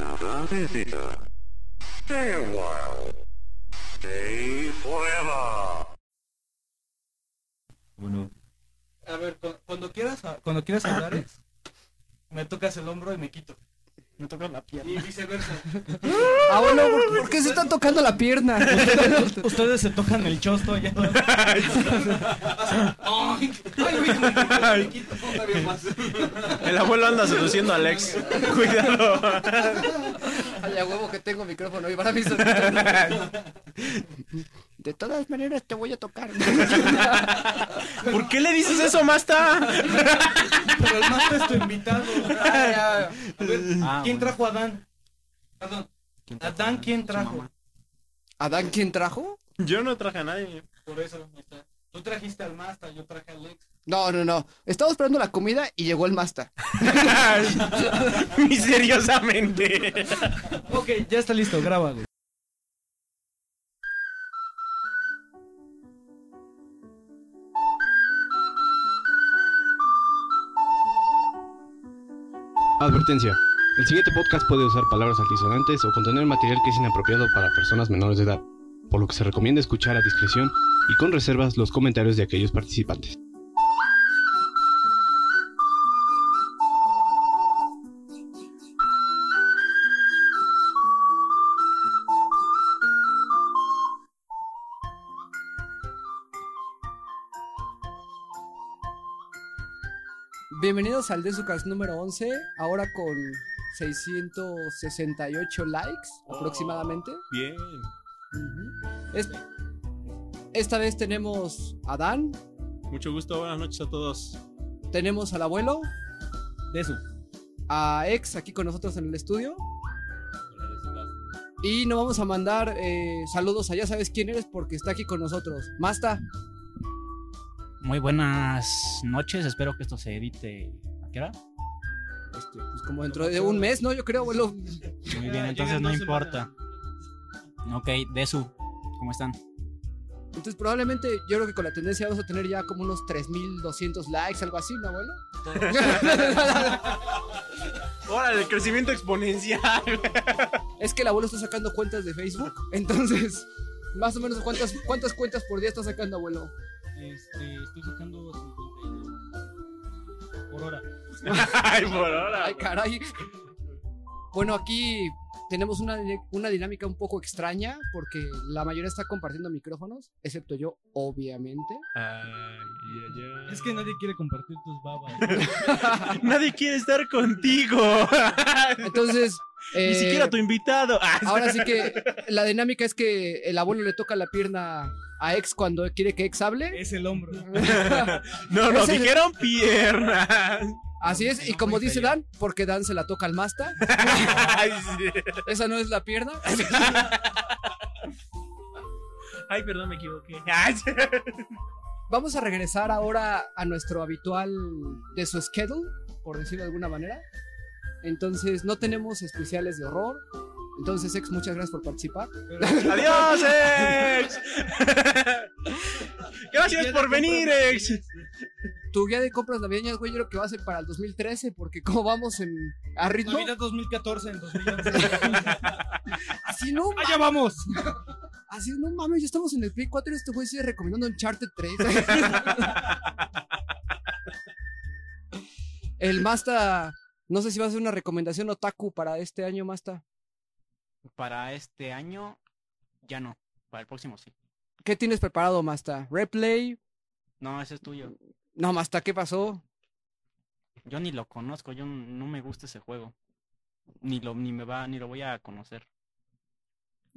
another visitor. Stay a while. Stay forever. Bueno, A ver, cu- cuando quieras, cuando quieras hablar, es, me tocas el hombro y me quito. Me toca la pierna. Y viceversa. Ah, ¿por, por qué se está tocando la pierna? Ustedes se tocan el chosto ya. El abuelo anda seduciendo a Alex. Cuidado. Ay, a huevo que tengo micrófono y para mí son- De todas maneras te voy a tocar. ¿Por qué le dices eso, Masta? Pero el más es tu invitado. A ver, Ah, ¿Quién bueno. trajo a Adán? Perdón. Adán, ¿quién trajo? ¿Adán quién trajo? Yo no traje a nadie. Por eso. Tú trajiste al Masta, yo traje al Lex. No, no, no. Estaba esperando la comida y llegó el Masta. Misteriosamente. Ok, ya está listo, graba, güey. Advertencia. El siguiente podcast puede usar palabras altisonantes o contener material que es inapropiado para personas menores de edad, por lo que se recomienda escuchar a discreción y con reservas los comentarios de aquellos participantes. Bienvenidos al Desucas número 11, ahora con 668 likes aproximadamente. Bien. Es- Esta vez tenemos a Dan, Mucho gusto. Buenas noches a todos. tenemos al abuelo, De eso. a Ex aquí con nosotros en el estudio. Y no vamos a mandar eh, saludos a ya sabes quién eres porque está aquí con nosotros. Masta, muy buenas noches. Espero que esto se edite. ¿A qué hora? este, pues como dentro de un mes, ¿no? Yo creo, abuelo. Muy bien, entonces no importa. Ok, Desu, ¿cómo están? Entonces probablemente yo creo que con la tendencia vamos a tener ya como unos 3200 likes, algo así, ¿no, abuelo? Órale, el crecimiento exponencial. es que el abuelo está sacando cuentas de Facebook, entonces más o menos cuántas cuántas cuentas por día está sacando, abuelo. Este, estoy sacando 52 por hora. Ay, por ahora. Ay, caray. Bueno, aquí tenemos una, una dinámica un poco extraña porque la mayoría está compartiendo micrófonos, excepto yo, obviamente. Ay, ay. Es que nadie quiere compartir tus babas. nadie quiere estar contigo. Entonces, Ni eh, siquiera tu invitado. Ah, ahora sí que la dinámica es que el abuelo le toca la pierna a ex cuando quiere que ex hable. es el hombro. No, no, dijeron piernas. Así es, y como dice Dan, porque Dan se la toca al masta, esa no es la pierna. Ay, perdón, me equivoqué. Vamos a regresar ahora a nuestro habitual de su schedule, por decirlo de alguna manera. Entonces, no tenemos especiales de horror. Entonces, ex, muchas gracias por participar. Adiós, ex. Gracias por venir, ex. Tu guía de compras navideñas, güey, yo creo que va a ser para el 2013, porque como vamos en, a ritmo, Navidad 2014 en 2011. así no, ¡Allá vamos! así no mames, ya estamos en el Play 4 y este güey sigue recomendando Uncharted 3. el Masta, no sé si va a ser una recomendación otaku para este año, Masta. Para este año, ya no. Para el próximo sí. ¿Qué tienes preparado, Masta? ¿Replay? No, ese es tuyo. No, Masta, ¿qué pasó? Yo ni lo conozco, yo no me gusta ese juego. Ni lo, ni me va, ni lo voy a conocer.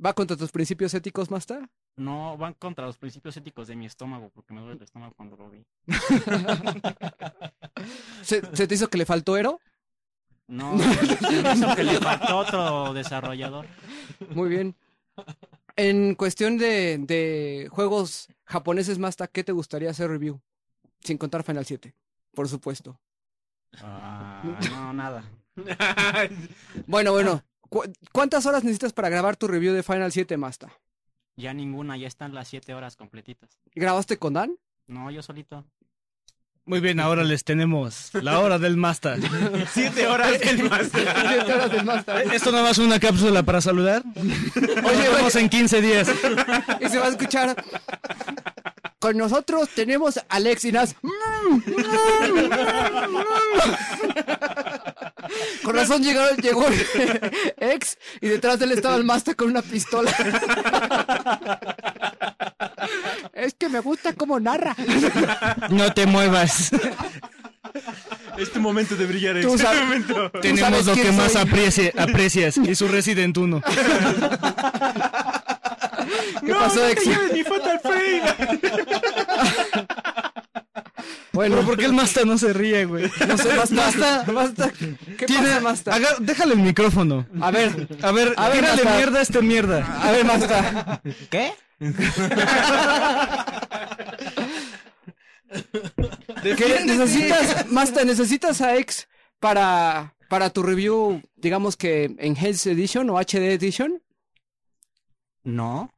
¿Va contra tus principios éticos, Masta? No van contra los principios éticos de mi estómago, porque me duele el estómago cuando lo vi. ¿Se, se te hizo que le faltó Ero? No, eso que le faltó otro desarrollador. Muy bien. En cuestión de, de juegos japoneses, Masta, ¿qué te gustaría hacer review? Sin contar Final 7, por supuesto. Ah, no, nada. Bueno, bueno. ¿cu- ¿Cuántas horas necesitas para grabar tu review de Final 7, Masta? Ya ninguna, ya están las siete horas completitas. ¿Grabaste con Dan? No, yo solito. Muy bien, ahora les tenemos la hora del Master. Siete horas el más. Siete horas del Master. ¿Esto no va a ser una cápsula para saludar? Oye, vamos en 15 días. Y se va a escuchar. Con nosotros tenemos a Alex y Nas. Con razón llegaron, llegó ex y detrás de él estaba el Master con una pistola. Es que me gusta cómo narra. No te muevas. Es tu momento de brillar. Tú Este sabes- momento. Tenemos lo que más aprecie- aprecias y su Resident 1. ¿Qué pasó, ex? mi Fatal Frame. Bueno, Pero ¿por qué el Master no se ríe, güey? no sé, Master. Master. ¿Qué Tiene- pasa, Master? haga- déjale el micrófono. A ver, A ver, A ver, tírale mierda a este mierda. a ver, Master. ¿Qué? ¿Qué necesitas, Master? ¿Necesitas a X para, para tu review, digamos que en Health Edition o HD Edition? No.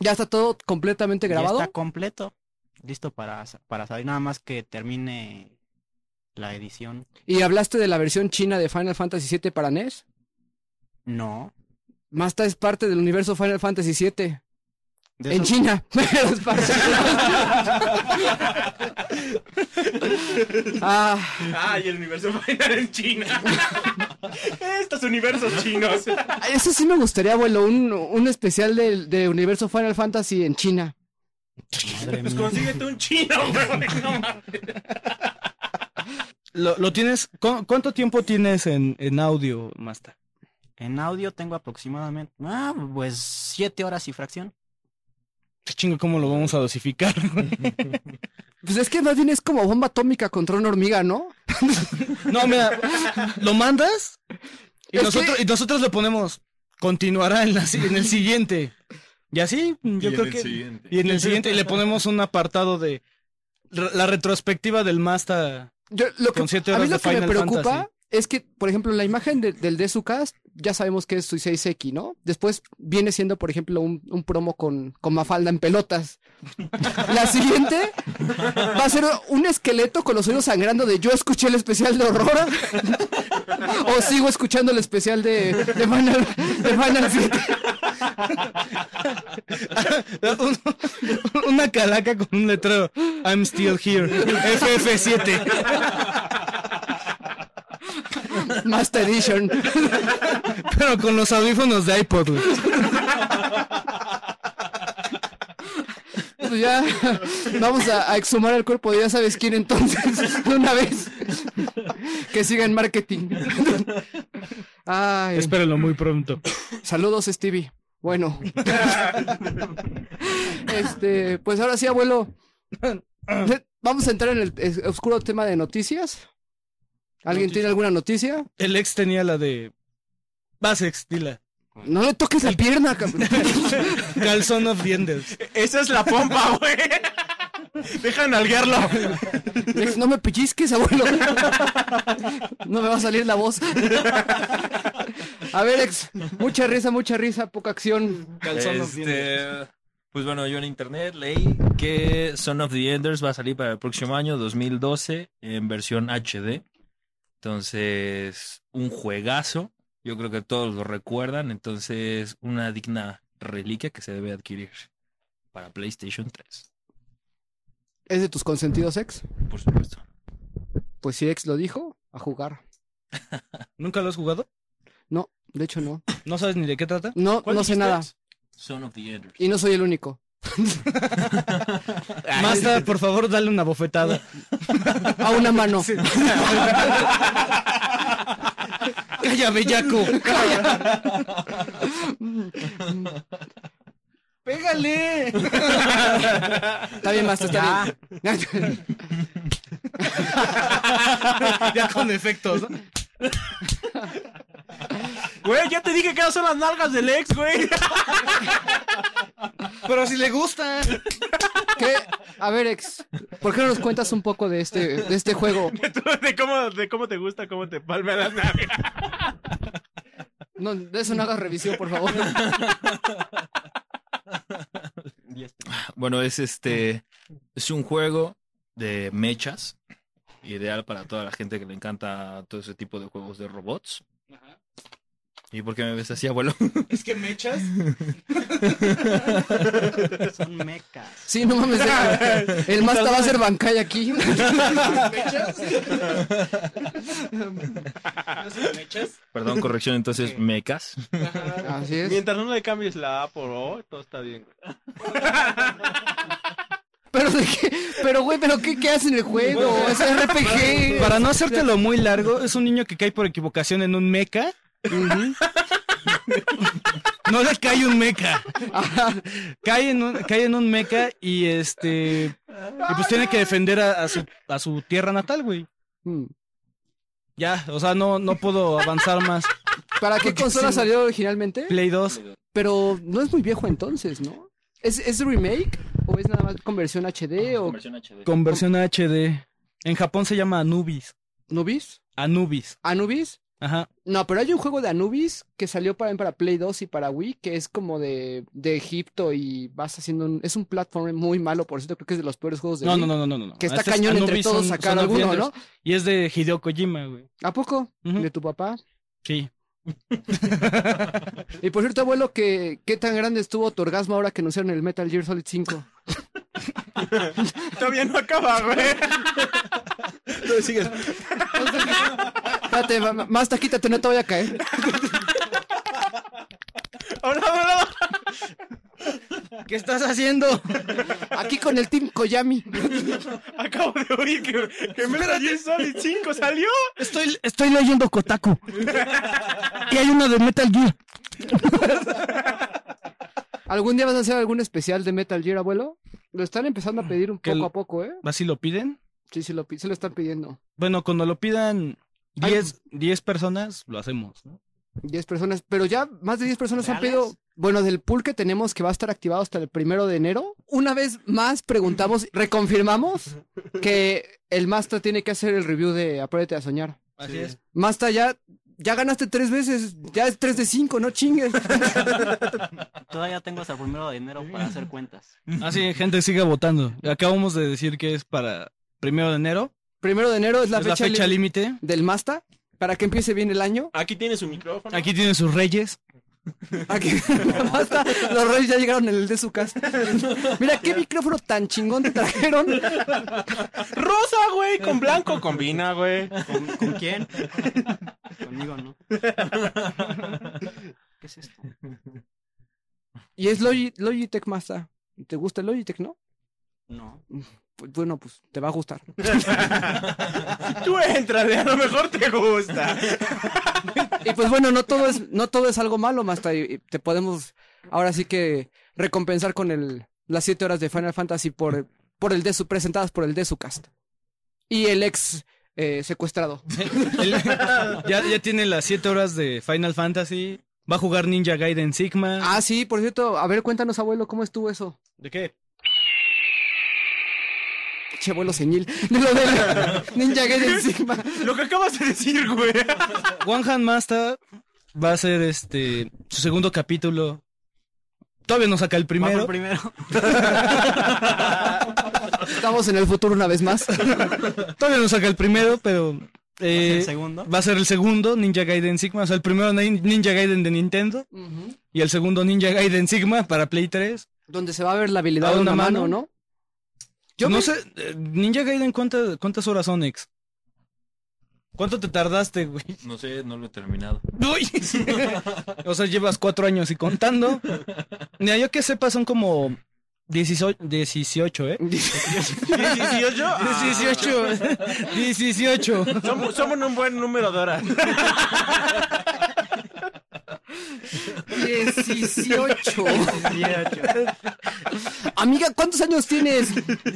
¿Ya está todo completamente Ya grabado? está completo. Listo para, para salir. Nada más que termine la edición. ¿Y hablaste de la versión china de Final Fantasy VII para NES? No. Master es parte del universo Final Fantasy VII. De En esos- China. Pero es parte. ah, Ah, y el universo final en China. Estos universos chinos. eso sí me gustaría, abuelo. Un, un especial de, de universo Final Fantasy en China. Madre Pues mía. consíguete un chino. No. Lo, lo tienes, ¿cu- ¿Cuánto tiempo tienes en, en audio, Master? En audio tengo aproximadamente. Ah, pues siete horas y fracción. Qué Chingo, ¿cómo lo vamos a dosificar? Pues es que más bien es como bomba atómica contra una hormiga, ¿no? No, mira, lo mandas y Es nosotros, que- y nosotros le ponemos continuará en, la si- en el siguiente. Y así, yo en creo el que. siguiente. Y en el siguiente y le ponemos un apartado de la retrospectiva del Master. Yo, lo que, Con siete a mí horas lo de que me preocupa Fantasy. Es que, por ejemplo, la imagen de- del Desucast ya sabemos que es Suicide Seki, ¿no? Después viene siendo, por ejemplo, un, un promo con, con Mafalda en pelotas. La siguiente va a ser un esqueleto con los oídos sangrando de yo escuché el especial de horror o sigo escuchando el especial de, de Final, de Final 7. Un- una calaca con un letrero. I'm still here. FF7. Master Edition. Pero con los audífonos de iPod, güey. Pues ya vamos a, a exhumar el cuerpo de ya sabes quién entonces, de una vez. Que siga en marketing. Ay, Espérenlo muy pronto. saludos, Stevie. Bueno. Este, pues ahora sí, abuelo. Vamos a entrar en el oscuro tema de noticias. ¿Alguien tiene alguna noticia? El ex tenía la de. Vas, ex, dila. No le toques la pierna, cabrón. Calzón of the Enders. Esa es la pompa, güey. Deja de nalguearlo. Ex, No me pellizques, abuelo. No me va a salir la voz. A ver, ex, mucha risa, mucha risa, poca acción. Calzón of the Enders. Este, pues bueno, yo en internet leí que Son of the Enders va a salir para el próximo año, 2012, en versión HD. Entonces, un juegazo. Yo creo que todos lo recuerdan. Entonces, una digna reliquia que se debe adquirir para PlayStation 3, ¿Es de tus consentidos, ex? por supuesto. Pues si ex lo dijo, a jugar. ¿Nunca lo has jugado? No, de hecho no. ¿No sabes ni de qué trata? No, ¿Cuál no sé nada. ex? Son of the Enders. Y no soy el único. Master, por favor, dale una bofetada. A una mano. ¡Calla, bellaco! ¡Pégale! Está bien, Master, está bien. ya con efectos. ¿no? Güey, ya te dije que no son las nalgas del ex, güey. Pero si le gusta. ¿Qué? A ver, ex, ¿por qué no nos cuentas un poco de este, de este juego? de, cómo, de cómo te gusta, cómo te palmea las nalgas. No, de eso no hagas revisión, por favor. Bueno, es este. Es un juego de mechas. Ideal para toda la gente que le encanta todo ese tipo de juegos de robots. ¿Y por qué me ves así, abuelo? Es que mechas. Son mecas. Sí, no mames. El Masta va a ser Bankai aquí. mechas. Perdón, corrección, entonces, mecas. Así es. Mientras no le cambies la A por O, todo está bien. Pero de qué, pero güey, pero qué, qué hace en el juego? Es RPG. Para no hacértelo muy largo, es un niño que cae por equivocación en un mecha. No le cae un mecha. Cae en un, cae en un mecha y este. Y pues tiene que defender a, a su, a su tierra natal, güey. Mm. Ya, o sea, no, no puedo avanzar más. ¿Para qué consola salió originalmente? Play 2. Pero no es muy viejo entonces, ¿no? ¿Es, ¿Es remake? ¿O es nada más conversión HD? ¿O Con versión HD. En Japón se llama Anubis. Nubis? Anubis. ¿Anubis? Ajá. No, pero hay un juego de Anubis que salió para, para Play 2 y para Wii, que es como de, de Egipto y vas haciendo un... Es un platform muy malo, por cierto, creo que es de los peores juegos de No, Wii. no, no, no, no, no. Que está Este es cañón entre todos son- sacar son alguno. ¿no? Y es de Hideo Kojima, güey. ¿A poco? ¿De tu papá? Sí. Y por cierto, abuelo, ¿qué, ¿qué tan grande estuvo tu orgasmo ahora que anunciaron el Metal Gear Solid 5? Todavía no acaba, güey. Espérate, ma- ma- más quítate, no te voy a caer. Hola, hola. ¿Qué estás haciendo? Aquí con el Team Koyami. Acabo de oír que, que Metal Gear Solid 5 salió. Estoy, estoy leyendo Kotaku. Y hay uno de Metal Gear. ¿Algún día vas a hacer algún especial de Metal Gear, abuelo? Lo están empezando a pedir un poco el- a poco, ¿eh? ¿Así lo piden? Sí, sí lo, lo están pidiendo. Bueno, cuando lo pidan Ay. 10, 10 personas, lo hacemos, ¿no? 10 personas, pero ya más de 10 personas han pedido, bueno, del pool que tenemos que va a estar activado hasta el primero de enero. Una vez más preguntamos, reconfirmamos que el Masta tiene que hacer el review de Apréndete a Soñar. Así es. Masta, ya, ya ganaste tres veces, ya es 3 de 5, no chingues. Todavía tengo hasta el primero de enero para hacer cuentas. Así, gente, siga votando. Acabamos de decir que es para primero de enero. primero de enero es la es fecha, fecha límite. del Masta, para que empiece bien el año. Aquí tiene su micrófono. Aquí tienen sus reyes. Aquí, Masta, los reyes ya llegaron en el de su casa. Mira, qué micrófono tan chingón te trajeron. Rosa, güey. Con blanco combina, güey. ¿Con, con quién? Conmigo, ¿no? ¿Qué es esto? Y es Logi- Logitech Masta. ¿Te gusta el Logitech, no? No. Pues, bueno, pues te va a gustar. Tú entrale, a lo mejor te gusta. Y pues bueno, no todo es, no todo es algo malo, Masta. Y, te podemos ahora sí que recompensar con el, las siete horas de Final Fantasy por, por el de su, presentadas por el de su cast. Y el ex eh, secuestrado. Ya, ya tiene las 7 horas de Final Fantasy. Va a jugar Ninja Gaiden Sigma. Ah, sí, por cierto, a ver, cuéntanos, abuelo, ¿cómo estuvo eso? ¿De qué? Che, abuelo señil. De lo del Ninja Gaiden Sigma. Lo que acabas de decir, güey. One Hand Master va a ser este su segundo capítulo. Todavía no saca el primero. primero. Estamos en el futuro una vez más. Todavía no saca el primero, pero eh, ¿El segundo? va a ser el segundo Ninja Gaiden Sigma. O sea, el primero Nin- Ninja Gaiden de Nintendo y el segundo Ninja Gaiden Sigma para Play 3. Donde se va a ver la habilidad ¿A de una una mano, mano? ¿no? Yo no me- sé, eh, Ninja Gaiden, ¿cuántas, ¿cuántas horas son, ex? ¿Cuánto te tardaste, güey? No sé, no lo he terminado. Uy. o sea, llevas cuatro años y contando. Mira, yo que sepa, son como 18, 18 ¿eh? 18. 18. 18. Somos, somos un buen número de horas. 18. Amiga, ¿cuántos años tienes?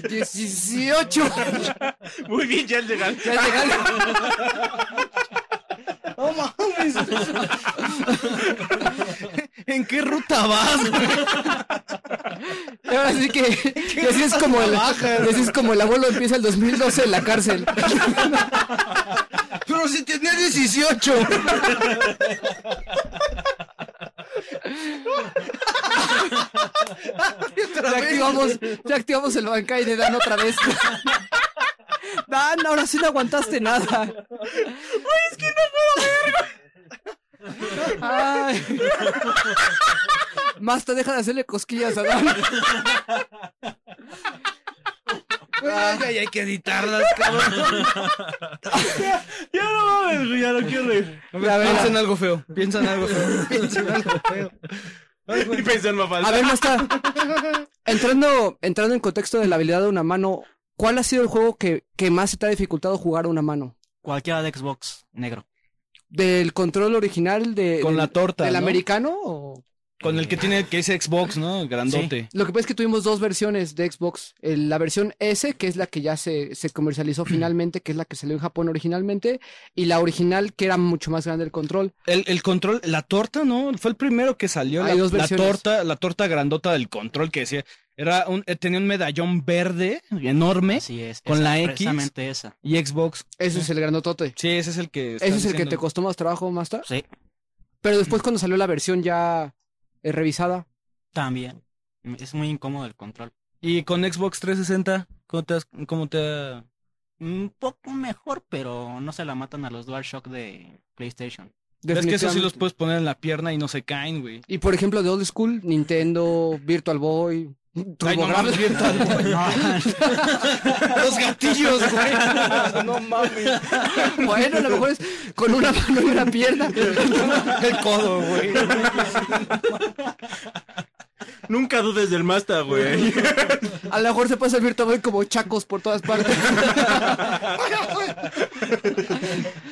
18. Muy bien, ya. No mames. ¿En qué ruta vas? Ahora sí que y así es como el así es como el abuelo empieza el 2012 en la cárcel. Pero si tenía 18. Ya activamos, el Bankai de Dan otra vez. No, ahora sí no aguantaste nada. es que no puedo ver, Ay. Basta, deja de hacerle cosquillas a Dan. Ay, ay, hay que editarlas, cabrón. Ya no mames, ya no quiero reír. Piensa en algo feo. Piensa en algo feo. Piensa en algo feo. Ay, güey. Y pensé en Mafalda. A ver, Masta. Entrando, entrando en contexto de la habilidad de una mano, ¿cuál ha sido el juego que, que más se te ha dificultado jugar a una mano? Cualquiera de Xbox negro. ¿Del control original de, Con del- la torta, del ¿no? americano? O... Con el que tiene, que es Xbox, ¿no? Grandote. Lo que pasa es que tuvimos dos versiones de Xbox. El- la versión S, que es la que ya se, se comercializó finalmente, que es la que salió en Japón originalmente, y la original, que era mucho más grande el control. El, el control, la torta, ¿no? Fue el primero que salió. Hay la, dos la torta, la torta grandota del control que decía, era un, eh, tenía un medallón verde enorme Así es. ¿Con esa, la X? Precisamente esa. y Xbox. Ese es el grandotote. Sí, ese es el que. Ese es el que te costó más trabajo, Master. Sí, Pero después cuando salió la versión ya eh, revisada, también. Es muy incómodo el control. Y con Xbox 360, ¿cómo te, has- cómo te ha- Un poco mejor, pero no se la matan a los DualShock de PlayStation. Es que eso sí los puedes poner en la pierna y no se caen, güey. Y por ejemplo, de Old School, Nintendo, Virtual Boy, Ay, no mames, Virtual Boy. Los gatillos, güey. No mames. Bueno, a lo mejor es con una mano y una pierna. El codo, güey. Nunca dudes del Masta, güey. A lo mejor se pasa el Virtual Boy como chacos por todas partes.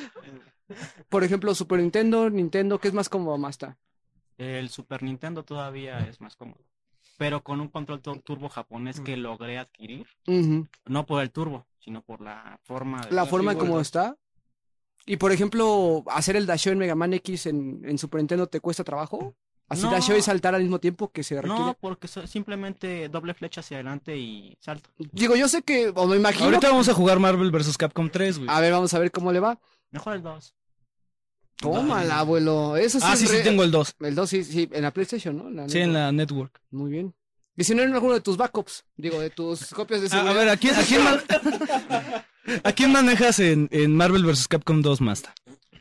Por ejemplo, Super Nintendo, Nintendo, ¿qué es más cómodo, Masta? El Super Nintendo todavía es más cómodo. Pero con un control tu- turbo japonés que logré adquirir, no por el turbo, sino por la forma de La forma en cómo está. Y por ejemplo, hacer el dasheo en Mega Man X en, en Super Nintendo te cuesta trabajo. Así No. dasheo y saltar al mismo tiempo que se requiere. No, porque so- simplemente doble flecha hacia adelante y salto. Digo, yo sé que, o me imagino. Ahorita vamos a jugar Marvel vs. Capcom 3, güey. A ver, vamos a ver cómo le va. Mejor el 2. Tómala, abuelo. Eso sí Ah, sí, sí, tengo el 2. El 2, sí, sí, en la PlayStation, ¿no? La Sí, en la Network. Muy bien. Y si no en alguno de tus backups, digo, de tus copias de Ah, seguridad. a ver, ¿a quién, a quién, man- ¿a quién manejas en, en Marvel vs. Capcom 2, Masta?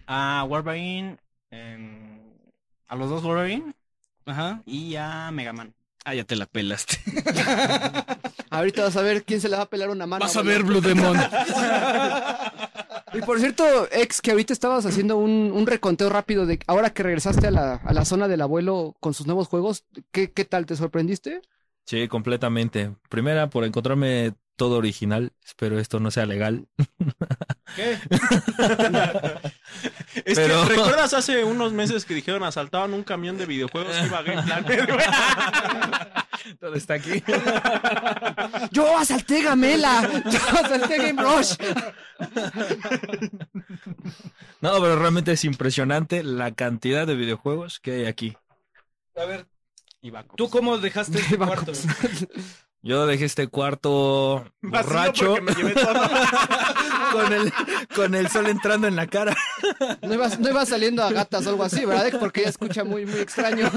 A Wolverine, a los dos Wolverine Ajá. y a Mega Man. Ah, ya te la pelaste. Ahorita vas a ver quién se le va a pelar una mano. Vas a ver Blue Demon. Y por cierto, ex, que ahorita estabas haciendo un, un reconteo rápido de ahora que regresaste a la, a la zona del abuelo con sus nuevos juegos, ¿qué, qué tal? ¿Te sorprendiste? Sí, completamente. Primera, por encontrarme todo original. Espero esto no sea legal. ¿Qué? Es Pero- que, ¿recuerdas hace unos meses que dijeron asaltaban un camión de videojuegos que iba a Game Planet? Todo está aquí. Yo asalté Gamela, yo asalté Game Rush. No, pero realmente es impresionante la cantidad de videojuegos que hay aquí. A ver. ¿tú cómo dejaste este cuarto? Yo dejé este cuarto Vacío borracho porque me llevé todo. con el, con el sol entrando en la cara. No iba, no iba saliendo a gatas o algo así, ¿verdad? Porque ella escucha muy, muy extraño.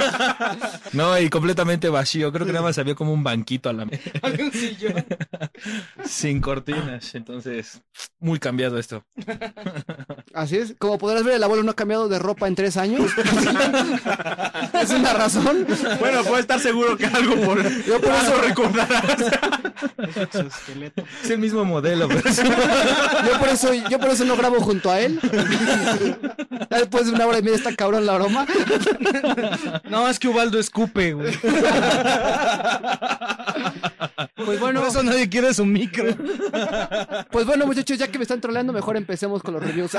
No, y completamente vacío. Creo que nada más había como un banquito a la mesa. un sillón. Sin cortinas. Entonces, muy cambiado esto. Así es. Como podrás ver, el abuelo no ha cambiado de ropa en tres años. es una razón. Bueno, puedo estar seguro que algo por, Yo por eso recordarás. Su esqueleto. Es el mismo modelo, pero. Yo por eso, yo por eso no grabo junto a él. Después de una hora y media está cabrón la broma. No, es que Ubaldo escupe, güey. Pues bueno, Por eso nadie quiere su micro. pues bueno, muchachos, ya que me están troleando, mejor empecemos con los reviews.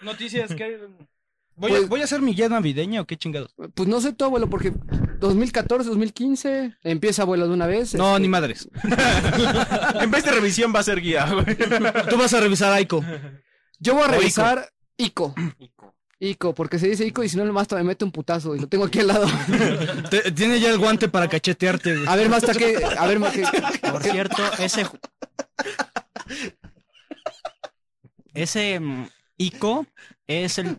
Noticias que... ¿Voy, Pues- a, ¿Voy a hacer mi guía navideña o qué chingados? Pues no sé tu abuelo, porque 2014, 2015, empieza abuelo de una vez. No, este, ni madres. En vez de revisión va a ser guía, güey. Tú vas a revisar Aiko. Yo voy a O revisar Ico. Ico. Ico, porque se dice Ico y si no, nomás me mete un putazo y lo tengo aquí al lado. Tiene ya el guante para cachetearte, güey. A ver, más hasta que. A ver, más que. Por cierto, ese. Ese mm, Ico es el,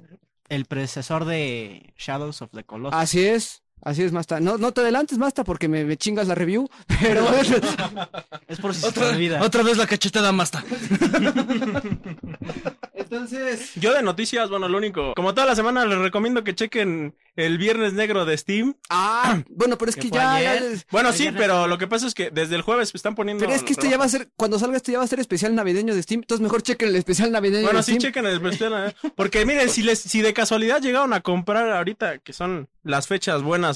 el predecesor de Shadows of the Colossus. Así es. Así es, Masta. No, no te adelantes, Masta, porque me, me chingas la review. Pero Es por si se te Otra, olvida. otra vez la cachetada masta. entonces. Yo de noticias, bueno, lo único. Como toda la semana, les recomiendo que chequen el Viernes Negro de Steam. Ah, bueno, pero es ¿Que ya? Bueno, sí, pero lo que pasa es que desde el jueves están poniendo. Pero es que este ya va a ser, cuando salga este ya va a ser especial navideño de Steam. Entonces mejor chequen el especial navideño Bueno, de sí, Steam. chequen el especial, ¿eh? Porque miren, si les, si de casualidad llegaron a comprar ahorita, que son las fechas buenas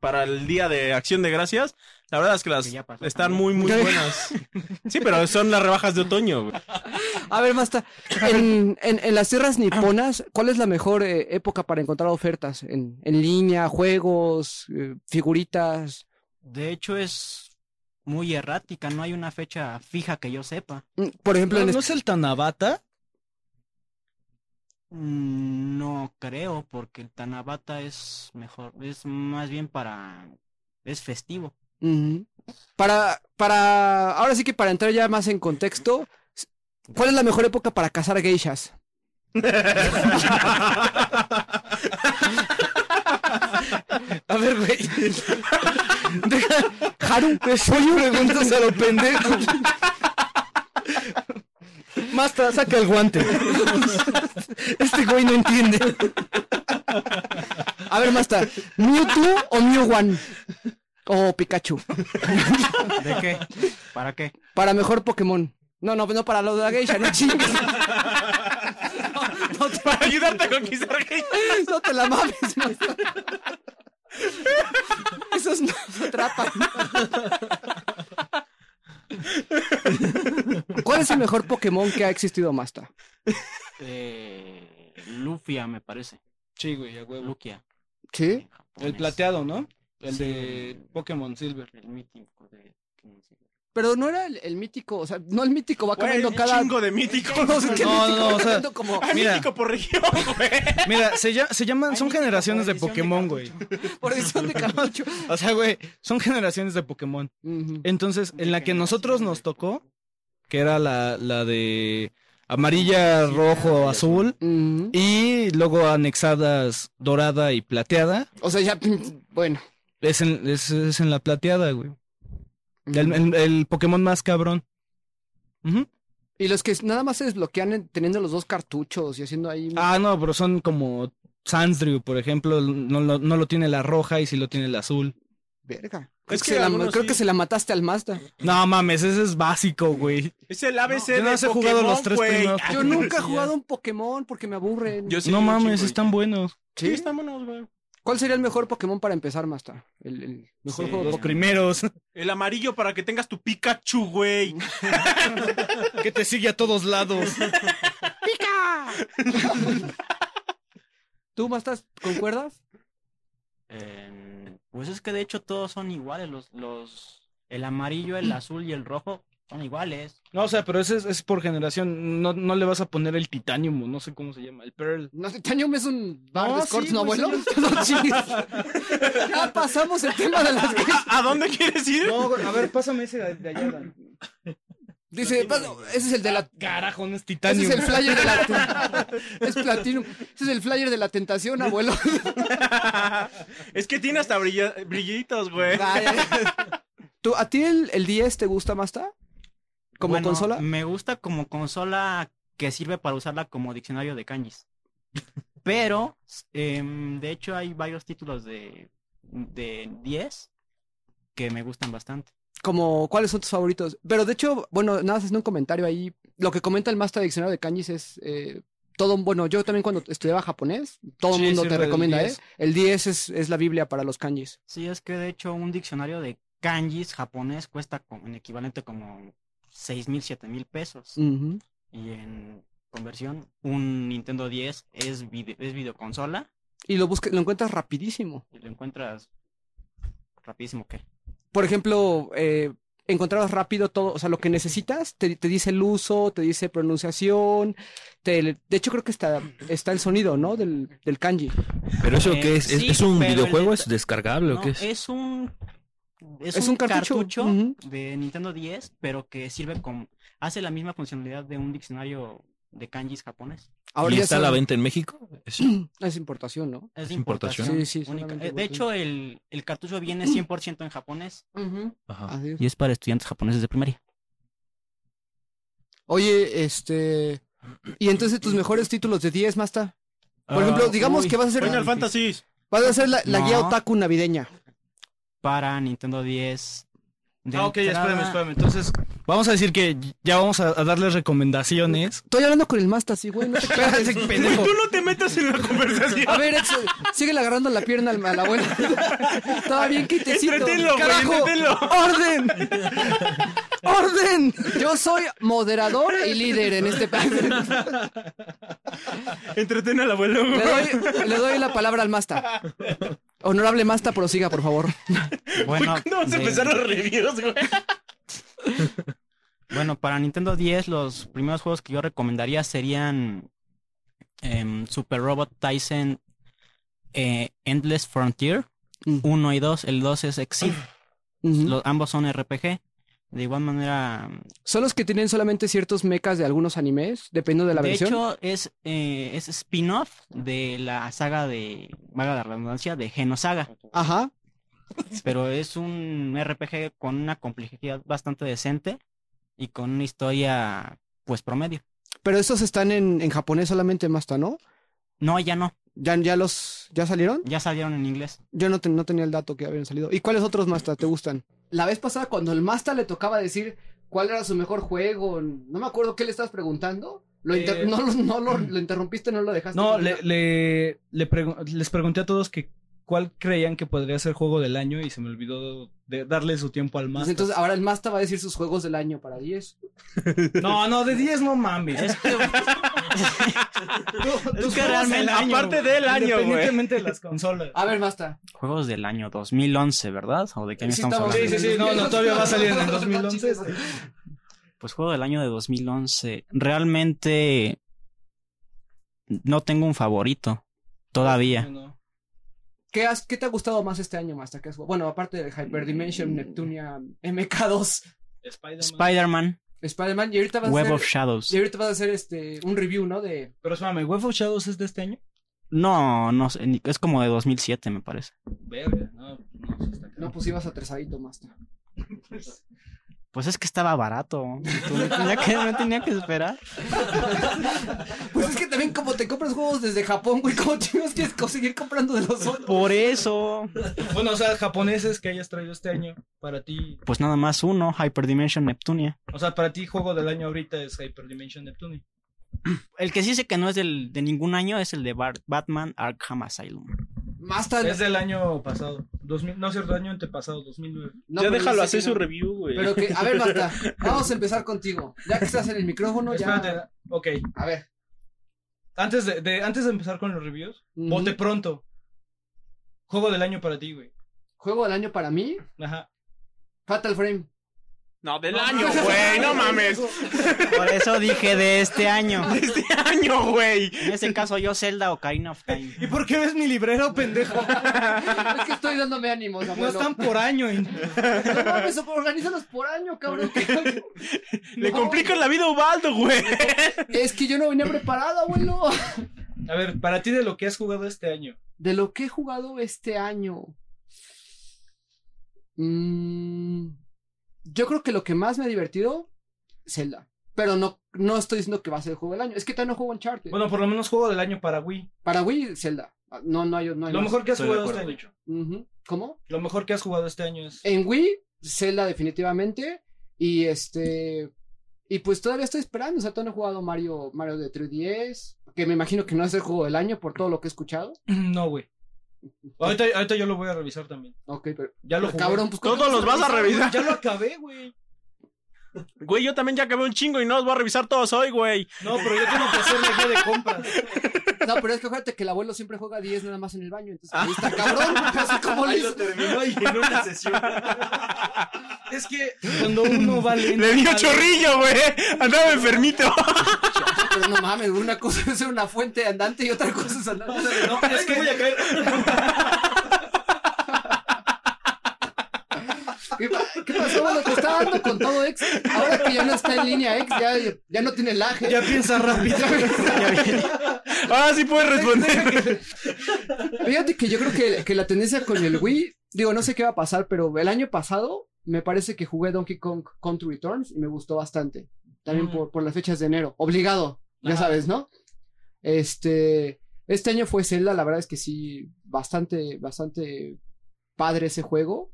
para el día de Acción de Gracias, la verdad es que las Que ya pasó están muy, muy buenas. Sí, pero son las rebajas de otoño. güey. A ver, Masta, en, en, en las tierras niponas, ¿cuál es la mejor eh, época para encontrar ofertas? En, en línea, juegos, eh, figuritas. De hecho, es muy errática. No hay una fecha fija que yo sepa. Por ejemplo, ¿No, en no es el Tanabata? Mm, No creo, porque el Tanabata es mejor. Es más bien para. Es festivo. Para, para, ahora sí que para entrar ya más en contexto, ¿cuál es la mejor época para cazar geishas? A ver, güey. Haru, Oye, preguntas a lo pendejo. Masta, saca el guante. Este güey no entiende. a ver, Masta, ¿Mewtwo o Mew O Pikachu, ¿De qué? ¿Para qué? para mejor Pokémon. No, no, no para lo de la geisha, no chingues. Para ayudarte a conquistar gente. No te la mames, Masta. Esos no se atrapan. ¿Cuál es el mejor Pokémon que ha existido, Masta? Eh, Lufia, me parece. Sí, güey, a huevo. ¿Sí? El plateado, ¿no? El Sí. de Pokémon Silver. El mítico de. Pero no era el, el mítico, o sea, no el mítico va Güey, cambiando un cada. chingo de míticos. No, sé qué No, mítico no, o sea, como Hay Mira. mítico por región, güey. Mira, se, lla- se llaman, son generaciones de Pokémon, güey. por edición de Camacho. O sea, güey, son generaciones de Pokémon. Entonces, en la que nosotros nos tocó, que era la, la de amarilla, rojo, azul, y luego anexadas dorada y plateada, O sea, ya, bueno. es en, es, es en la plateada, güey. El, el- el Pokémon más cabrón. Y los que nada más se desbloquean en- teniendo los dos cartuchos y haciendo ahí. Ah, no, pero son como Sansdrew, por ejemplo, no, lo- no lo tiene la roja y sí lo tiene el azul. Verga. Es Creo, que, que se la, algunos creo sí. que se la mataste al Mazda. No mames, ese es básico, güey. Es el ABC yo no de he jugado los tres primeros. Yo nunca he jugado un Pokémon porque me aburren. Yo sí, no mames, están buenos. Sí, ¿Sí? están buenos, güey. ¿Cuál sería el mejor Pokémon para empezar, Mazda? El, el mejor Sí, juego de Los Pokémon. primeros. El amarillo para que tengas tu Pikachu, güey. que te sigue a todos lados. ¿Tú, Mazda, concuerdas? Eh, pues es que de hecho todos son iguales. Los, los, el amarillo, el azul y el rojo son iguales. No, o sea, pero ese es, es por generación. No, no le vas a poner el titanium, no sé cómo se llama, el pearl. No, Titanium es un bar No, de escorts, sí, ¿no, abuelo? Ya pasamos el tema de las geishas. ¿A dónde quieres ir? No, a ver, pásame ese de, de allá. Dan. Dice, "Bueno, ese es el de la... Carajo, no es Ese titanium. es el flyer de la... Es Platinum. Ese es el flyer de la tentación, abuelo. es que tiene hasta brilla- brillitos, güey. ¿Tú, ¿A ti el, el 10 te gusta, Mazda? ¿Como Bueno, consola? Me gusta como consola que sirve para usarla como diccionario de kanjis. Pero, em, de hecho, hay varios títulos de, de 10 que me gustan bastante. Como, ¿cuáles son tus favoritos? Pero de hecho, bueno, nada más haciendo un comentario ahí. Lo que comenta el Master Diccionario de Kanjis es eh, todo, bueno, yo también cuando estudiaba japonés, todo el Sí, mundo te recomienda, ¿eh? 10. El 10 es, es la Biblia para los kanjis. Sí, es que de hecho un diccionario de kanjis japonés cuesta como, en equivalente como 6 mil, 7 mil pesos. Y en conversión, un Nintendo 10 es, vide- es videoconsola Y lo busca, lo encuentras rapidísimo. y lo encuentras rapidísimo que. Por ejemplo, eh, encontrabas rápido todo, o sea, lo que necesitas, te, te dice el uso, te dice pronunciación, te, de hecho creo que está, está el sonido, ¿no? Del, del kanji. ¿Pero eso Eh, qué es? ¿Es, sí, es un videojuego? ¿Es descargable o qué es? es un es, Es un, un cartucho. de Nintendo 10, pero que sirve como hace la misma funcionalidad de un diccionario de kanjis japonés. Ahora ¿Y ya está a la venta en México? Es importación, ¿no? Es ¿Es de importación? importación. Sí, sí, única. Eh, De hecho, el, el cartucho viene 100% en japonés Ajá. Y es para estudiantes japoneses de primaria. Oye, este. Y entonces tus mejores títulos de 10, Masta. Por ejemplo, Ah, digamos uy, que vas a hacer, Final Fantasy. vas a hacer la, la No. guía otaku navideña. Para Nintendo 10. de Ah, ok, entrada- espérame, espérame. Entonces, vamos a decir que ya vamos a, a darles recomendaciones. Estoy hablando con el Masta, sí, güey. No te Espérate, pendejo. Tú no te metas en la conversación. A ver, Ex, sigue agarrando la pierna al, a la abuela. Estaba bien quitecito. Entretenlo, güey, ¡Carajo! ¡Orden! ¡Orden! Yo soy moderador y líder en este país. Entretén al abuelo, Le güey. doy, le doy la palabra al Masta. Honorable Masta, prosiga, por favor. Bueno, ¿Cuándo vas a de- empezar los reviews, güey? Bueno, para Nintendo 10 los primeros juegos que yo recomendaría serían em, Super Robot Tyson eh, Endless Frontier Mm. 1 y 2. El 2 es. Los- ambos son RPG. De igual manera, Son los que tienen solamente ciertos mechas de algunos animes, dependiendo de la de versión. hecho es, eh, es spin-off de la saga de, vaga la redundancia, de Genosaga. Ajá. Pero es un RPG con una complejidad bastante decente y con una historia pues promedio. Pero estos están en, en japonés solamente, Masta, ¿no? No, ya no. ¿Ya, ya los ya salieron? Ya salieron en inglés. Yo no, te- no tenía el dato que habían salido. ¿Y cuáles otros Masta te gustan? La vez pasada, cuando el Masta le tocaba decir cuál era su mejor juego, no me acuerdo qué le estabas preguntando. Lo inter- Eh, no, lo- no lo, lo interrumpiste, no lo dejaste. No, le, le, le pregu- les pregunté a todos que cuál creían que podría ser juego del año y se me olvidó de darle su tiempo al Pues más. entonces ahora el Masta va a decir sus juegos del año para 10. No, no, de 10 no mames. Es que, realmente- año, aparte del año. Independientemente de las consolas. A ver, Masta. juegos del año 2011, ¿verdad? ¿O de qué año Sí, estamos estamos- hablando? Sí, sí, sí, no, no, todavía va a salir en el 2011. Pues juego del año de 2011. Realmente no tengo un favorito todavía. No. ¿Qué, has- ¿Qué te ha gustado más este año, Masta? ¿Qué has jugado? Bueno, aparte de Hyperdimension, Neptunia, MK2, Spider-Man. Spider-Man, Spider-Man, y ahorita vas Web a of hacer, Shadows. y ahorita vas a hacer este, un review, ¿no? De... Pero espérame, ¿Web of Shadows es de este año? No, no sé, es como de 2007 me parece. Verga, no, no, está No, pues ibas atrasadito, Masta. Pues es que estaba barato. Tú me tenía que, me tenía que esperar. Pues es que también como te compras juegos desde Japón, güey, ¿cómo tienes que conseguir comprando de los otros? Por eso. Bueno, o sea, japoneses que hayas traído este año, para ti, Pues nada más uno, Hyperdimension Neptunia. o sea, para ti juego del año ahorita es Hyperdimension Neptune. El que sí sé que no es del, de ningún año es el de Bar- Batman Arkham Asylum. Masta... Es del año pasado, 2000, no es cierto, año antepasado, 2009. no, ya déjalo hacer su no. review, güey. Pero que, a ver, Masta, vamos a empezar contigo. Ya que estás en el micrófono, ya... Ok, A ver. antes de, de- antes de empezar con los reviews, Ujú. bote pronto. Juego del año para ti, güey. Juego del año para mí, Ajá. Fatal Frame. No, del año, güey, no mames. Por eso dije de este año. Este año, güey. En ese caso yo Zelda Ocarina of Time. ¿Y por qué ves mi librero, pendejo? Es que estoy dándome ánimos, No abuelo. están por año. y- No mames, organízalos por año, cabrón. Le No, complican la vida a Ubaldo, güey. Es que yo no venía preparado, abuelo. A ver, para ti de lo que has jugado este año. De lo que he jugado este año. Mm, yo creo que lo que más me ha divertido, Zelda. Pero no, no estoy diciendo que va a ser el juego del año. Es que todavía no juego Uncharted. Bueno, por lo menos juego del año para Wii. Para Wii, Zelda. Ah, No, no hay, no hay Lo más. mejor que has Estoy jugado este año. ¿Cómo? Lo mejor que has jugado este año es. En Wii, Zelda definitivamente. Y este... Y pues todavía estoy esperando. O sea, todavía no he jugado Mario, Mario de 3DS. Que me imagino que no es el juego del año por todo lo que he escuchado. No, güey. Ahorita, ahorita yo lo voy a revisar también. Ok, pero... Ya lo jugué. cabrón, pues... ¿cómo Todos los vas a revisar. Ya lo acabé, güey. Güey, yo también ya acabé un chingo y no los voy a revisar todos hoy, güey. No, pero yo tengo que hacer la guía de compras. No, pero es que acuérdate que el abuelo siempre juega 10 nada más en el baño. Entonces, ahí está cabrón. Así como le hizo. terminó y en una sesión. Es que cuando uno va lento. Le dio chorrillo, güey. Andaba enfermito. Pero no mames, una cosa es ser una fuente andante y otra cosa es andar. No, es que voy a caer. ¿Qué, pa- qué pasó? Bueno, te está dando con todo ex. Ahora que ya no está en línea ex, ya, ya no tiene lag. Ya piensa rápido. Ah, sí puedes responder. Fíjate que yo creo que, que la tendencia con el Wii, digo, no sé qué va a pasar, pero el año pasado me parece que jugué Donkey Kong Country Returns y me gustó bastante. También Mm. por, por las fechas de enero. Obligado, ya sabes, ¿no? Este, este año fue Zelda, la verdad es que sí, bastante, bastante padre ese juego.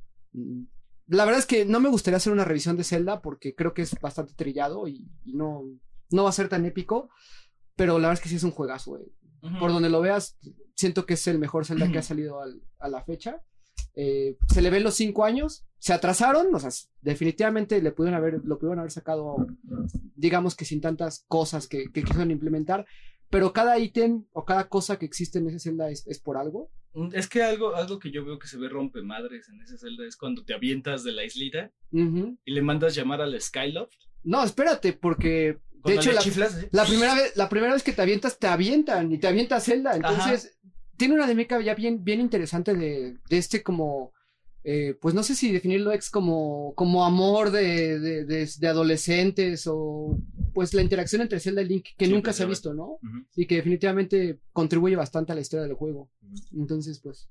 La verdad es que no me gustaría hacer una revisión de Zelda porque creo que es bastante trillado y, y no, no va a ser tan épico. Pero la verdad es que sí es un juegazo, güey por donde lo veas, siento que es el mejor Zelda que ha salido al- a la fecha. Eh, se le ven los cinco años, se atrasaron, o sea, definitivamente le pudieron haber, lo pudieron haber sacado, digamos que sin tantas cosas que, que quisieron implementar, pero cada ítem o cada cosa que existe en ese Zelda es, es por algo. Es que algo, algo que yo veo que se ve rompe madres en ese Zelda es cuando te avientas de la islita y le mandas llamar al Skyloft. No, espérate, porque de hecho le la, chiflas, ¿eh? la primera vez, la primera vez que te avientas, te avientan y te avienta Zelda. Entonces, tiene una dinámica ya bien, bien interesante de, de este como, eh, pues no sé si definirlo ex como, como amor de, de, de- de adolescentes o pues la interacción entre Zelda y Link que Sí, nunca se ha visto, ¿no? Y que definitivamente contribuye bastante a la historia del juego. Entonces, pues,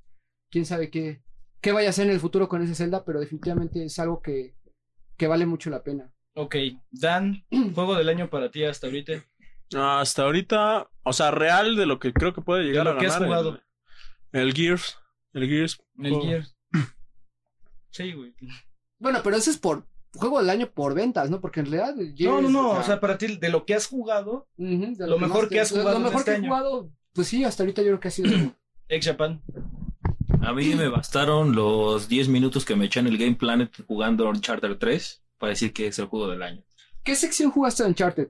quién sabe qué, qué vaya a hacer en el futuro con ese Zelda, pero definitivamente es algo que, que vale mucho la pena. Ok, Dan, juego del año para ti hasta ahorita. Hasta ahorita, o sea, real de lo que creo que puede llegar lo a que has ganar. jugado. El, el Gears. El Gears. El juego. Sí, güey. Bueno, pero eso es por juego del año por ventas, ¿no? Porque en realidad. el No, no, no, o sea, para ti, de lo que has jugado, de Lo mejor que has jugado Lo en mejor este que he año. jugado, pues sí, hasta ahorita yo creo que ha sido. ex Japan. A mí me bastaron los 10 minutos que me eché en el Game Planet jugando Uncharted 3 para decir que es el juego del año. ¿Qué sección jugaste de Uncharted?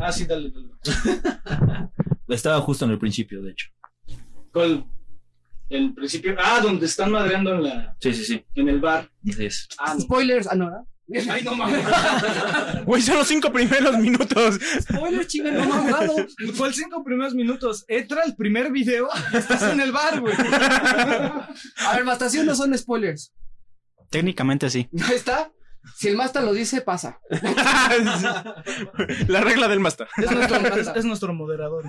Ah, sí, dale. dale. Estaba justo en el principio, de hecho. ¿Cuál? El principio. Ah, donde están madreando en la. Sí, sí, sí. en el bar. Así es. Ah, no. Spoilers, ah, no, ¿verdad? Ay, no mames. Güey, son los cinco primeros minutos. Spoilers, chinga, no me ha jugado. Fue el cinco primeros minutos. Entra el primer video y estás en el bar, güey. A ver, Mastación no son spoilers. Técnicamente sí. Ahí está. Si el Masta lo dice, pasa. La regla del Master. Es nuestro, es, es nuestro moderador.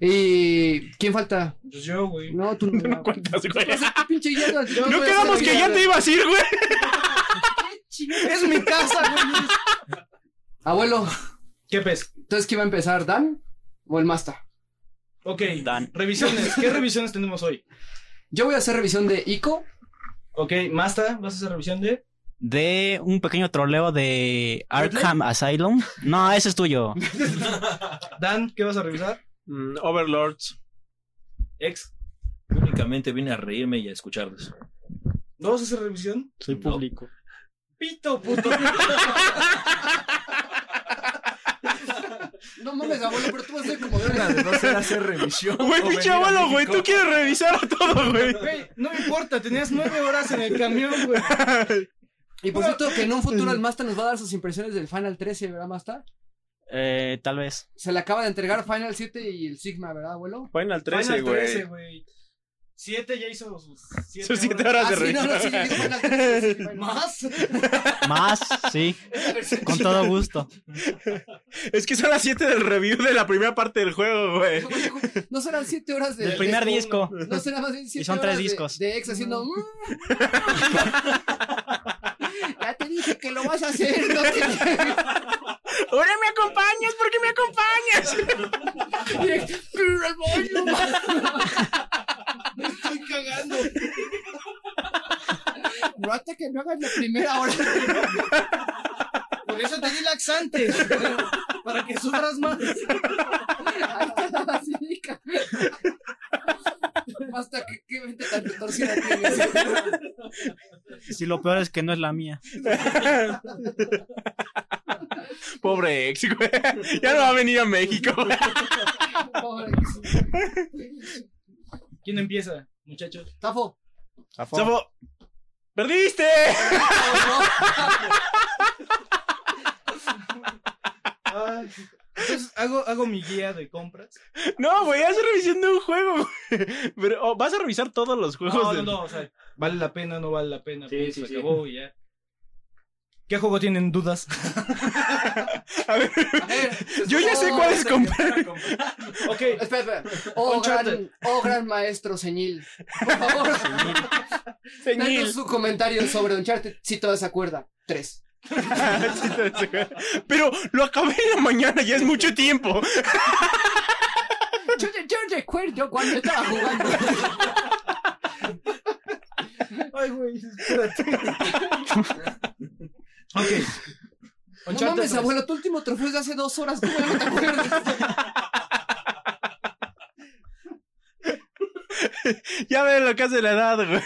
¿Y quién falta? Pues yo, güey. No, tú no. No cuentas, güey. ¿qué pinche hierro? Yo No quedamos que ya te ibas a ir, güey. Es mi casa, güey. Abuelo, ¿Qué pez? entonces, ¿quién va a empezar? ¿Dan o el Masta? Ok, Dan. revisiones. ¿Qué revisiones tenemos hoy? Yo voy a hacer revisión de ICO. Ok, Masta, ¿vas a hacer revisión de? De un pequeño troleo de Arkham Asylum. No, ese es tuyo. Dan, ¿qué vas a revisar? Mm, Overlords. Ex. Únicamente vine a reírme y a escucharlos. ¿No vas a hacer revisión? Soy público. Pito, puto. No mames, abuelo, pero tú vas a ser como de de no ser hacer revisión. Güey, pinche abuelo, güey. Tú quieres revisar a todo, güey. Güey, no me importa, tenías nueve horas en el camión, güey. Y por cierto, que en un futuro el Masta nos va a dar sus impresiones del Final 13, ¿verdad, Masta? Eh, tal vez. Se le acaba de entregar Final 7 y el Sigma, ¿verdad, abuelo? Final 13, Final 13, güey. güey. Siete ya hizo sus siete, Sus siete horas. horas de Ah, sí, no, no, sí, Final 13, sí, Final. ¿Más? Más, sí. Con todo gusto. Es que son las 7 del review de la primera parte del juego, güey. No serán 7 horas de. El primer de- disco. No serán más bien 7 Y son tres horas de- discos. De, ex haciendo. "Mm". Dije que lo vas a hacer, no te Ahora me acompañas, ¿por qué me acompañas? Me estoy cagando. No hasta que no hagas la primera hora. Por eso te di laxantes. Para que sufras más. Ahí está la basílica. Hasta que qué mente tan retorcida tienes. Si lo peor es que no es la mía. Pobre ex, güey. Ya no va a venir a México. Pobre. ¿Quién empieza, muchachos? Tafo. Safo, ¡Perdiste! Entonces hago, hago mi guía de compras. No, güey, haces revisión de un juego, güey. Pero oh, vas a revisar todos los juegos. No, no, del- no, o sea, vale la pena, no vale la pena. Sí, pues, sí, se sí. acabó y ya. ¿Qué juego tienen dudas? A ver, A ver, yo ya sé oh, cuáles comprar. ok, Espera, espera. Oh, gran, oh, gran maestro Señil. Por favor, Señil. su comentario sobre Uncharted, si todavía se acuerda. Tres. Pero lo acabé en la mañana, ya es mucho tiempo. Yo, yo recuerdo cuando estaba jugando. Ay, güey, espérate. ok. No mames, 3. abuelo, tu último trofeo es de hace dos horas. ¿Cómo ya no te acuerdas? Ya ven lo que hace la edad, güey.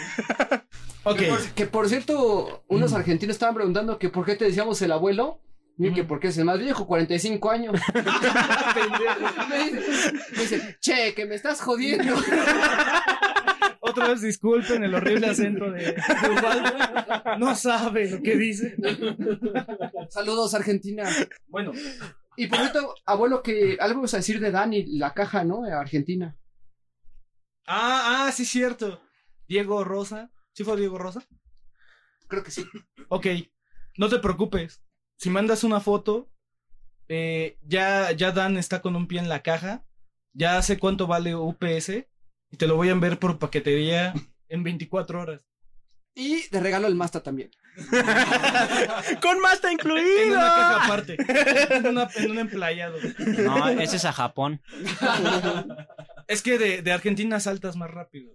Que, por, que, por cierto, unos argentinos estaban preguntando que por qué te decíamos el abuelo. Y que porque es el más viejo, 45 años. me, dice, me dice, che, que me estás jodiendo. Otra vez disculpen el horrible acento de de Ubaldo. No sabe lo que dice. Saludos, Argentina. Bueno, Y por cierto, abuelo, que algo vas a decir de Dani, la caja, ¿no? Argentina. ah, ah, sí, cierto. Diego Rosa. ¿Sí fue Diego Rosa? Creo que sí. Ok, no te preocupes. Si mandas una foto, eh, ya, ya Dan está con un pie en la caja. Ya sé cuánto vale UPS. Y te lo voy a enviar por paquetería en 24 horas. Y de regalo el Masta también. Con Masta En incluido. una caja aparte. En, una- en un emplayado. No, ese es a Japón. Es que de, de Argentina saltas más rápido.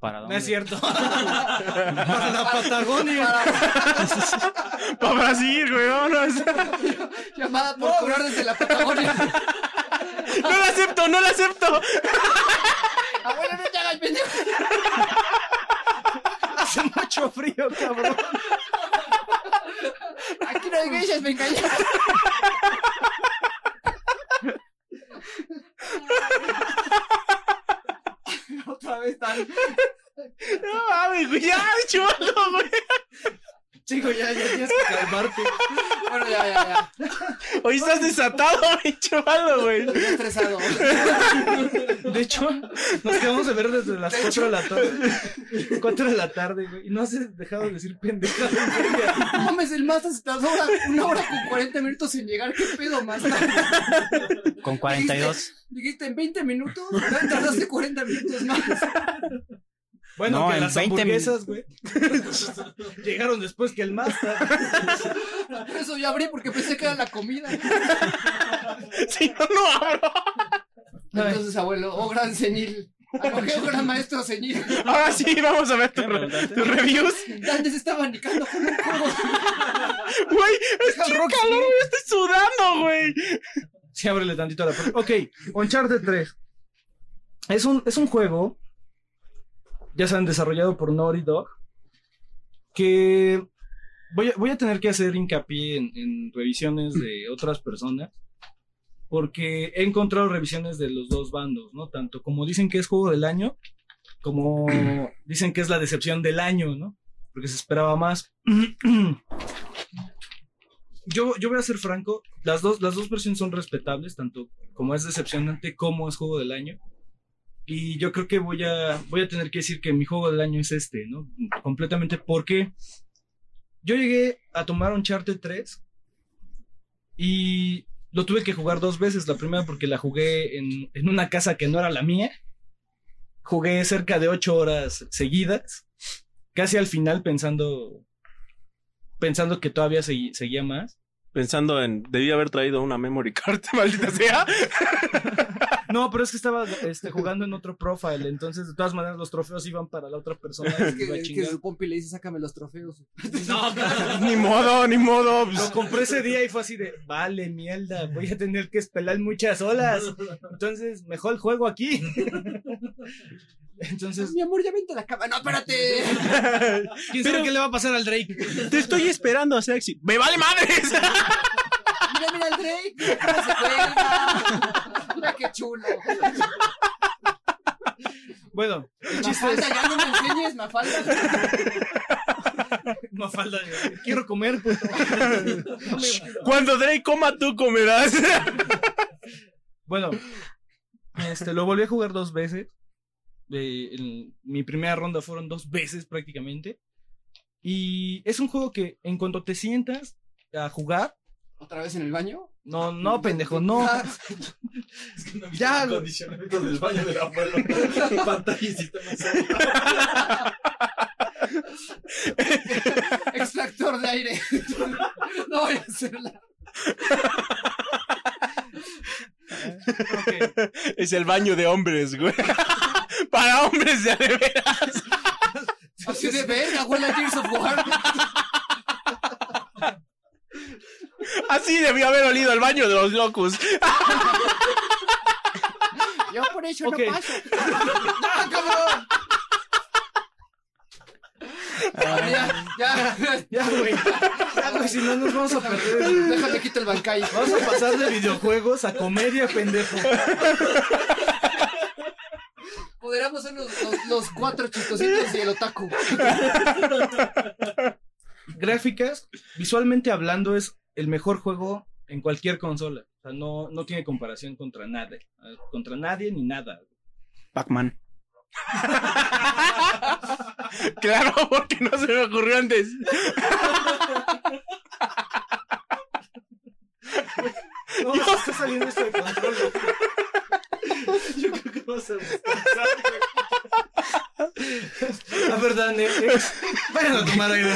¿Para No dónde? es cierto. Para la Patagonia. Para Brasil, güey, vámonos. Llamada por cobrar desde la Patagonia. No la acepto, no la acepto. Abuelo, no te hagas pendejo. Hace mucho frío, cabrón. Aquí no hay geishas, me engañé. Otra vez tan. No mames, güey, ya, algo, güey. Chico, ya, ya tienes que calmarte. Bueno, ya, ya, ya. Hoy estás desatado, güey, chaval, güey. Estoy estresado. De hecho, nos quedamos de ver desde las 4 de la tarde. 4 de la tarde, güey. Y no has dejado de decir pendejadas. No mames, el Masta se tardó una, hora con 40 minutos en llegar. ¿Qué pedo, Masta? Con 42. Dijiste en 20 minutos, tardaste 40 minutos más. Bueno, No, que en las 20 hamburguesas, güey. Llegaron después que el. Por eso ya abrí porque pensé que era la comida. Si no, no abro. Entonces, abuelo, oh gran señil. Acogió gran maestro señil. Ahora sí, vamos a ver tus reviews. Dante se estaba abanicando con un juego. Güey, es que calor, güey, estoy sudando, güey. Sí, ábrele tantito a la puerta. Ok, Uncharted 3. Es un, es un juego, ya saben, desarrollado por Naughty Dog, que voy a, voy a tener que hacer hincapié en, en revisiones de otras personas, porque he encontrado revisiones de los dos bandos, ¿no? Tanto como dicen que es juego del año, como dicen que es la decepción del año, ¿no? Porque se esperaba más. Yo, yo voy a ser franco, las dos, las dos versiones son respetables, tanto como es decepcionante como es juego del año. Y yo creo que voy a, voy a tener que decir que mi juego del año es este, ¿no? Completamente porque yo llegué a tomar Uncharted 3 y lo tuve que jugar dos veces. La primera porque la jugué en, en una casa que no era la mía. Jugué cerca de ocho horas seguidas, casi al final pensando, pensando que todavía seguía más. Pensando en, debí haber traído una memory card, maldita sea. No, pero es que estaba este, jugando en otro profile, entonces de todas maneras los trofeos iban para la otra persona. Es que, iba a es que su pompi le dice, sácame los trofeos. No, claro. ni modo, ni modo. Lo pues. compré ese día y fue así de, vale, mierda, voy a tener que espelar muchas olas. Entonces, mejor juego aquí. Entonces, Mi amor, ya vente a la cama. No, espérate. ¿quién sabe Pero- qué le va a pasar al Drake? Te estoy esperando, sexy. ¡Me vale madres! Mira, mira el Drake. Mira se cuelga. Mira qué chulo. Bueno, el chiste es, Mafalda, ya no me enseñes, Mafalda. No falta. Quiero comer. puto. No me- Cuando Drake coma, tú comerás. Bueno, este, lo volví a jugar dos veces. Eh, en mi primera ronda fueron dos veces prácticamente. Y es un juego que en cuanto te sientas a jugar, ¿Otra vez en el baño? no, no, pendejo, no. Ah, Ya, güey. Condicionamiento del baño del abuelo. Pantalla y sistema extractor de aire. No voy a hacerla. Es el baño de hombres, güey. Para hombres de veras. Así de verga, Gears of War. Así debió haber olido el baño de los locos. Yo por eso Ok. no paso. ¡Ah, cabrón! Ah, ya, ya. Ya, güey. Ya, güey, si no nos vamos a perder. Déjate quito el bancay. Vamos a pasar de videojuegos a comedia, pendejo. Podríamos ser los, los, los cuatro chistositos y el otaku. Gráficas, visualmente hablando, es el mejor juego en cualquier consola. O sea, no, no tiene comparación contra nada. eh, Contra nadie ni nada. Pac-Man. Claro, porque no se me ocurrió antes. No, se está saliendo esto de control. Yo creo que vas a. La verdad, vayan a tomar aire.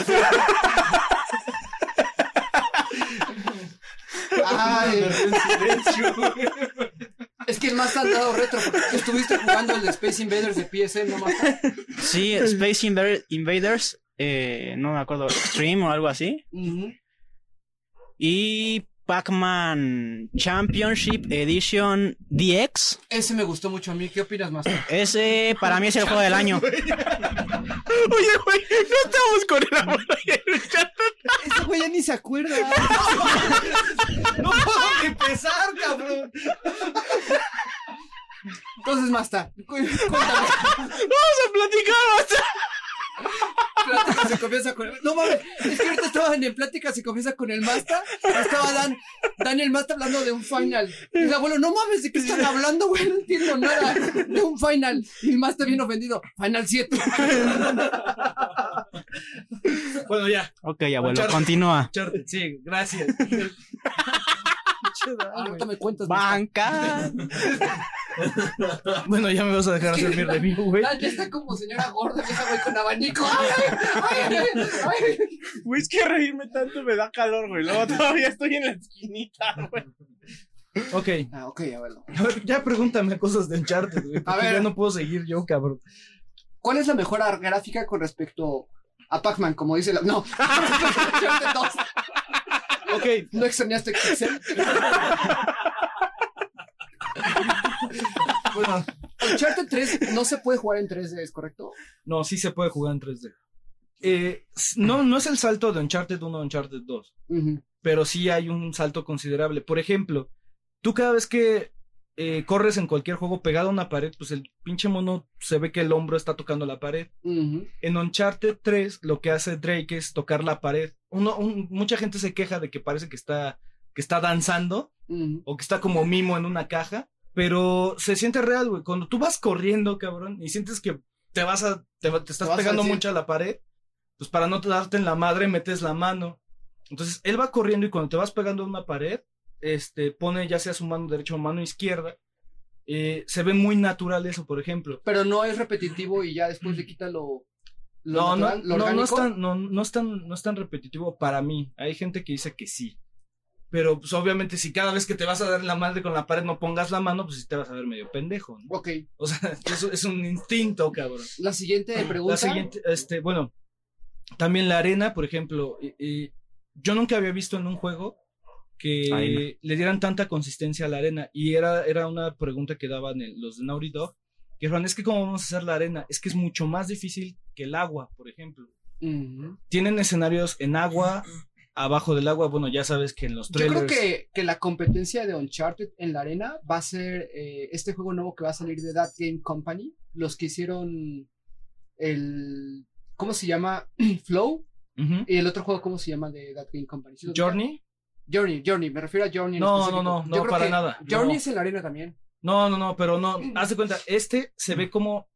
Ay, es que más te han dado retro porque estuviste jugando el de Space Invaders de PSN, no más. Sí, Space Inva- Invaders, eh, no me acuerdo, Extreme o algo así. Y Pac-Man Championship Edition DX. Ese me gustó mucho a mí. ¿Qué opinas más? Ese para mí es el juego del año. Oye, güey, no estamos con el amor. Ese güey ya ni se acuerda. No puedo ni empezar, cabrón. Entonces, Masta, cu- cuéntame. Vamos a platicar basta. Plática se comienza con el... No mames, es que ahorita estaban en plática se comienza con el Masta. Estaba Dan, Daniel Masta hablando de un final. Y el abuelo, no mames, ¿de qué están hablando, güey? No entiendo nada. De un final. Y el Masta bien ofendido. Final 7. Bueno, ya. Ok, abuelo, Uncharted. continúa. Uncharted, Sí, gracias. Ahorita me cuentas. Masta. Banca. Bueno, ya me vas a dejar hacer mi review, güey. Dan ya está como señora gorda, vieja güey con abanico. Ay, ay, ay, ay. Güey, es que reírme tanto me da calor, güey. Luego todavía estoy en la esquinita, güey. Ok. Ah, ok. A ver, ya pregúntame cosas de Uncharted, güey. Porque ver. ya no puedo seguir yo, cabrón. ¿Cuál es la mejor gráfica con respecto a Pac-Man? Como dice la. No. Uncharted 2. Ok, ¿No extrañaste Pixel? Bueno. Uncharted 3 no se puede jugar en 3D, ¿es correcto? No, sí se puede jugar en 3D. Eh, no, no es el salto de Uncharted 1 a Uncharted 2, Ujú. pero sí hay un salto considerable. Por ejemplo, tú cada vez que eh, corres en cualquier juego pegado a una pared, pues el pinche mono se ve que el hombro está tocando la pared. En Uncharted 3 lo que hace Drake es tocar la pared. Uno, un- mucha gente se queja de que parece que está, que está danzando o que está como mimo en una caja, pero se siente real, güey. Cuando tú vas corriendo, cabrón, y sientes que te vas a, te, te estás pegando mucho a la pared, pues para no darte en la madre metes la mano. Entonces él va corriendo y cuando te vas pegando a una pared, este, pone ya sea su mano derecha o mano izquierda. eh, se ve muy natural eso, por ejemplo. Pero no es repetitivo y ya después le quita lo. lo No, no, natural, lo no, no, orgánico. es tan, no, no es tan, no es tan repetitivo para mí. Hay gente que dice que sí. Pero, pues, obviamente, si cada vez que te vas a dar la madre con la pared no pongas la mano, pues sí te vas a ver medio pendejo, ¿no? Ok. O sea, eso es un instinto, cabrón. La siguiente pregunta. La siguiente, este, bueno, también la arena, por ejemplo, y- y yo nunca había visto en un juego que Arena. le dieran tanta consistencia a la arena. Y era, era una pregunta que daban el- los de Naughty Dog, que dijeron, es que cómo vamos a hacer la arena, es que es mucho más difícil que el agua, por ejemplo. Tienen escenarios en agua, abajo del agua, bueno, ya sabes que en los Yo trailers... creo que, que la competencia de Uncharted en la arena va a ser eh, este juego nuevo que va a salir de That Game Company. Los que hicieron el. ¿Cómo se llama? Flow. ¿Y el otro juego cómo se llama de That Game Company? Journey. Journey, Journey, me refiero a Journey. en No, no, no, Yo no, creo para que nada, Journey no. es en la arena también. No, no, no, pero no. Haz de cuenta, este se ve como,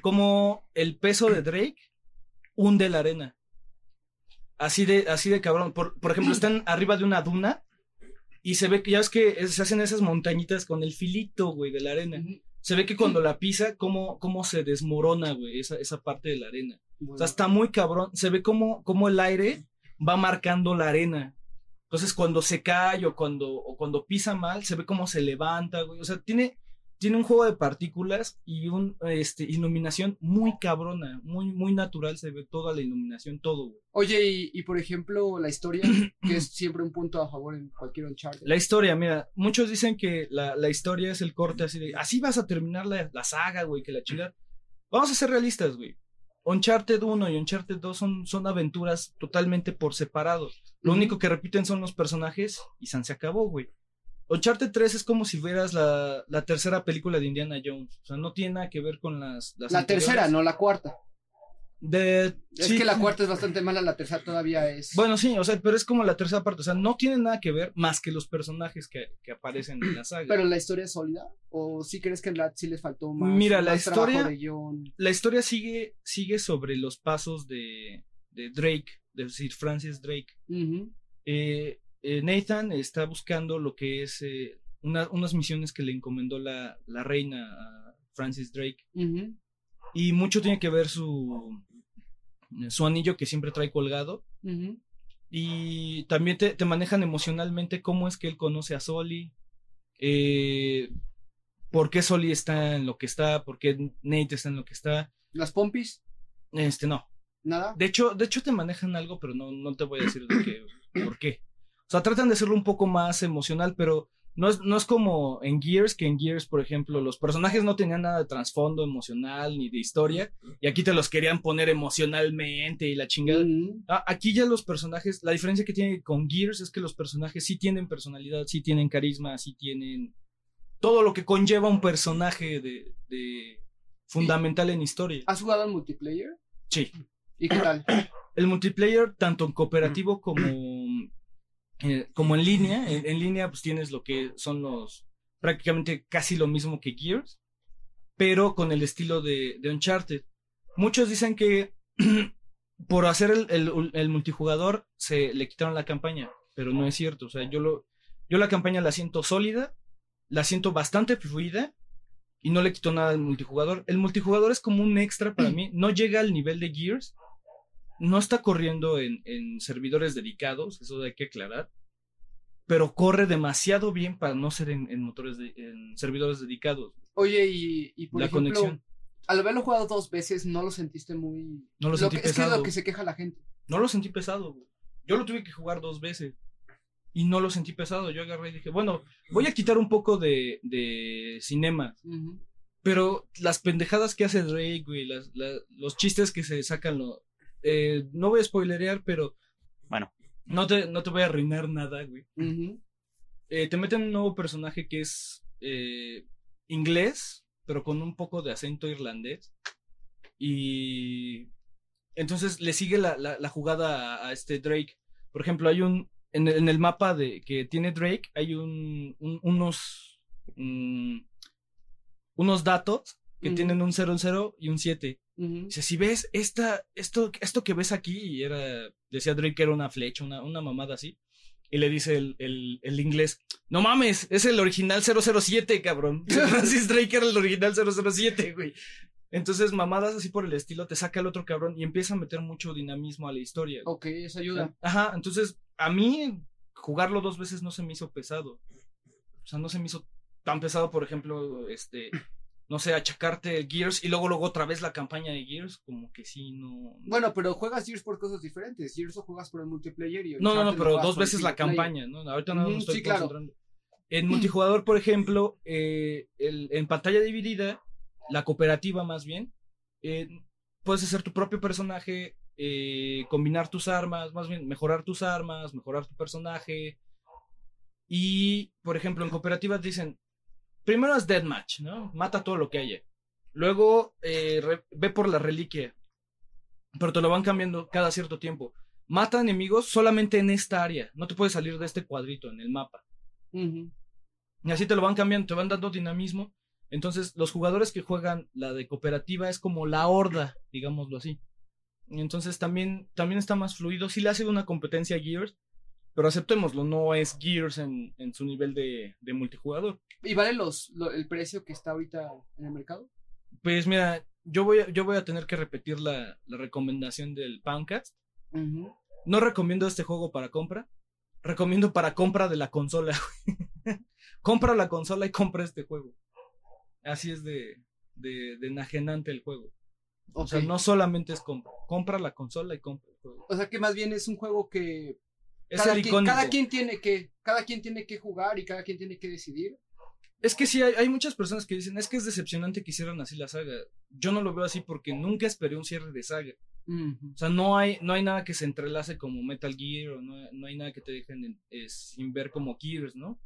como el peso de Drake hunde la arena. Así de, así de cabrón. Por, por ejemplo, están arriba de una duna y se ve que ya es que se hacen esas montañitas con el filito, güey, de la arena. Se ve que cuando la pisa, cómo, cómo se desmorona, güey, esa, esa parte de la arena. O sea, está muy cabrón. Se ve como, como el aire va marcando la arena. Entonces, cuando se cae o cuando, o cuando pisa mal, se ve cómo se levanta, güey. O sea, tiene, tiene un juego de partículas y un este, iluminación muy cabrona, muy, muy natural. Se ve toda la iluminación, todo, güey. Oye, y, y por ejemplo, la historia, que es siempre un punto a favor en cualquier Uncharted. La historia, mira, muchos dicen que la, la historia es el corte así de, así vas a terminar la, la saga, güey, que la chingada. Vamos a ser realistas, güey. Uncharted 1 y Uncharted 2 son, son aventuras totalmente por separado. Lo único que repiten son los personajes y San se acabó, güey. Uncharted 3 es como si vieras la, la tercera película de Indiana Jones. O sea, no tiene nada que ver con las... las La anteriores. tercera, no la cuarta. De, Es sí, que la cuarta es bastante mala, la tercera todavía es. Bueno, sí, o sea, pero es como la tercera parte. O sea, no tiene nada que ver más que los personajes que, que aparecen en la saga. Pero la historia es sólida. ¿O sí crees que en realidad sí les faltó más? Mira, la más historia- de guion? la historia sigue, sigue sobre los pasos de, de Drake, de Sir Francis Drake. Ujú. Eh, eh, Nathan está buscando lo que es eh, una- unas misiones que le encomendó la, la reina a Francis Drake. Y mucho tiene que ver su, su anillo que siempre trae colgado. Y también te, te manejan emocionalmente cómo es que él conoce a Soli. eh, por qué Soli está en lo que está, por qué Nate está en lo que está. Las pompis, Este, no. nada. De hecho, de hecho te manejan algo, pero no, no te voy a decir de qué, por qué. O sea, tratan de hacerlo un poco más emocional, pero no es, no es como en Gears, que en Gears, por ejemplo, los personajes no tenían nada de trasfondo emocional ni de historia, y aquí te los querían poner emocionalmente y la chingada. Ah, aquí ya los personajes, la diferencia que tiene con Gears es que los personajes sí tienen personalidad, sí tienen carisma, sí tienen todo lo que conlleva un personaje de, de fundamental en historia. ¿Has jugado al multiplayer? Sí. ¿Y qué tal? El multiplayer, tanto en cooperativo como, eh, como en línea, en, línea pues tienes lo que son los prácticamente casi lo mismo que Gears, pero con el estilo de, de Uncharted. Muchos dicen que por hacer el, el- el multijugador se le quitaron la campaña, pero no es cierto. O sea, yo lo, yo la campaña la siento sólida, la siento bastante fluida y no le quito nada al multijugador. El multijugador es como un extra para mí, no llega al nivel de Gears, no está corriendo en, en servidores dedicados, eso hay que aclarar, pero corre demasiado bien para no ser en, en motores de, en servidores dedicados. Oye, y, y por La ejemplo, conexión. al haberlo jugado dos veces, ¿no lo sentiste muy...? No lo sentí que, Es que es pesado. lo que se queja la gente. No lo sentí pesado. güey. Yo lo tuve que jugar dos veces. Y no lo sentí pesado. Yo agarré y dije, bueno, voy a quitar un poco de, de cinema. Pero las pendejadas que hace Drake, güey, las- la- los chistes que se sacan, lo, eh, no voy a spoilerear, pero... Bueno. No te, no te voy a arruinar nada, güey. Eh, te meten un nuevo personaje que es eh, inglés, pero con un poco de acento irlandés. Y entonces le sigue la, la- la jugada a, a este Drake. Por ejemplo, hay un. En el, en el mapa de, que tiene Drake, hay un, un- unos. mm, unos datos que Ujú. tienen un 0, un 0 y un 7. Dice, si ves esta, esto, esto que ves aquí, y era, decía Drake que era una flecha, una, una mamada así. Y le dice el, el, el inglés, no mames, es el original 007, cabrón. Francis Drake era el original 007, güey. Entonces, mamadas así por el estilo, te saca el otro cabrón y empieza a meter mucho dinamismo a la historia. Ok, eso ayuda. Ajá, entonces, a mí, jugarlo dos veces no se me hizo pesado. O sea, no se me hizo tan pesado, por ejemplo, este, no sé, achacarte Gears y luego luego otra vez la campaña de Gears, como que sí, no. Bueno, pero juegas Gears por cosas diferentes. Gears o juegas por el multiplayer y No, no, no, pero dos veces la campaña, ¿no? Ahorita no me estoy sí, claro. concentrando. En multijugador, por ejemplo, eh, el- en pantalla dividida, la cooperativa más bien, eh, puedes hacer tu propio personaje, eh, combinar tus armas, más bien mejorar tus armas, mejorar tu personaje. Y, por ejemplo, en cooperativas dicen, primero es deathmatch, ¿no? Mata todo lo que haya. Luego, eh, re- ve por la reliquia. Pero te lo van cambiando cada cierto tiempo. mata enemigos solamente en esta área. No te puedes salir de este cuadrito en el mapa. Y así te lo van cambiando, te van dando dinamismo. Entonces, los jugadores que juegan la de cooperativa es como la horda, digámoslo así. Entonces también, también está más fluido. Sí le ha sido una competencia a Gears, pero aceptémoslo, no es Gears en, en su nivel de, de multijugador. ¿Y vale los, lo- el precio que está ahorita en el mercado? Pues mira, yo voy a, yo voy a tener que repetir la, la recomendación del Poundcast. Ujú. No recomiendo este juego para compra. Recomiendo para compra de la consola. compra la consola y compra este juego. Así es de, de, de enajenante el juego. O sea, no solamente es compra. Compra la consola y compra el juego. O sea que más bien es un juego que Es cada, el quien, icónico. cada quien tiene que cada quien tiene que jugar y cada quien tiene que decidir. Es que sí, hay, hay muchas personas que dicen, es que es decepcionante que hicieran así la saga. Yo no lo veo así porque nunca esperé un cierre de saga. O sea, no hay, no hay nada que se entrelace como Metal Gear, o no, no hay nada que te dejen en- sin ver como Gears, ¿no?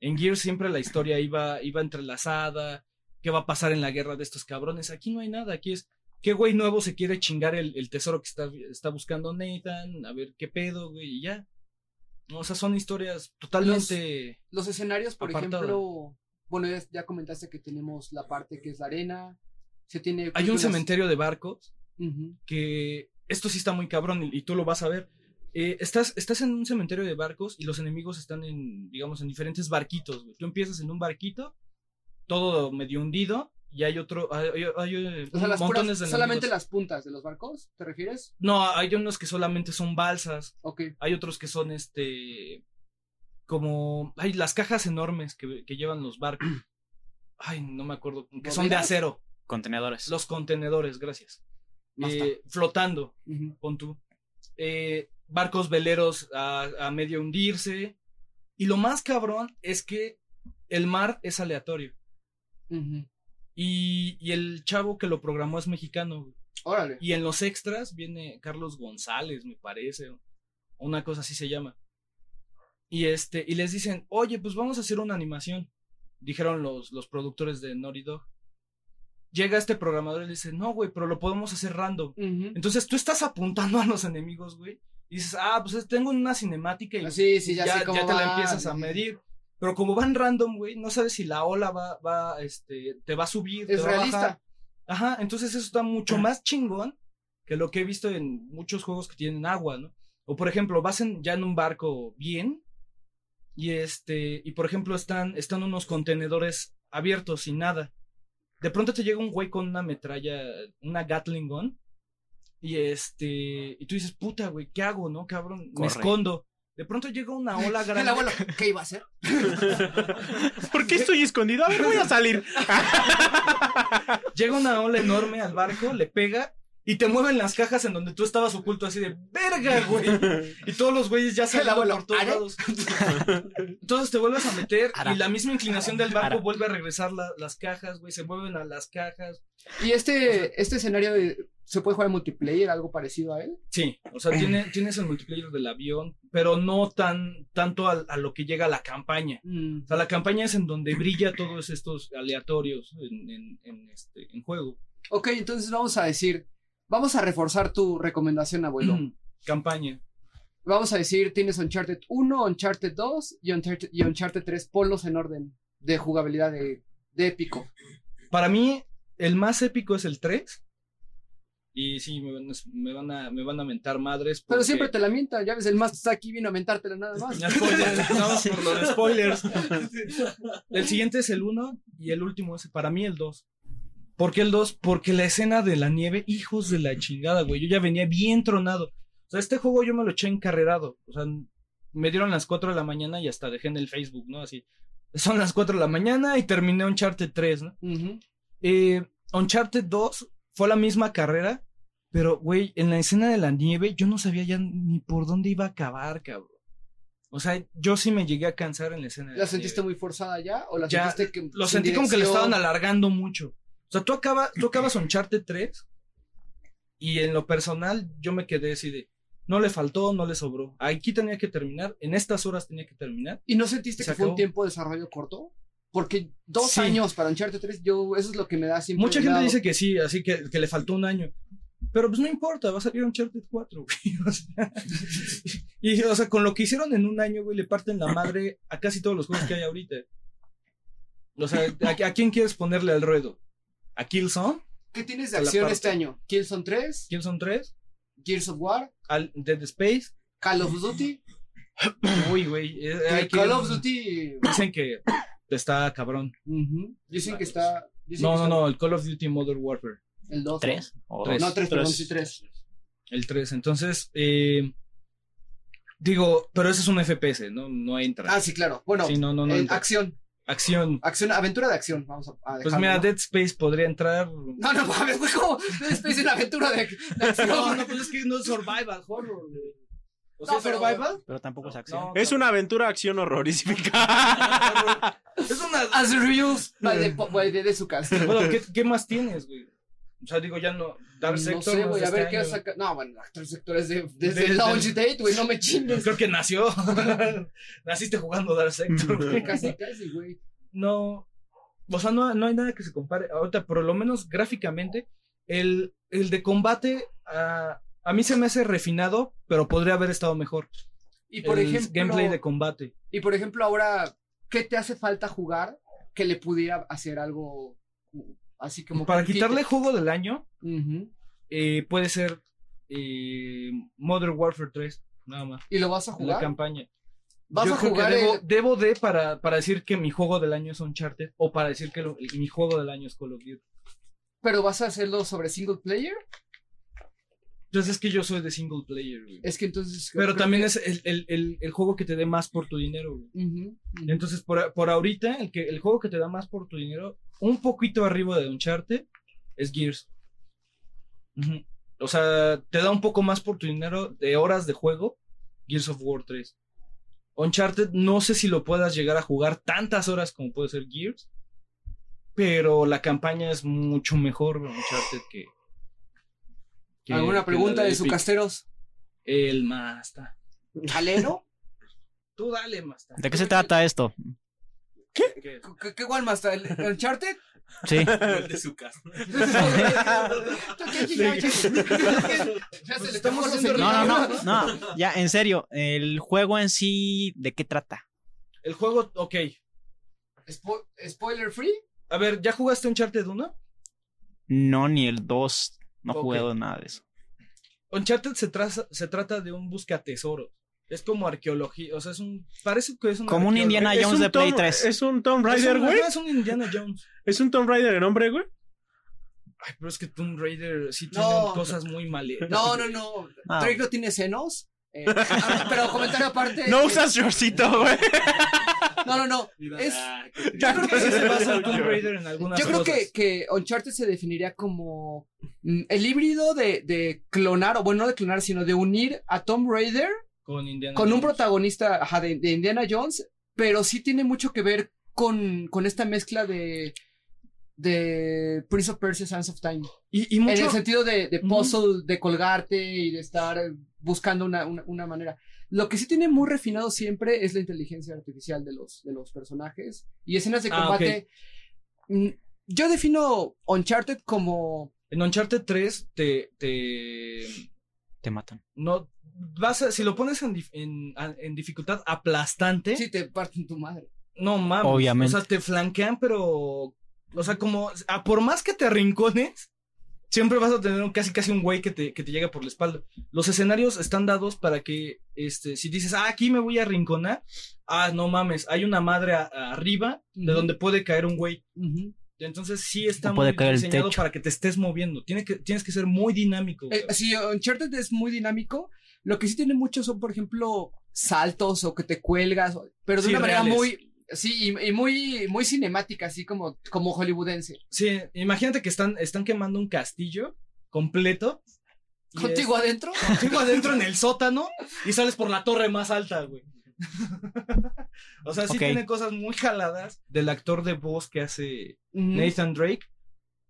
En Gears siempre la historia iba, iba entrelazada, qué va a pasar en la guerra de estos cabrones. Aquí no hay nada, aquí es, qué güey nuevo se quiere chingar el, el tesoro que está, está buscando Nathan, a ver qué pedo, güey, y ya. O sea, son historias totalmente... Los escenarios, por Apartado. ejemplo, bueno, ya, ya comentaste que tenemos la parte que es la arena, se tiene Hay un cementerio de barcos que esto sí está muy cabrón y, y tú lo vas a ver. Eh, estás, estás en un cementerio de barcos y los enemigos están en, digamos, en diferentes barquitos. güey. Tú empiezas en un barquito, todo medio hundido, y hay otro, hay, hay- hay, eh, O sea, las montones puras- de solamente las puntas de los barcos, ¿te refieres? No, hay unos que solamente son balsas, Ok. hay otros que son, este, como, hay las cajas enormes que, que llevan los barcos. Ay, no me acuerdo, que son de acero, Contenedores. los contenedores, gracias. Eh, flotando. Pon tú. Eh, barcos veleros a, a medio hundirse. Y lo más cabrón es que el mar es aleatorio. Ujú. Y, y el chavo que lo programó es mexicano. güey. Órale. Y en los extras viene Carlos González, me parece. o Una cosa así se llama. Y este, y les dicen, oye, pues vamos a hacer una animación. Dijeron los, los productores de Naughty Dog. Llega este programador y le dice, no, güey, pero lo podemos hacer random. Entonces tú estás apuntando a los enemigos, güey. Y dices, ah, pues tengo una cinemática y Ah, Sí, sí, ya, te la empiezas a medir. Pero como van random, güey, no sabes si la ola va, va, este, te va a subir, te Es va a realista. bajar. Ajá, entonces eso está mucho más chingón que lo que he visto en muchos juegos que tienen agua, ¿no? O por ejemplo, vas en, ya en un barco bien y este, y por ejemplo están, están unos contenedores abiertos sin nada. De pronto te llega un güey con una metralla, una Gatling gun y este, y tú dices, puta, güey, ¿qué hago, no, cabrón? Me escondo. De pronto llega una ola El grande. abuelo, ¿qué iba a hacer? ¿Por qué estoy escondido? A ver, voy a salir. Llega una ola enorme al barco, le pega y te mueven las cajas en donde tú estabas oculto así de verga, güey. Y todos los güeyes ya salen abuelo, por todos ¿are? lados. Entonces te vuelves a meter Ara. y la misma inclinación del barco Ara. vuelve a regresar la- las cajas, güey. Se vuelven a las cajas. Y este, este escenario de- se puede jugar en multiplayer, algo parecido a él. Sí, o sea, tiene, tienes el multiplayer del avión, pero no tan tanto a, a lo que llega la campaña. Mm. O sea, la campaña es en donde brilla todos estos aleatorios en, en- en este, en juego. Ok, entonces vamos a decir, vamos a reforzar tu recomendación, abuelo. campaña. Vamos a decir, tienes Uncharted 1, Uncharted 2 y Uncharted, y Uncharted 3, ponlos en orden de jugabilidad de, de épico. Para mí, el más épico es el 3. Y sí, me van a, me van a, me van a mentar madres. Pero siempre te la mientan, ya ves, el más está aquí vino a mentártela nada más. Vamos por lo de spoilers. El siguiente es el 1 y el último es para mí el 2. ¿Por qué el 2? Porque la escena de la nieve, hijos de la chingada, güey. Yo ya venía bien tronado. O sea, este juego yo me lo eché encarrerado. O sea, me dieron las 4 de la mañana y hasta dejé en el Facebook, ¿no? Así. Son las 4 de la mañana y terminé Uncharted 3, ¿no? Eh, Uncharted 2 fue la misma carrera, pero, güey, en la escena de la nieve yo no sabía ya ni por dónde iba a acabar, cabrón. O sea, yo sí me llegué a cansar en la escena de ¿La la sentiste nieve. muy forzada ya? ¿O la Ya, sentiste que Lo sentí como que le estaban alargando mucho. O sea, tú, acaba, tú acabas Uncharted 3 y en lo personal yo me quedé así de, no le faltó, no le sobró. Aquí tenía que terminar, en estas horas tenía que terminar. ¿Y no sentiste Se que fue un tiempo de desarrollo corto? Porque dos Sí. años para Uncharted 3, yo, eso es lo que me da siempre. Mucha gente dado- dice que sí, así que, que le faltó un año. Pero pues no importa, va a salir Uncharted 4, güey. O sea, y, o sea, con lo que hicieron en un año, güey, le parten la madre a casi todos los juegos que hay ahorita. O sea, ¿a, a quién quieres ponerle al ruedo? ¿A Killzone? ¿Qué tienes de acción parte. este año? Killzone 3, ¿Killzone 3? Gears of War, ¿Al Dead Space? Call of Duty. Uy, güey. eh, que- Call of Duty. Dicen que está cabrón. ujú, Dicen que está. dicen No, que no, está- no, el Call of Duty Modern Warfare. El 2. ¿Tres? ¿O Tres. dos? No, 3, perdón, sí, 3. El 3. Entonces, eh, digo, pero eso es un FPS, ¿no? No entra. Ah, sí, claro. Bueno, Sí, no, no, no en entra. acción. Acción. Acción, aventura de acción. Vamos a, a Pues dejarlo, mira, ¿no? Dead Space podría entrar. No, no mames, güey, ¿cómo? Dead Space es una aventura de, de acción. No, no, pues es que no es survival horror, güey. O sea, No, pero- survival. Pero tampoco es acción. No, Es una aventura acción horrorífica. Es una. As reviews by the, by the, de su casa. Bueno, ¿qué, qué más tienes, güey? O sea, digo, ya no. Dark no Sector. sé, no güey, es a ver este qué año. No, bueno, Dark Sector es de, desde De- launch date, güey, no me chingues. Creo que nació. Naciste jugando Dark Sector, güey. Casi, casi, güey. no, o sea, no, no hay nada que se compare. Ahorita, por lo menos gráficamente, el, el de combate ah, a mí se me hace refinado, pero podría haber estado mejor. Y por el ejemplo. gameplay de combate. Y por ejemplo, ahora, ¿qué te hace falta jugar que le pudiera hacer algo así como. Para que quitarle quite- juego del año, eh, puede ser eh, Modern Warfare 3, nada más. ¿Y lo vas a en La jugar? campaña. ¿Vas Yo a creo que jugar debo, el- debo de para, para decir que mi juego del año es Uncharted o para decir que lo- mi juego del año es Call of Duty. ¿Pero vas a hacerlo sobre single player? Entonces es que yo soy de single player, güey. Es que entonces. Pero también que- es el, el, el, el juego que te dé más por tu dinero, güey. Entonces, por, por ahorita, el, que, el juego que te da más por tu dinero, un poquito arriba de Uncharted, es Gears. O sea, te da un poco más por tu dinero de horas de juego, Gears of War 3. Uncharted, no sé si lo puedas llegar a jugar tantas horas como puede ser Gears, pero la campaña es mucho mejor Uncharted que... que- ¿Alguna pregunta de de su Epic. casteros? El Masta. ¿Alero? Tú dale, Masta. ¿De qué se trata esto? ¿Qué? ¿Qué, qué igual más? ¿El el Uncharted? Sí. El de su casa. No, no, no, no. Ya, en serio, el juego en sí, ¿de qué trata? El juego, ok. Spo- ¿Spoiler free? A ver, ¿ya jugaste Uncharted 1? No, ni el 2. No he jugado nada de eso. Uncharted se, traza- se trata de un busca tesoro. Es como arqueología, o sea, es un parece que es un Como un. Indiana Es Jones un de Play Tom- 3. Es un Tomb Raider, güey. Es un Indiana Jones. Es un Tomb Raider en hombre, güey. Ay, pero es que Tomb Raider sí tiene No. cosas muy maletas. No, no, no. Ah. Drake no tiene senos. Eh, ah, pero comentario aparte. No eh, usas shortcito, güey. No, no, no. Es, Yo creo que sí se basa en Tomb Raider en algunas yo creo que, que Uncharted se definiría como mm, el híbrido de, de clonar, o bueno, no de clonar, sino de unir a Tomb Raider con Indiana con un Jones. protagonista ajá, de, de Indiana Jones, pero sí tiene mucho que ver con, con esta mezcla de, de Prince of Persia Sands of Time. Y, y En el sentido de, de puzzle, de colgarte y de estar buscando una, una, una manera. Lo que sí tiene muy refinado siempre es la inteligencia artificial de los, de los personajes y escenas de Ah, combate. Mm, Yo defino Uncharted como. en Uncharted 3 te te Te matan. no vas a, si lo pones en, en, en dificultad aplastante, Sí, te parten tu madre. no mames, Obviamente. o sea, te flanquean, pero o sea, como a por más que te arrincones, siempre vas a tener un- casi casi un güey que te, que te llega por la espalda. Los escenarios están dados para que este si dices, "Ah, aquí me voy a arrinconar", ah, no mames, hay una madre a- a arriba de donde puede caer un güey. Entonces sí está puede muy caer diseñado para que te estés moviendo. Tiene que, tienes que ser muy dinámico. Eh, sí, Uncharted es muy dinámico. Lo que sí tiene mucho son, por ejemplo, saltos o que te cuelgas, pero de Sí, una manera muy. Sí, y, y muy, muy cinemática, así como, como hollywoodense. Sí, imagínate que están, están quemando un castillo completo. Contigo es- adentro. contigo adentro en el sótano y sales por la torre más alta, güey. o sea, sí Ok. tiene cosas muy jaladas del actor de voz que hace. Nathan Drake.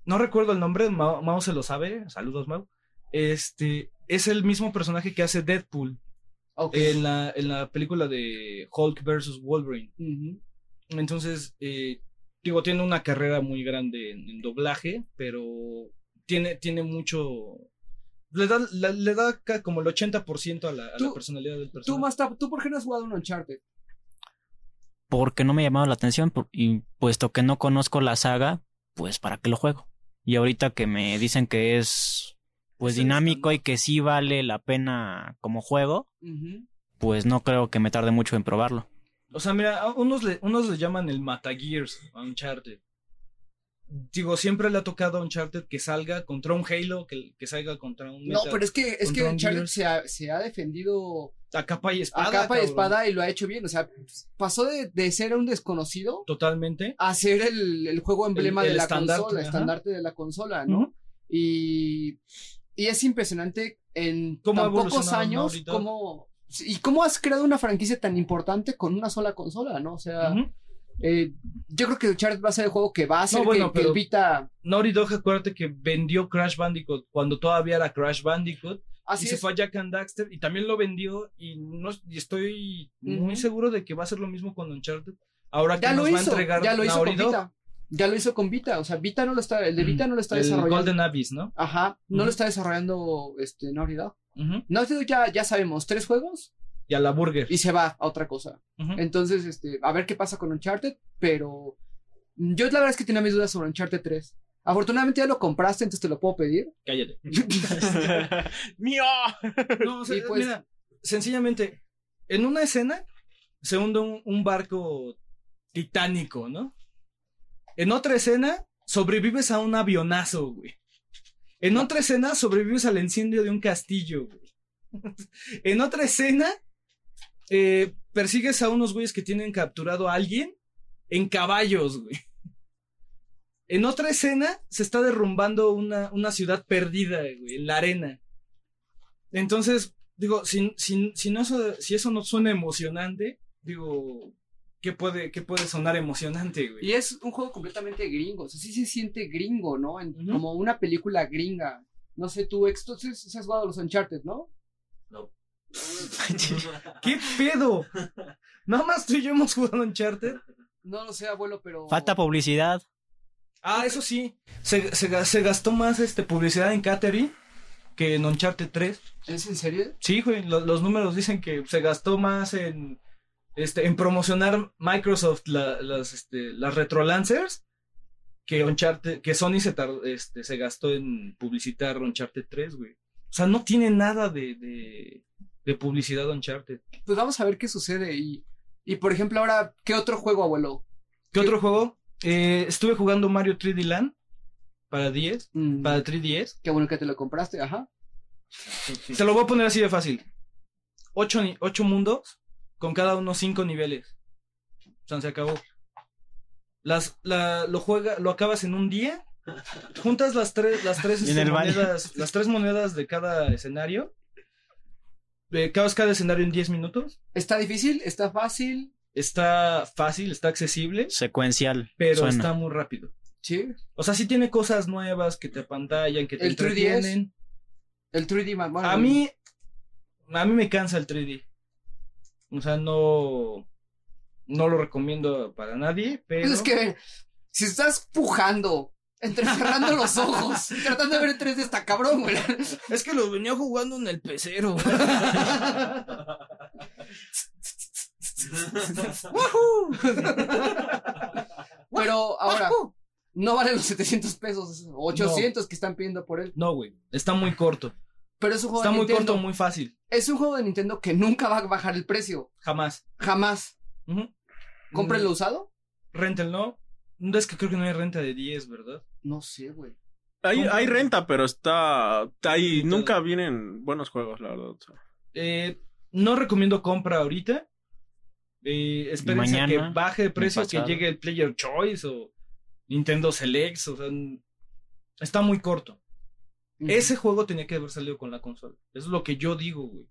No recuerdo el nombre, Mau, Mau se lo sabe. Saludos, Mau. Este es el mismo personaje que hace Deadpool Ok. en la, en la película de Hulk vs. Wolverine. Ujú. Entonces, eh, digo, tiene una carrera muy grande en, en doblaje, pero tiene, tiene mucho, Le da, la- le da como el 80% a la, a la Tú- personalidad del Tú, personaje. Masta, ¿tú por qué no has jugado un Uncharted? Porque no me ha llamado la atención por- y puesto que no conozco la saga, pues para qué lo juego. Y ahorita que me dicen que es pues dinámico y que sí vale la pena como juego, pues no creo que me tarde mucho en probarlo. O sea, mira, a unos le, unos le llaman el Mata Gears a Uncharted. Digo, siempre le ha tocado a Uncharted que salga contra un Halo, que, que salga contra un No, pero es que, es que Uncharted se ha, se ha defendido a capa y espada. a capa y espada y lo ha hecho bien. O sea, pasó de, de ser un desconocido Totalmente. a ser el, el juego emblema El- de la estandarte, consola, ajá. estandarte de la consola, ¿no? Y, y es impresionante en ¿Cómo ha tan pocos años cómo, y cómo has creado una franquicia tan importante con una sola consola, ¿no? O sea, eh, yo creo que Uncharted va a ser el juego que va a No, bueno, que, que pero- el Vita... Naughty Dog, acuérdate que vendió Crash Bandicoot cuando todavía era Crash Bandicoot. Así y se fue a Jack and Daxter y también lo vendió. Y, no, y estoy muy seguro de que va a ser lo mismo con Uncharted. Ahora que Ya lo nos va a entregar ya lo hizo Naughty con Dog. Vita. Ya lo hizo con Vita, o sea, Vita no lo está, el de Vita no lo está el desarrollando. Golden Abyss, ¿no? Ajá, no lo está desarrollando este Naughty Dog. Naughty Dog ya, ya sabemos, tres juegos Y a la Burger. y se va a otra cosa. Entonces, este, a ver qué pasa con Uncharted, pero yo la verdad es que tenía mis dudas sobre Uncharted 3. Afortunadamente ya lo compraste, entonces te lo puedo pedir. Cállate. ¡Mío! No, o sea, Y pues- mira, sencillamente, en una escena se hunde un, un barco titánico, ¿no? En otra escena sobrevives a un avionazo, güey. En otra escena sobrevives al incendio de un castillo, güey. en otra escena eh, persigues a unos güeyes que tienen capturado a alguien en caballos, güey. En otra escena se está derrumbando una, una ciudad perdida, güey, en la arena. Entonces, digo, si, si, si, no, eso- si eso no suena emocionante, digo, ¿qué puede, qué puede sonar emocionante, güey? Y es un juego completamente gringo, o sea, sí se siente gringo, ¿no? En-. Como una película gringa. No sé, tú, ex, tú sí- sí has jugado a los Uncharted, ¿no? ¿Qué pedo? Nada más tú y yo hemos jugado Uncharted. No lo sé, abuelo, pero... Falta publicidad. Ah, eso sí. Se, se, se gastó más este, publicidad en Catering que en Uncharted 3. ¿Es en serio? Sí, güey. lo- los números dicen que se gastó más en, este, en promocionar Microsoft la- las, este, las Retrolancers que Uncharted, que Sony se, tar- este, se gastó en publicitar Uncharted 3, güey. O sea, no tiene nada de, de, de publicidad Uncharted. Pues vamos a ver qué sucede. Y, y por ejemplo, ahora, ¿qué otro juego, abuelo? ¿Qué otro juego? Eh, estuve jugando Mario 3D Land para 10, Mm, para 3DS. Qué bueno que te lo compraste, ajá. Te lo voy a poner así de fácil. Ocho, ocho mundos con cada uno cinco niveles. O sea, se acabó. Las, la, lo juega, lo acabas en un día. Juntas las tres, las tres este, monedas, las tres monedas de cada escenario. Eh, acabas cada escenario en 10 minutos. Está difícil, está fácil. Está fácil, está accesible, Secuencial. pero suena. está muy rápido. Sí. O sea, sí tiene cosas nuevas que te apantallan, que te El 3DS. entretienen. El 3D, man, bueno, A mí, a mí me cansa el 3D. O sea, no, no lo recomiendo para nadie, pero Pues es que, si estás pujando, entrecerrando los ojos, tratando de ver en 3D, está cabrón, güey. es que lo venía jugando en el pecero. Pero ahora, no vale los 700 pesos, 800 que están pidiendo por él. no, güey, está muy corto. Pero es un juego Está de muy Nintendo. corto, muy fácil. Es un juego de Nintendo que nunca va a bajar el precio. Jamás. Jamás. Ujú. Cómprenlo Mm, usado. Rental, ¿no? No, Es que creo que no hay renta de 10, ¿verdad? No sé, güey. Hay, hay renta, pero está. Ahí nunca vienen buenos juegos, la verdad. Eh, no recomiendo compra ahorita. Eh, espérense que baje de precio, que llegue el Player Choice o Nintendo Selects. O sea, está muy corto. Ese juego tenía que haber salido con la consola. Eso es lo que yo digo, güey.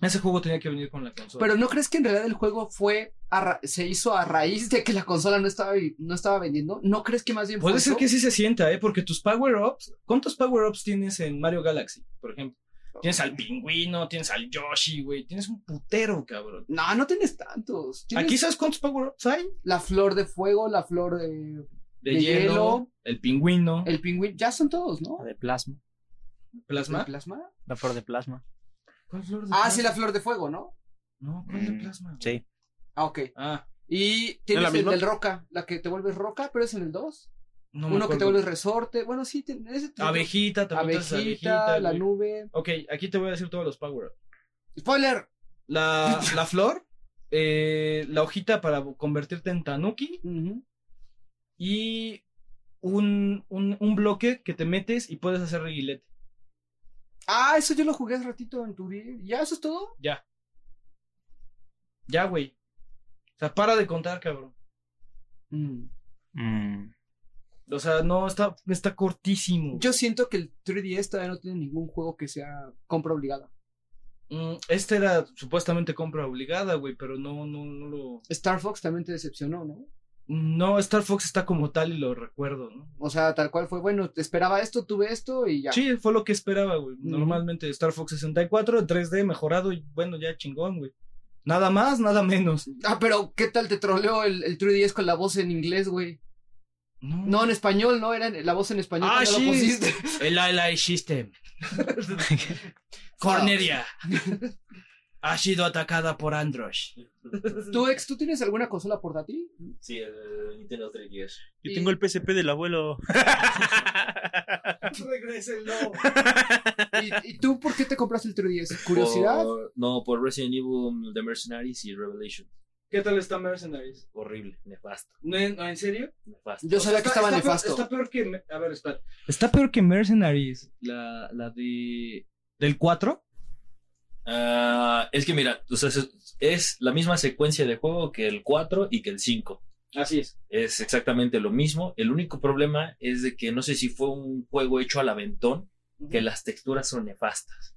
Ese juego tenía que venir con la consola. Pero ¿no crees que en realidad el juego fue se hizo a raíz de que la consola no estaba, no estaba vendiendo? ¿No crees que más bien Puede ser eso? que sí se sienta, ¿eh? Porque tus power-ups. ¿Cuántos power-ups tienes en Mario Galaxy, por ejemplo? Tienes al pingüino, tienes al Yoshi, güey. Tienes un putero, cabrón. No, no tienes tantos. Tienes Aquí, ¿sabes cuántos power-ups hay? la flor de fuego, la flor de De, De hielo, hielo. el pingüino. el pingüino, ya son todos, ¿no? De plasma. ¿Plasma? ¿De plasma? La flor de plasma. ¿Cuál flor de Ah, plasma? sí, la flor de fuego, ¿no? No, ¿cuál de Mm, plasma? güey? Sí. Ah, ok. Ah, Y ¿Es tienes la el misma? del roca, la que te vuelves roca, pero es en el 2. no me Uno que te vuelves resorte. Bueno, sí, te- ese te- Abejita, te abejita, abejita, la güey. nube. Ok, aquí te voy a decir todos los power Spoiler. La, la flor, eh, la hojita para convertirte en tanuki Ujú. Y un, un, un bloque que te metes y puedes hacer reguilete. Ah, eso yo lo jugué hace ratito en tu día. ¿Ya eso es todo? Ya. Ya, güey. O sea, para de contar, cabrón. Mm. Mm, O sea, no, está, está cortísimo. Yo siento que el 3DS todavía no tiene ningún juego que sea compra obligada. Mm, este era supuestamente compra obligada, güey, pero no, no, no lo... Star Fox también te decepcionó, ¿no? No, Star Fox está como tal y lo recuerdo, ¿no? O sea, tal cual fue, bueno, te esperaba esto, tuve esto y ya. Sí, fue lo que esperaba, güey. Normalmente Star Fox 64, 3D, mejorado y bueno, ya chingón, güey. Nada más, nada menos. Ah, pero ¿qué tal te troleó el, el 3DS con la voz en inglés, güey? No, No, en español, no, era en- la voz en español. Ah, cuando lo sí. pusiste. El LI System. Cornelia. Ha sido atacada por Androsh. ¿Tú, ex, tú tienes alguna consola portátil? Sí, el Nintendo 3DS. Yo Y- tengo el PSP del abuelo. Regrésenlo. ¿Y, y tú por qué te compraste el 3DS? ¿Curiosidad? Por- no, por Resident Evil, The Mercenaries y Revelation. ¿Qué tal está Mercenaries? Horrible, nefasto, ¿No, en- serio? nefasto. Yo sabía que estaba está nefasto. Peor, está peor que. A ver, espera. Está peor que Mercenaries. La, la de. ¿Del 4? Ah, es que mira, o sea, es, la misma secuencia de juego que el 4 y que el 5. Así es. Es exactamente lo mismo. El único problema es de que no sé si fue un juego hecho al aventón, que las texturas son nefastas.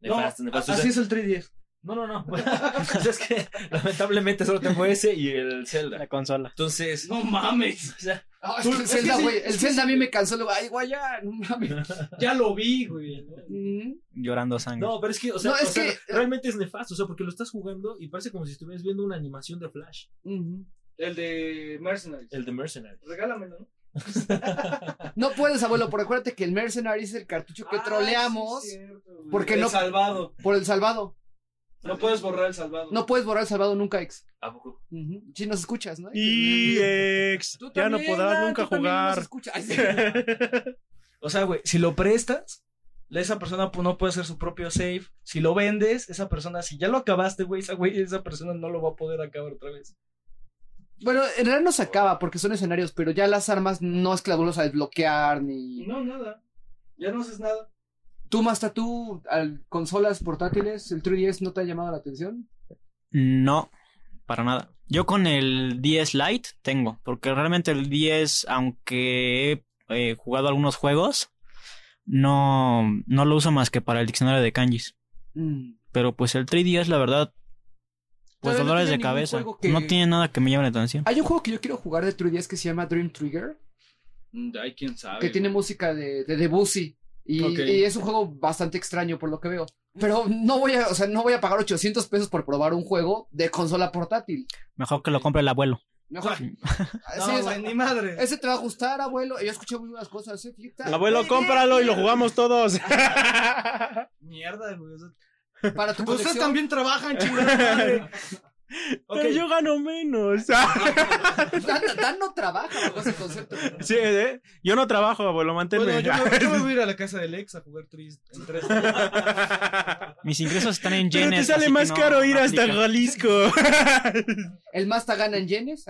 Nefastas, nefastas. O así sea, es el 3DS. No, no, no. Pues es que lamentablemente solo tengo ese y el Zelda. la consola. Entonces, No mames. o sea, Ah, es Tú- que el Zelda, sí, El a sí. mí me cansó. Luego, ay, güey, ya, no mames. Ya lo vi, güey. ¿no? Llorando sangre. no, pero es que, o sea, No, es o sea, que- realmente es nefasto, o sea, porque lo estás jugando y parece como si estuvieras viendo una animación de Flash. El de Mercenaries. el de Mercenary. Regálamelo, ¿no? No puedes, abuelo, porque acuérdate que el Mercenary es el cartucho que Ah, troleamos sí, cierto, porque El no- salvado. por el salvado. No puedes borrar el salvado. No puedes borrar el salvado nunca, ex. ¿A poco? Si nos escuchas, ¿no? Y ex. Tú Ya no podrás nunca tú nos jugar. escuchas. Ay, sí. O sea, güey, si lo prestas, esa persona no puede hacer su propio save. Si lo vendes, esa persona, si ya lo acabaste, güey, esa, güey, esa persona no lo va a poder acabar otra vez. Bueno, en realidad no se acaba porque son escenarios, pero ya las armas no es que las vuelvas a desbloquear ni. No, nada. Ya no haces nada. Tú, Masta, tú, al consolas portátiles, el 3DS no te ha llamado la atención. No, para nada. Yo con el 10 Lite tengo, porque realmente el 10, aunque he eh, jugado algunos juegos, no, no lo uso más que para el diccionario de kanjis. Mm. Pero pues el 3DS, la verdad, pues Todavía dolores de cabeza. que- No tiene nada que me llame la atención. Hay un juego que yo quiero jugar de 3DS que se llama Dream Trigger, Mm, Ay, quién sabe. que tiene música de, de Debussy. Y, es un juego bastante extraño por lo que veo. Pero no voy a, o sea, no voy a pagar 800 pesos por probar un juego de consola portátil. Mejor que lo compre el abuelo. Mejor. No, Sí, es- güey, ni madre. ese te va a gustar, abuelo. Yo escuché muy buenas cosas. ¿eh? Abuelo, cómpralo y lo jugamos todos. Mierda, güey. Para tu Ustedes también trabajan, chingada madre. Ok. Pero yo gano menos. Dan, Dan no trabaja bajo ese concepto. sí, ¿eh? Yo no trabajo, abuelo, manténme. Bueno, yo, me, yo me voy a ir a la casa del ex a jugar tris, en tres. Mis ingresos están en Pero yenes. te sale más no- caro ir hasta aplica. Jalisco. El Masta gana en yenes.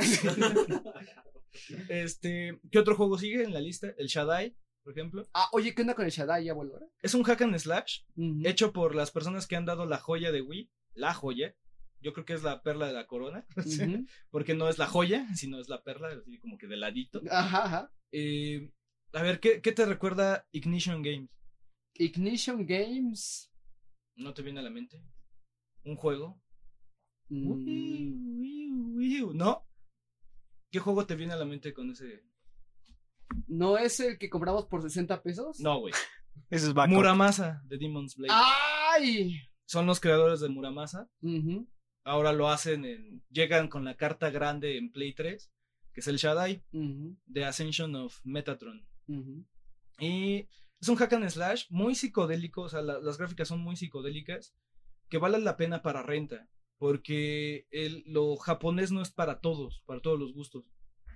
Este, ¿qué otro juego sigue en la lista? El Shaddai, por ejemplo. ah, oye, ¿qué onda con el Shaddai, abuelo? Es un hack and slash hecho por las personas que han dado la joya de Wii. La joya. Yo creo que es la perla de la corona. Porque no es la joya, sino es la perla, así como que de ladito. Ajá, ajá. Eh, a ver, ¿qué, ¿qué te recuerda Ignition Games? Ignition Games. ¿No te viene a la mente? ¿Un juego? Mm, ¿No? ¿Qué juego te viene a la mente con ese? ¿No es el que compramos por 60 pesos? No, güey. Ese es. Muramasa de Demon's Blade. ¡Ay! Son los creadores de Muramasa. Ujú, Ahora lo hacen en. Llegan con la carta grande en Play 3, que es el Shaddai, ujú, de Ascension of Metatron. Y Es un hack and slash muy psicodélico, o sea, la- las gráficas son muy psicodélicas, que valen la pena para renta, porque el, lo japonés no es para todos, para todos los gustos.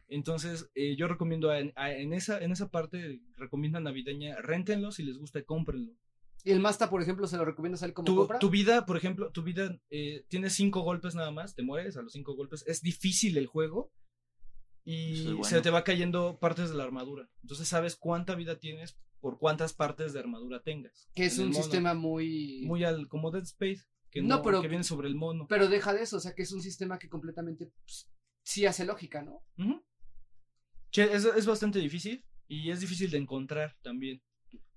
Entonces, eh, yo recomiendo a- a- en, esa, en esa parte, recomienda navideña, réntenlo, si les gusta, cómprenlo. Y el Masta, por ejemplo, se lo recomiendas a él como Tu, compra. tu vida, por ejemplo, tu vida eh, tiene cinco golpes nada más, te mueres a los cinco golpes. Es difícil el juego y Eso es bueno. se te va cayendo partes de la armadura. Entonces sabes cuánta vida tienes por cuántas partes de armadura tengas. que es un mono. sistema muy... muy al como Dead Space, que No, no, pero- que viene sobre el mono. Pero deja de eso, o sea, que es un sistema que completamente pues, sí hace lógica, ¿no? Ujú. Che, es, es bastante difícil y es difícil de encontrar también,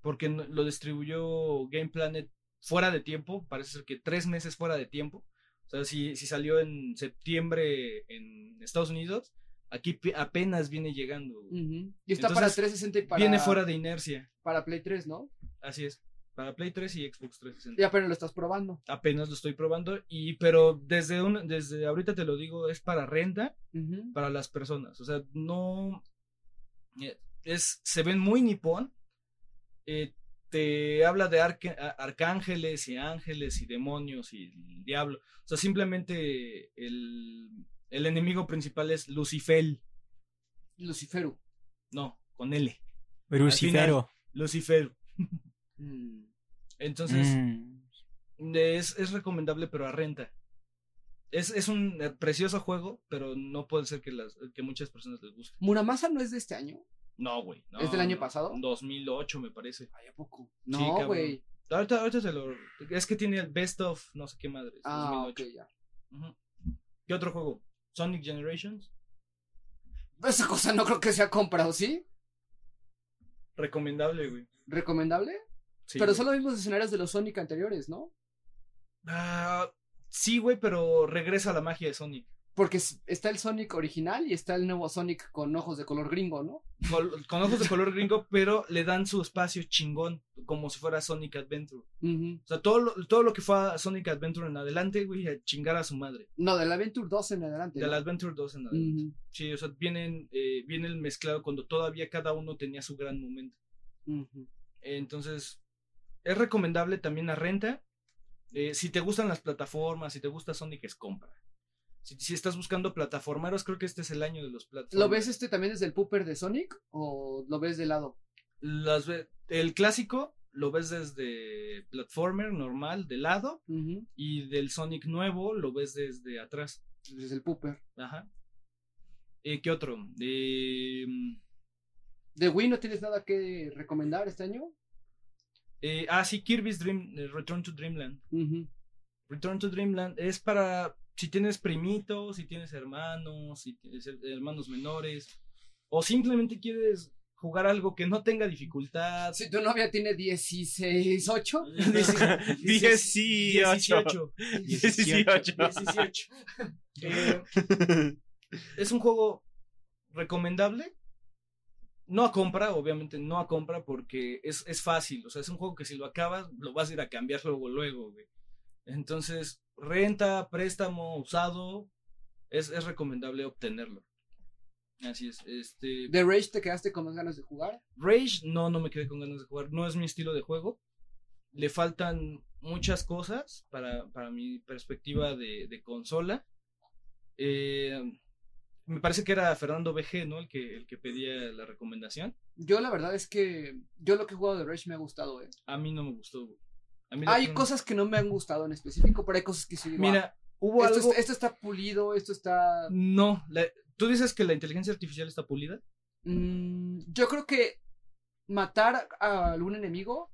porque lo distribuyó Game Planet fuera de tiempo, parece ser que tres meses fuera de tiempo. O sea, si, si salió en septiembre en Estados Unidos, aquí apenas viene llegando. Y está para Entonces, 360 y para, Viene fuera de inercia, para Play 3, ¿no? así es. Para Play 3 y Xbox 360. Y apenas lo estás probando. Apenas lo estoy probando y pero desde un, desde ahorita te lo digo es para renta para las personas. O sea, no. eh, Es, se ven muy nipón. Eh, te habla de arcángeles y ángeles y demonios y el diablo. O sea, simplemente el, el enemigo principal es Lucifel. Luciferu. No, con L. Lucifero. Lucifer. Mm. Entonces, Mm. es, es recomendable, pero a renta. Es, es un eh, precioso juego, pero no puede ser que, las, que muchas personas les guste. ¿Muramasa no es de este año? No, güey. no, ¿Es del año pasado? 2008, me parece. Ay, ¿a poco? Sí, No, güey. Ahorita, ahorita te lo. Es que tiene el best of no sé qué madre. ah, ok, 2008. ya. ¿Qué otro juego? Sonic Generations. Esa cosa no creo que sea compra, ¿o sí? Recomendable, güey. ¿Recomendable? Sí, Pero güey. son los mismos escenarios de los Sonic anteriores, ¿no? Ah, sí, güey, pero regresa la magia de Sonic. Porque es- está el Sonic original y está el nuevo Sonic con ojos de color gringo, ¿no? Con ojos de color gringo, pero le dan su espacio chingón, como si fuera Sonic Adventure. O sea, todo lo, todo lo que fue a Sonic Adventure en adelante, güey, a chingar a su madre. No, del Adventure 2 en adelante. De ¿no? la Adventure 2 en adelante. Sí, o sea, vienen, eh, viene el mezclado cuando todavía cada uno tenía su gran momento. Entonces, es recomendable también a renta. Eh, si te gustan las plataformas, si te gusta Sonic, es compra. Si, si estás buscando plataformeros, creo que este es el año de los plataformas. ¿Lo ves este también desde el pooper de Sonic o lo ves de lado? Las el clásico lo ves desde platformer normal, de lado, y del Sonic nuevo lo ves desde atrás. Desde el pooper. Ajá. Eh, ¿Qué otro? Eh, ¿De Wii no tienes nada que recomendar este año? eh, ah, sí, Kirby's Dream, eh, Return to Dreamland. Return to Dreamland es para si tienes primitos, si tienes hermanos, si tienes her- hermanos menores, o simplemente quieres jugar algo que no tenga dificultad. Si tu novia tiene 16, 8. 18. 18. 18. Eh, es un juego recomendable. No a compra, obviamente no a compra porque es, es fácil. O sea, es un juego que si lo acabas, lo vas a ir a cambiar luego, luego, güey. Entonces, renta, préstamo, usado, es, es recomendable obtenerlo. Así es. Este, ¿De Rage te quedaste con más ganas de jugar? Rage, no, no me quedé con ganas de jugar. No es mi estilo de juego. Le faltan muchas cosas para, para mi perspectiva de, de consola. Eh, me parece que era Fernando BG, ¿no? El que, el que pedía la recomendación. Yo la verdad es que yo lo que he jugado de Rage me ha gustado, eh. A mí no me gustó. Hay cosas que no me han gustado en específico, pero hay cosas que sí digo, Mira, ah, hubo esto, algo... está, esto está pulido, esto está... No, la- tú dices que la inteligencia artificial está pulida. Mm, yo creo que matar a algún enemigo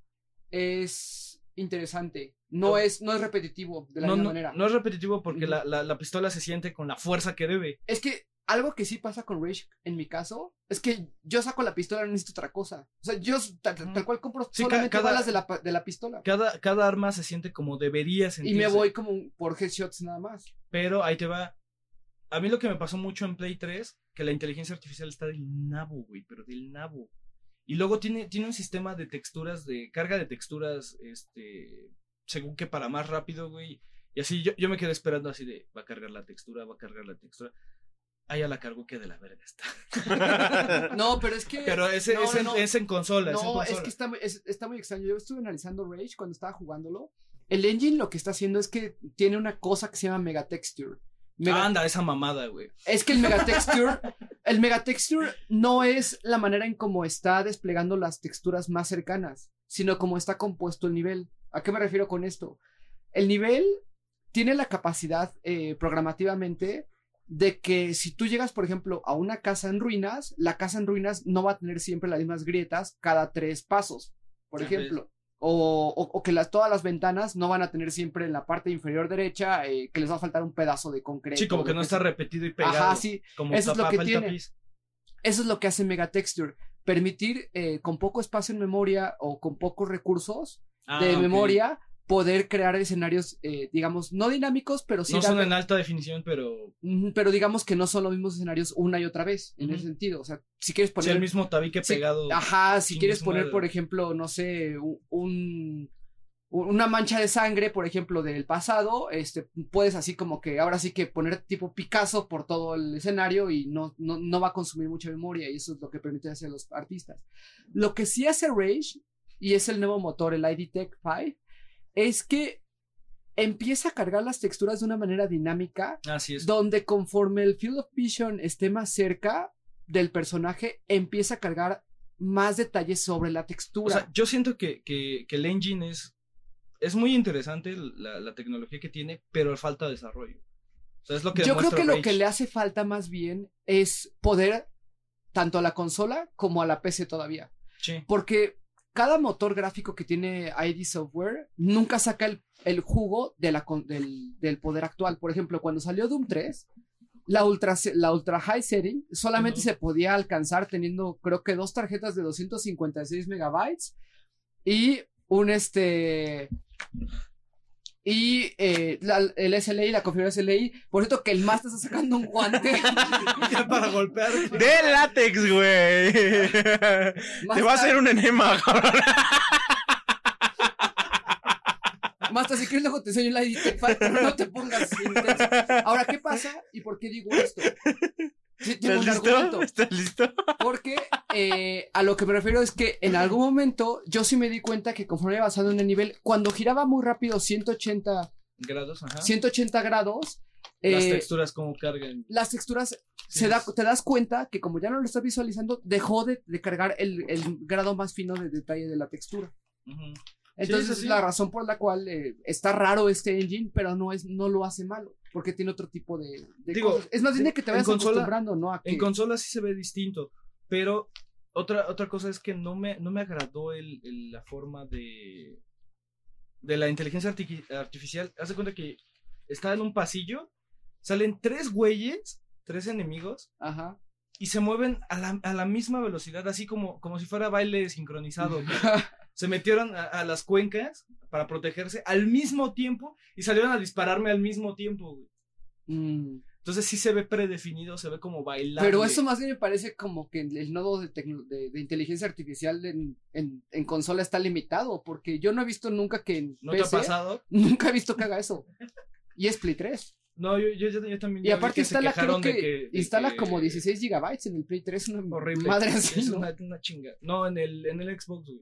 es interesante. No, No. es, no es repetitivo de la No, misma no, manera. no es repetitivo porque la- la pistola se siente con la fuerza que debe. Es que algo que sí pasa con Rage en mi caso es que yo saco la pistola y no necesito otra cosa. O sea, yo tal, cual compro Sí, solamente cada- balas de la, de la pistola. Cada, cada arma se siente como debería Y sentirse. me voy como por headshots nada más. Pero ahí te va. A mí lo que me pasó mucho en Play 3, que la inteligencia artificial está del nabo, güey, pero del nabo. Y luego tiene, tiene un sistema de texturas, de carga de texturas, este, según que para más rápido, güey. Y así yo, yo me quedé esperando así de, va a cargar la textura, va a cargar la textura. Ah, ya la cargó que de la verga está. No, pero es que. Pero ese No, es, no, en, no. es en consola. es en No, es consola. que está, muy- es- está muy extraño. Yo estuve analizando Rage cuando estaba jugándolo. El engine lo que está haciendo es que tiene una cosa que se llama Megatexture. Mega- Anda, esa mamada, güey. Es que el Megatexture, el Megatexture no es la manera en cómo está desplegando las texturas más cercanas, sino cómo está compuesto el nivel. ¿A qué me refiero con esto? El nivel tiene la capacidad eh, programativamente de que si tú llegas, por ejemplo, a una casa en ruinas, la casa en ruinas no va a tener siempre las mismas grietas cada tres pasos, por ejemplo. O, o- o que las, todas las ventanas no van a tener siempre en la parte inferior derecha eh, que les va a faltar un pedazo de concreto. Sí, como que no está repetido y pegado. Ajá, sí. Como eso es lo que tiene. tapiz. Eso es lo que hace Megatexture. Permitir eh, con poco espacio en memoria o con pocos recursos Ah, de ok. memoria poder crear escenarios, eh, digamos, no dinámicos, pero sí No son dar- en alta definición, pero pero digamos que no son los mismos escenarios una y otra vez, en Ujú. ese sentido. O sea, si quieres poner... el mismo tabique sí, pegado. Ajá, si quieres poner, madre. por ejemplo, no sé, un... Una mancha de sangre, por ejemplo, del pasado, este, puedes así como que ahora sí que poner tipo Picasso por todo el escenario y no, no, no va a consumir mucha memoria y eso es lo que permite hacer los artistas. Lo que sí hace Rage, y es el nuevo motor, el ID Tech 5, es que empieza a cargar las texturas de una manera dinámica Así es. donde conforme el field of vision esté más cerca del personaje, empieza a cargar más detalles sobre la O textura. sea, yo siento que, que, que el engine es, es muy interesante la, la tecnología que tiene, pero falta desarrollo. O sea, es lo que Yo creo que lo que le hace falta más bien es poder tanto a la consola como a la PC todavía. Sí. Porque cada motor gráfico que tiene ID Software nunca saca el, el jugo de la con- del, del poder actual. Por ejemplo, cuando salió Doom 3, la ultra, la ultra high setting solamente se podía alcanzar teniendo, creo que dos tarjetas de 256 megabytes y un este. Y eh, la- el SLI, la configuración SLI. Por cierto, que el Master está sacando un guante. para golpear. De látex, güey. Te va a hacer un enema, cabrón. Basta, si quieres luego te enseño la pero no te pongas intenso. Ahora, ¿qué pasa? ¿Y por qué digo esto? Sí, tengo ¿Estás un listo? argumento. ¿Estás listo? Porque eh, a lo que me refiero es que en algún momento yo sí me di cuenta que conforme iba avanzando en el nivel, cuando giraba muy rápido 180, Grados, ajá. 180 grados, Las eh, texturas como cargan. las texturas, Sí, se da, te das cuenta que como ya no lo estás visualizando, dejó de, de cargar el, el grado más fino de detalle de la textura. Ujú. Entonces sí, es sí. la razón por la cual eh, está raro este engine, pero no es no lo hace malo, porque tiene otro tipo de, de Digo, cosas. Es más bien de que te vayas consola- acostumbrando, ¿no? A que, En consola sí se ve distinto, pero otra, otra cosa es que no me, no me agradó el, el- la forma de, de la inteligencia artiqui- artificial. Haz de cuenta que está en un pasillo, salen tres güeyes, tres enemigos, Ajá. y se mueven a la, a la misma velocidad, así como, como si fuera baile sincronizado. se metieron a, a las cuencas para protegerse al mismo tiempo y salieron a dispararme al mismo tiempo. güey. Mm. Entonces sí se ve predefinido, se ve como bailar. Pero eso más bien me parece como que el nodo de, tecno- de, de inteligencia artificial en, en, en consola está limitado, porque yo no he visto nunca que en ¿No te ha PC, pasado? nunca he visto que haga eso. Y es Play 3. No, yo, yo, también. Y aparte que instala, creo que, de instala que- como 16 gigabytes en el Play 3, una Horrible. madre así, Es ¿no? una, una chinga. No, en el, en el Xbox, güey.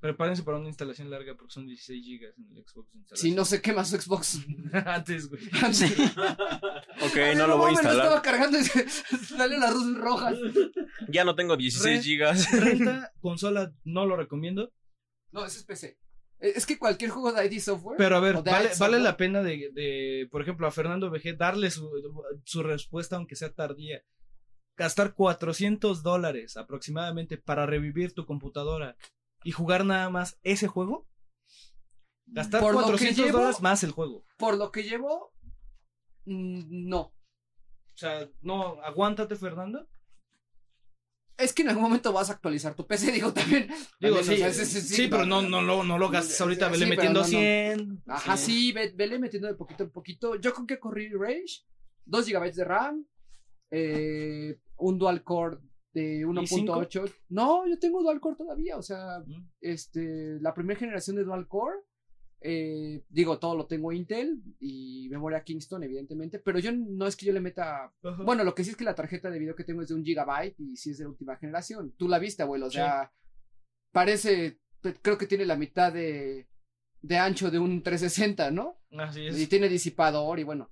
Prepárense para una instalación larga porque son 16 gigas en el Xbox. instalación. no sé qué más Xbox. Antes, güey. Ok, Ay, no lo voy a instalar. estaba cargando y se- salió las luces rojas. Ya no tengo 16 Re- gigas. Renta, consola, no lo recomiendo. No, ese es PC. Es es que cualquier juego de ID Software. Pero a ver, vale, la pena de, de, por ejemplo, a Fernando VG darle su, su respuesta, aunque sea tardía. Gastar 400 dólares aproximadamente para revivir tu computadora y jugar nada más ese juego. Gastar Por lo que 400 llevo- dólares más el juego. Por lo que llevo. mm, No. O sea, no, aguántate, Fernando. Es que en algún momento vas a actualizar tu PC, digo también. Digo, También, sí, o sea, sí, sí, sí, pero no, no, lo- no lo gastes ahorita, vele metiendo no, no. 100. Ajá, sí, ve- vele metiendo de poquito en poquito. Yo creo que corrí Rage, 2 GB de RAM, eh, un dual core de 1.8. No, yo tengo dual core todavía, o sea, Mm. este, la primera generación de dual core, Eh, digo, todo lo tengo Intel y memoria Kingston, evidentemente, pero yo no es que yo le meta. Bueno, lo que sí es que la tarjeta de video que tengo es de un gigabyte y sí es de última generación. Tú la viste, abuelo, o sea, parece, creo que tiene la mitad de, de ancho de un 360, ¿no? Así Y es. tiene disipador y bueno.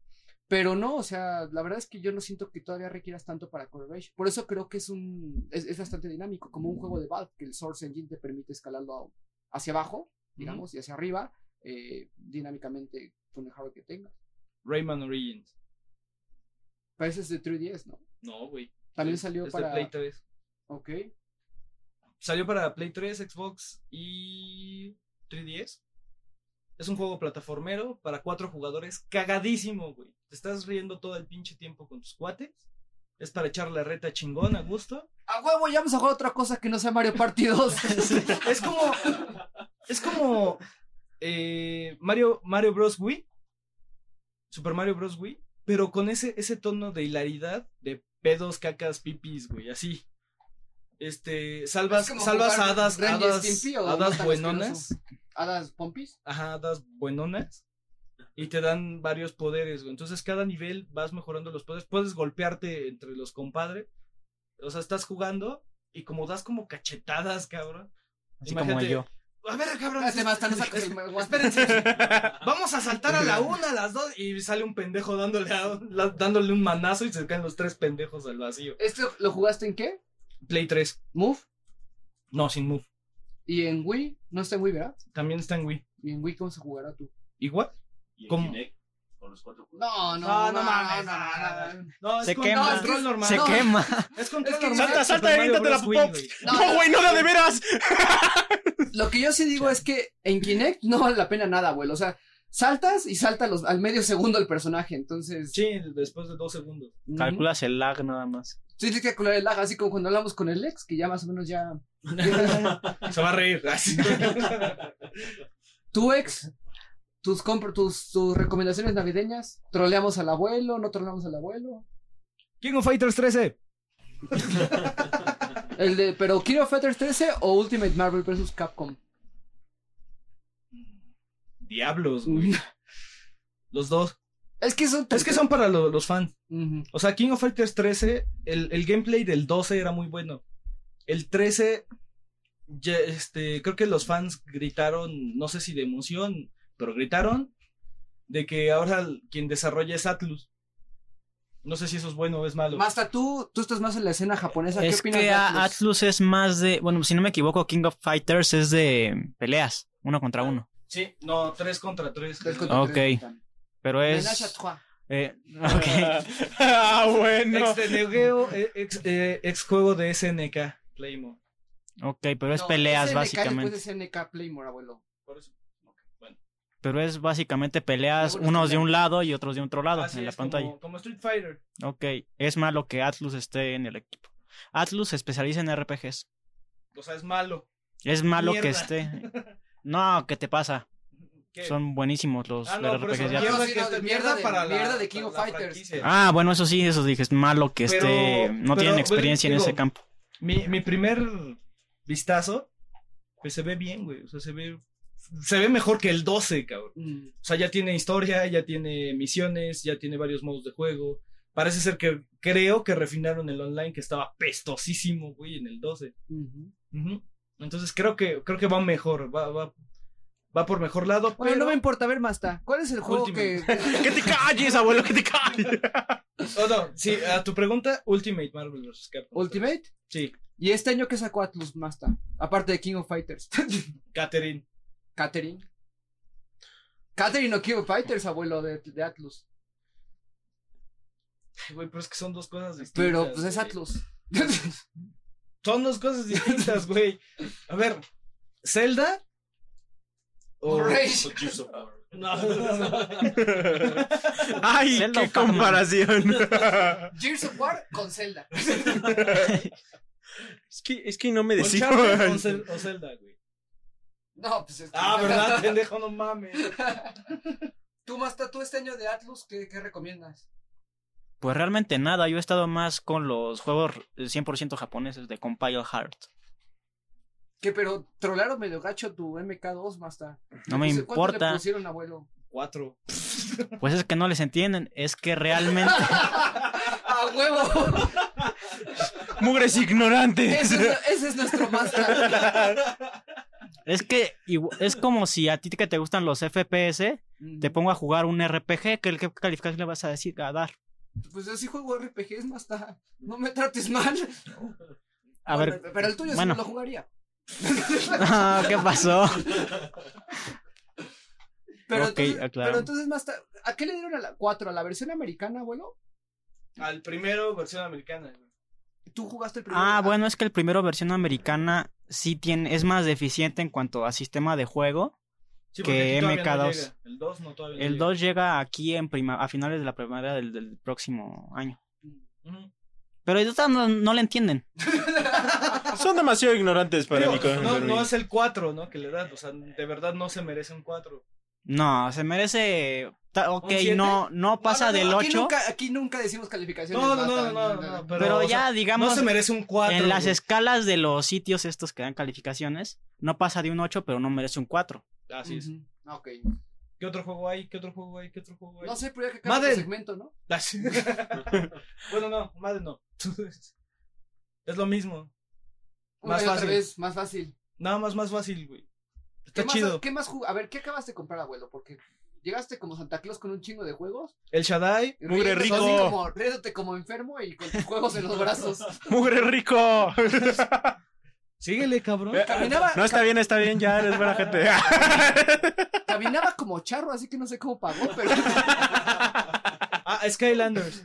Pero no, o sea, la verdad es que yo no siento que todavía requieras tanto para Corporation. Por eso creo que es un es, es bastante dinámico, como un juego de Valve, que el Source Engine te permite escalarlo hacia abajo, digamos, y hacia arriba, eh, dinámicamente con el hardware que tengas. Rayman Origins. Pero ese es de 3DS, ¿no? No, güey. También salió es para... de Play 3. Ok. Salió para Play 3, Xbox y 3DS. Es un juego plataformero para cuatro jugadores. Cagadísimo, güey. Te estás riendo todo el pinche tiempo con tus cuates. Es para echar la reta chingón a gusto. A huevo, ya vamos a jugar otra cosa que no sea Mario Party 2. Es como. Es como. eh, Mario, Mario Bros. Wii. Super Mario Bros. Wii. Pero con ese, ese tono de hilaridad. De pedos, cacas, pipis, güey. Así. Este. Salvas, Es salvas hadas. Hadas, Stimpy hadas buenonas. ¿Hadas pompis? Ajá, hadas buenonas. Y te dan varios poderes, güey. Entonces, cada nivel vas mejorando los poderes. Puedes golpearte entre los compadres. O sea, estás jugando. Y como das como cachetadas, cabrón. Así como yo. A ver, cabrón. Es- es-. Espérense. Vamos a saltar a la una, a las dos. Y sale un pendejo dándole, a- la- dándole un manazo y se caen los tres pendejos al vacío. ¿Este lo jugaste en qué? Play 3. ¿Move? No, sin move. ¿Y en Wii? No está en Wii, ¿verdad? También está en Wii. ¿Y en Wii cómo se jugará tú? ¿Igual? Y ¿Cómo? Kinect, con los cuatro juegos. No, No, no mames, no, no, no. No, es Se con quema. control normal. Se No. quema. Es control Es que normal. Salta, salta, aviéntate la güey. No, No, güey, no de veras. Lo que yo sí digo es que en Kinect no vale la pena nada, abuelo. O sea, saltas y salta los, al medio segundo el personaje. Entonces. Sí, después de dos segundos. Calculas el lag nada más. Sí, tienes que calcular el lag, así como cuando hablamos con el ex, que ya más o menos ya. Se va a reír. Así. tu ex, tus, tus, tus recomendaciones navideñas. ¿Troleamos al abuelo? ¿No troleamos al abuelo? King of Fighters 13. El de, pero King of Fighters 13 o Ultimate Marvel vs. Capcom. Diablos, güey. Los dos. Es que son. Es que son para lo- los fans. O sea, King of Fighters 13, el, el gameplay del 12 era muy bueno. El 13, ya, este, creo que los fans gritaron, no sé si de emoción, pero gritaron de que ahora quien desarrolla es Atlus. No sé si eso es bueno o es malo. Masta, tú, tú estás más en la escena japonesa. ¿Qué Es opinas que de Atlus? Atlus es más de. Bueno, si no me equivoco, King of Fighters es de peleas, uno contra uno. Sí, no, 3 contra 3. Tres contra Ok. tres. Pero es. Eh, ok. ah, bueno. Ex de Neo Geo, eh, ex, eh, ex juego de SNK, Playmo. Ok, pero es No, peleas SNK básicamente. Después de SNK Playmore, abuelo. Por eso. ok, bueno. Pero es básicamente peleas, unos de un lado y otros de otro lado Así en la es, pantalla. Como, como Street Fighter. Ok, es malo que Atlus esté en el equipo. Atlus se especializa en RPGs. O sea, es malo. Es malo que esté. No, ¿qué te pasa? ¿Qué? Son buenísimos los Ah, no, RPGs Atlus. mierda, que mierda de- para la, mierda de King of Fighters. Ah, bueno, eso sí, eso dije, es malo que Pero- esté. No pero, tienen bueno, experiencia en digo, ese campo. Mi, mi primer vistazo, pues se ve bien, güey. O sea, se ve. Se ve mejor que el 12, cabrón. Mm. O sea, ya tiene historia, ya tiene misiones, ya tiene varios modos de juego. Parece ser que creo que refinaron el online que estaba pestosísimo, güey, en el 12. Ujú. Ujú. Entonces creo que creo que va mejor, va, va, va por mejor lado. Bueno, pero... no me importa, a ver, Masta. ¿Cuál es el juego Ultimate. que. Que te calles, abuelo, que te calles. Oh, no, sí, a tu pregunta, Ultimate Marvel vs. Capcom. Ultimate? Sí, ¿Y este año qué sacó Atlus, Masta? Aparte de King of Fighters. Catherine. Catherine. Catherine o King of Fighters, abuelo de, de Atlus. Güey, pero es que son dos cosas distintas. Pero pues es. Atlus. Son dos cosas distintas, güey. A ver, ¿Zelda? O Rage. No, no, no. Ay, Zelda qué comparación. Gears of War con Zelda. es, que, es que no me decido. O Zel- o Zelda, güey. No, pues es que- Ah, ¿verdad, pendejo? No mames. Tú, Masta, tú este año de Atlus, ¿qué, qué recomiendas? Pues realmente nada, yo he estado más con los juegos 100% japoneses de Compile Heart. Que pero trolaron medio gacho tu MK2, Masta. No me Puse- ¿Cuánto le importa. pusieron, abuelo? Cuatro. Pues es que no les entienden. Es que realmente. ¡A huevo! Mugres ignorantes. Ese es, ese es nuestro Masta. Es que es como si a ti que te gustan los FPS, te pongo a jugar un RPG, ¿qué, qué calificación le vas a decir a dar? Pues así juego RPGs, Masta. No me trates mal. A ver, Pero el tuyo bueno. sí lo jugaría. Ah, ¿qué pasó? Pero, Ok, entonces, aclaro. pero entonces, Masta, ¿a qué le dieron a la 4? ¿A la versión americana, abuelo? Al primero, versión americana. ¿Tú jugaste el primero? Ah, bueno, es que el primero versión americana sí tiene, es más deficiente en cuanto a sistema de juego. Sí, Que porque aquí todavía no MK2. llega. El 2 no todavía no El llega. 2 llega aquí en prima, a finales de la primavera del, del próximo año. Ujú. Pero ellos no, no le entienden. Son demasiado ignorantes para Digo, mi no, no es el 4, ¿no? Que le dan. O sea, de verdad no se merece un 4. No, se merece. ta- Ok, no, no pasa No, no, no, del aquí 8. Nunca, aquí nunca decimos calificaciones. No, no, no, no, no, no, Pero, pero, ya, sea, digamos, No se merece un 4. en las escalas de los sitios estos que dan calificaciones, no pasa de un 8, pero no merece un 4. Así es. Ujú. Ok. ¿Qué otro juego hay? ¿Qué otro juego hay? ¿Qué otro juego hay? No sé, pero ya que acaba Madden. tu segmento, ¿no? Bueno, no, Madden no. es lo mismo. Una Más fácil. vez, más fácil. Nada más, más fácil, güey. Está ¿Qué más, chido. ¿Qué más A ver, ¿qué acabas de comprar, abuelo? Porque llegaste como Santa Claus con un chingo de juegos. El Shaddai. Mugre rico. así como- riéndote como enfermo y con tus juegos en los brazos. ¡Mugre rico! Síguele, cabrón. Caminaba, No, está bien, está bien, ya eres buena gente. Caminaba como charro, así que no sé cómo pagó, pero. Ah, Skylanders.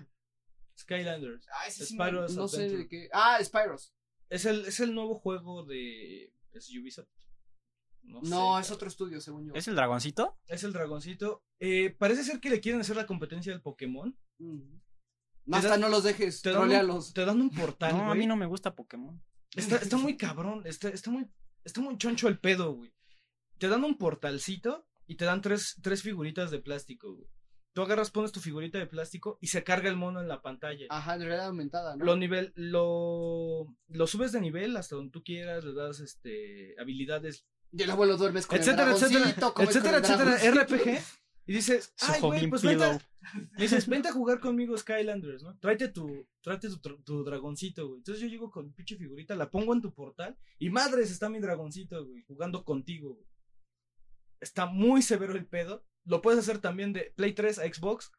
Skylanders. Ah, ese sí no, Spyro's no sé de qué. Ah, Spyros. Es el, es el nuevo juego de. ¿Es Ubisoft? No, No, sé, es otro estudio, según yo. ¿Es el dragoncito? Es el dragoncito. Eh, parece ser que le quieren hacer la competencia del Pokémon. Mm. No, Te hasta dan- no los dejes, Te dan, un, trolealos. te dan un portal, No, a mí no me gusta Pokémon. Está, está muy cabrón, está, está muy, está muy choncho el pedo, güey. Te dan un portalcito y te dan tres, tres figuritas de plástico, güey. Tú agarras, pones tu figurita de plástico y se carga el mono en la pantalla. Ajá, en realidad aumentada, ¿no? Lo nivel, lo, lo subes de nivel hasta donde tú quieras, le das este habilidades, Y el abuelo duermes con etcétera, el etcétera, etcétera, etcétera. RPG. Y dices, Su ay, güey, pues vente, dices, vente a jugar conmigo Skylanders, ¿no? Tráete tu, tráete tu, tu dragoncito, güey. Entonces yo llego con pinche figurita, la pongo en tu portal y madres está mi dragoncito, güey, jugando contigo, güey. Está muy severo el pedo. Lo puedes hacer también de Play 3 a Xbox,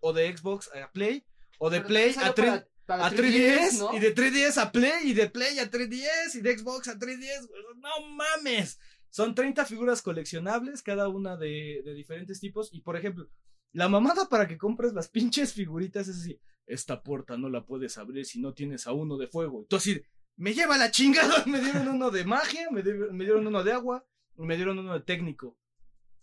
o de Xbox a Play, o de Pero Play a 3 para- para a 3DS, 3DS, ¿no? y de 3DS a Play, y de Play a 3DS, y de Xbox a 3DS, güey. No mames. Son 30 figuras coleccionables, cada una de, de diferentes tipos. Y por ejemplo, la mamada para que compres las pinches figuritas es así: esta puerta no la puedes abrir si no tienes a uno de fuego. Entonces, me lleva la chingada. Me dieron uno de magia, me, di- me dieron uno de agua, me dieron uno de técnico.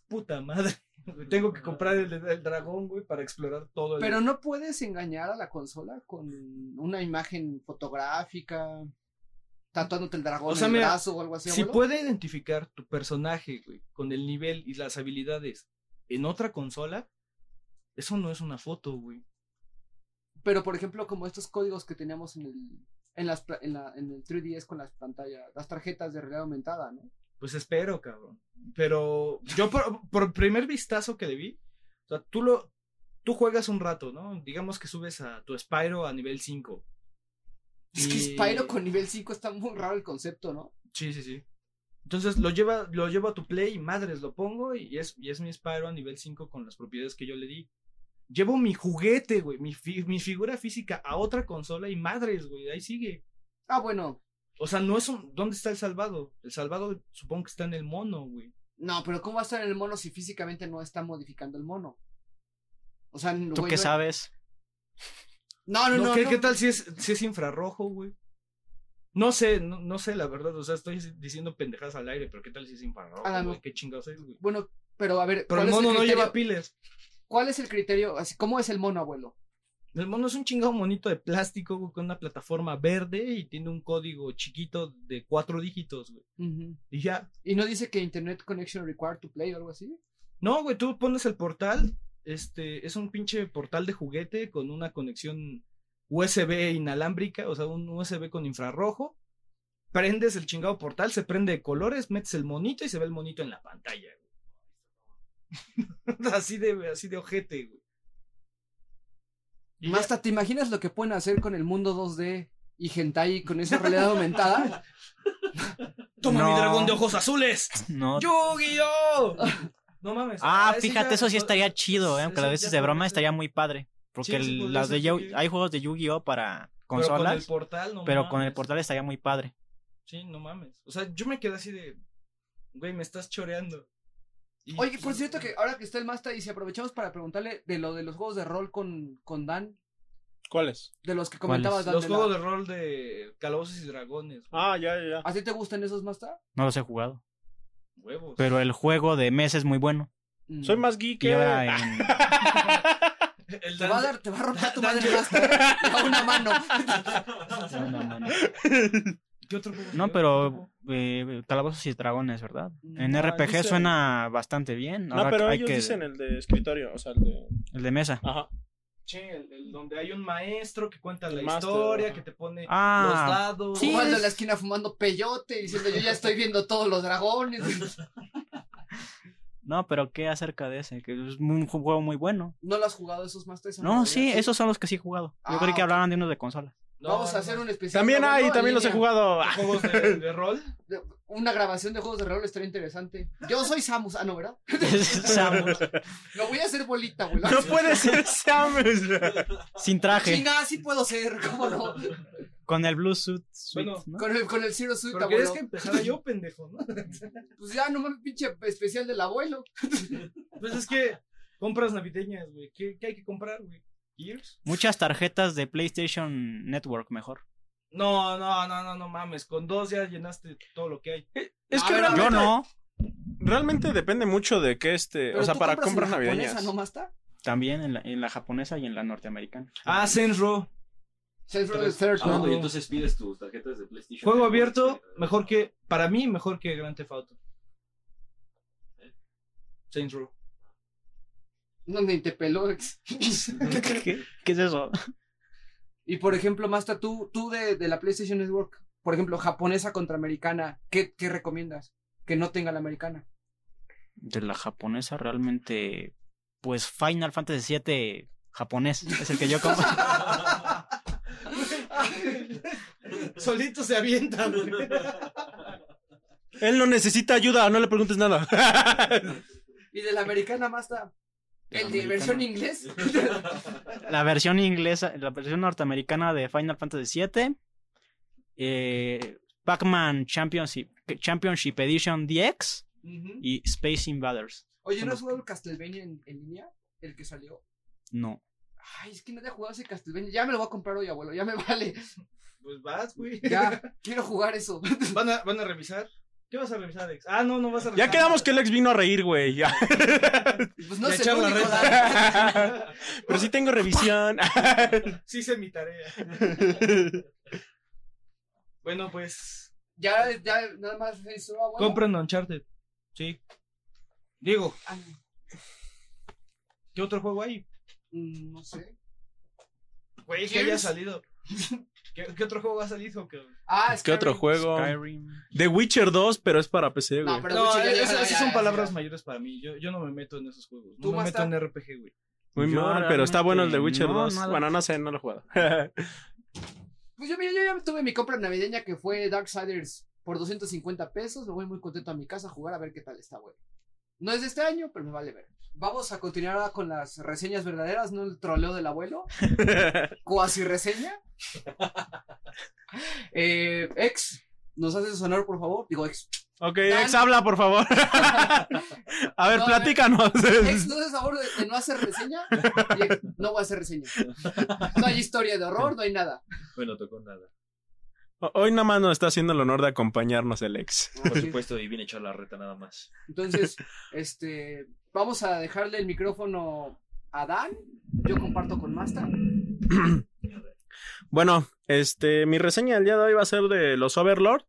Puta madre. Tengo que comprar el, el dragón, güey, para explorar todo el. Pero no puedes engañar a la consola con una imagen fotográfica, tatuándote el dragón O sea, en el mira, brazo o algo así. Si abuelo. puede identificar tu personaje, güey, con el nivel y las habilidades en otra consola, eso no es una foto, güey. Pero por ejemplo, como estos códigos que teníamos en el, en las, en, la, en el 3DS con las pantallas, las tarjetas de realidad aumentada, ¿no? Pues espero, cabrón. Pero yo por, por primer vistazo que le vi, o sea, tú lo, tú juegas un rato, ¿no? Digamos que subes a tu Spyro a nivel 5. Es que Spyro con nivel 5 está muy raro el concepto, ¿no? Sí, sí, sí. Entonces lo lleva, lo llevo a tu play y madres, lo pongo y es, y es mi Spyro a nivel 5 con las propiedades que yo le di. Llevo mi juguete, güey, mi, fi- mi figura física a otra consola y madres, güey, ahí sigue. Ah, bueno. O sea, no es un... ¿Dónde está el salvado? El salvado supongo que está en el mono, güey. No, pero ¿cómo va a estar en el mono si físicamente no está modificando el mono? O sea, ¿Tú güey, qué no- sabes? No, no, no. No, ¿qué, no. qué tal si es, si es infrarrojo, güey? No sé, no, no sé la verdad, o sea, estoy diciendo pendejadas al aire, pero ¿qué tal si es infrarrojo, Ah, güey? ¿Qué chingados es, güey? Bueno, pero a ver. Pero el ¿cuál es mono no lleva pilas. ¿Cuál es el criterio? Así, ¿Cómo es el mono, abuelo? El mono es un chingado monito de plástico, güey, con una plataforma verde y tiene un código chiquito de cuatro dígitos, güey. Y ya. ¿Y no dice que Internet Connection Required to Play o algo así? No, güey, tú pones el portal, este, es un pinche portal de juguete con una conexión USB inalámbrica, o sea, un USB con infrarrojo. prendes el chingado portal, se prende de colores, metes el monito y se ve el monito en la pantalla. güey. así de, así de ojete, güey. Y ya- Hasta te imaginas lo que pueden hacer con el mundo 2D y hentai con esa realidad aumentada. ¡Toma mi dragón de ojos azules! No. ¡Yu-Gi-Oh! No mames. Ah, ese fíjate, eso sí estaría chido, eh, aunque ya veces de broma estaría muy padre. Porque Sí, el- las de Yu- hay juegos de Yu-Gi-Oh para Pero con el consolas, portal, no pero con el portal estaría muy padre. Sí, no mames. O sea, yo me quedé así de. Güey, me estás choreando. Y- Oye, por cierto que ahora que está el Master y si aprovechamos para preguntarle de lo de los juegos de rol con, con Dan, ¿Cuáles? de los que comentabas Dan. Los de la- juegos de rol de calabozos y dragones. güey. Ah, ya, ya, ya. ¿A ti te gustan esos Master? No los he jugado. Huevos. Pero el juego de mes es muy bueno. Mm. Soy más geek. Eh. en- El Te va a dar, te va a romper tu madre Master. ¿eh? A una mano. No, no, no. ¿Qué otro juego? No, ¿Qué pero eh, Calabozos y Dragones, ¿verdad? En No, RPG dice- suena bastante bien. No, Ahora pero hay ellos que- dicen el de escritorio, o sea, el de... el de mesa. Ajá. Sí, el, el donde hay un maestro que cuenta El la historia, ajá. que te pone Ah, los dados. sí, Jugando es- en la esquina fumando peyote, diciendo yo ya estoy viendo todos los dragones. No, pero ¿qué acerca de ese? Que es un juego muy bueno. ¿No lo has jugado esos Masters? No, sí, esos son los que sí he jugado. Yo Ah, creí que hablaban de unos de consola. No, Vamos a hacer un especial. También hay, también los he jugado. juegos de, de rol. Una grabación de juegos de rol estaría interesante. Yo soy Samus. Ah, no, ¿verdad? Samus. Lo voy a hacer bolita, güey. No puede ser Samus. Sin traje. Chinga, sí puedo ser, ¿cómo no? Con el Blue Suit. Suite, Bueno, ¿no? Con el, con el Zero Suit, abuelo. que empezara yo, pendejo, ¿no? Pues ya, no mames, pinche especial del abuelo. Pues es que compras navideñas, güey. ¿Qué, qué hay que comprar, güey? ¿Gears? Muchas tarjetas de PlayStation Network mejor. No, no, no, no, no mames. Con dos ya llenaste todo lo que hay. Es A que ver, realmente, Yo no. realmente depende mucho de que este, Pero o sea, para compras la japonesa, navideñas. ¿no, Masta? También en la, en la japonesa y en la norteamericana. Ah. Saints Row Tres. Third, Ah, y entonces pides tus tarjetas de PlayStation. Juego abierto, mejor que. Para mí, mejor que Grand Theft Auto. Saints Row. No, ni te peló, ex. ¿Qué, qué es eso? Y por ejemplo, Masta, tú, tú de, de la PlayStation Network, por ejemplo, japonesa contra americana, ¿qué, qué recomiendas? Que no tenga la americana. De la japonesa realmente. Pues Final Fantasy VII japonés. Es el que yo compro. Solito se avienta, güey. Él no necesita ayuda, no le preguntes nada. Y de la americana, Masta, el de versión inglés. La versión inglesa, la versión norteamericana de Final Fantasy VII. Eh, Pac-Man Championship, Championship Edition DX y Space Invaders. Oye, ¿no has jugado el Castlevania en, en línea? El que salió. No. Ay, es que no he jugado ese Castlevania. Ya me lo voy a comprar hoy, abuelo. Ya me vale. Pues vas, güey. Ya, quiero jugar eso. ¿Van a, ¿Van a revisar? ¿Qué vas a revisar, Alex? Ah, no, no vas a revisar. ya quedamos que Lex vino a reír, güey. ya. Pues no sé. Pero sí tengo revisión. Sí hice mi tarea. Bueno, pues. Ya, ya, nada más eso, abuelo. Compren Uncharted. Sí. Digo, Ah, ¿qué otro juego hay? mm, no sé. Güey, que haya salido. ¿Qué, qué otro juego ha salido? cabrón? Ah, ¿Qué otro Skyrim. juego? Skyrim. The Witcher 2, pero es para PC, güey. No, pero No, Witcher ya- esas ya- esas ya- son ya- palabras ya. mayores para mí. Yo, yo no me meto en esos juegos. ¿Tú, No me meto en RPG, güey. Muy Yo mal, pero está bueno el de realmente Witcher no, 2. nada. Bueno, no sé, no lo he jugado. Pues yo, mira, yo ya tuve mi compra navideña que fue Darksiders por 250 pesos. Me voy muy contento a mi casa a jugar a ver qué tal está, güey. No es de este año, pero me vale ver. Vamos a continuar ahora con las reseñas verdaderas, no el troleo del abuelo. Cuasi reseña. eh, ex, ¿nos haces sonar, por favor? Digo, ex. ok, Dan. ex, habla, por favor. a ver, No, a platícanos. Ex, ¿no haces favor de, de no hacer reseña? Y ex, no voy a hacer reseña. No hay historia de horror, no hay nada. Bueno, tocó nada. Hoy nada más nos está haciendo el honor de acompañarnos el ex. Por supuesto, y viene a echar la reta nada más. Entonces, este, vamos a dejarle el micrófono a Dan. Yo comparto con Masta. Bueno, este, mi reseña del día de hoy va a ser de los Overlord.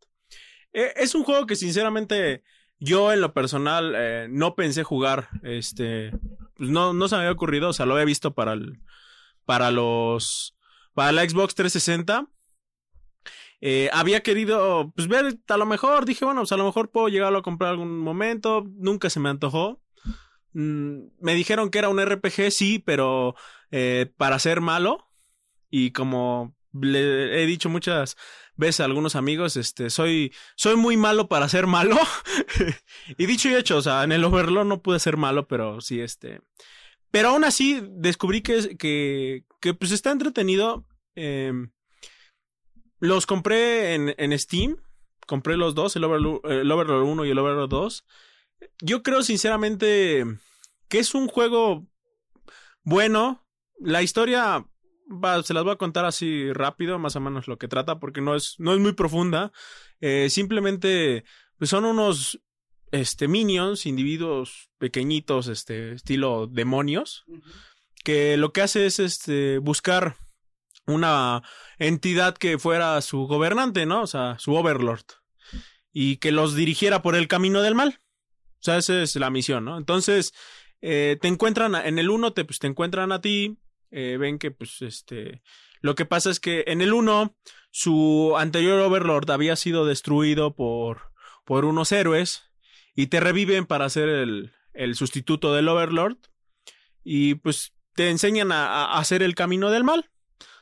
Eh, es un juego que sinceramente yo en lo personal eh, no pensé jugar. Este, no, no se me había ocurrido, o sea, lo había visto para el, para los, para la Xbox 360. Eh, había querido, pues ver, a lo mejor, dije, bueno, pues a lo mejor puedo llegarlo a comprar algún momento, nunca se me antojó. Mm, me dijeron que era un RPG, sí, pero eh, para ser malo. Y como le he dicho muchas veces a algunos amigos, este, soy, soy muy malo para ser malo. y dicho y hecho, o sea, en el Overlord no pude ser malo, pero sí, este. Pero aún así descubrí que, que, pues está entretenido. Em, los compré en, en Steam. Compré los dos, el Overlord, el Overlord 1 y el Overlord 2. Yo creo sinceramente que es un juego bueno. La historia va, se las voy a contar así rápido, más o menos lo que trata, porque no es, no es muy profunda. Eh, simplemente pues son unos este, minions, individuos pequeñitos, este, estilo demonios, que lo que hace es este, buscar una entidad que fuera su gobernante, ¿no? O sea, su overlord. Y que los dirigiera por el camino del mal. O sea, esa es la misión, ¿no? Entonces, eh, te encuentran, en el 1 te, pues, te encuentran a ti, eh, ven que, pues, este, lo que pasa es que en el 1, su anterior overlord había sido destruido por, por unos héroes y te reviven para ser el, el sustituto del overlord y, pues, te enseñan a, a hacer el camino del mal.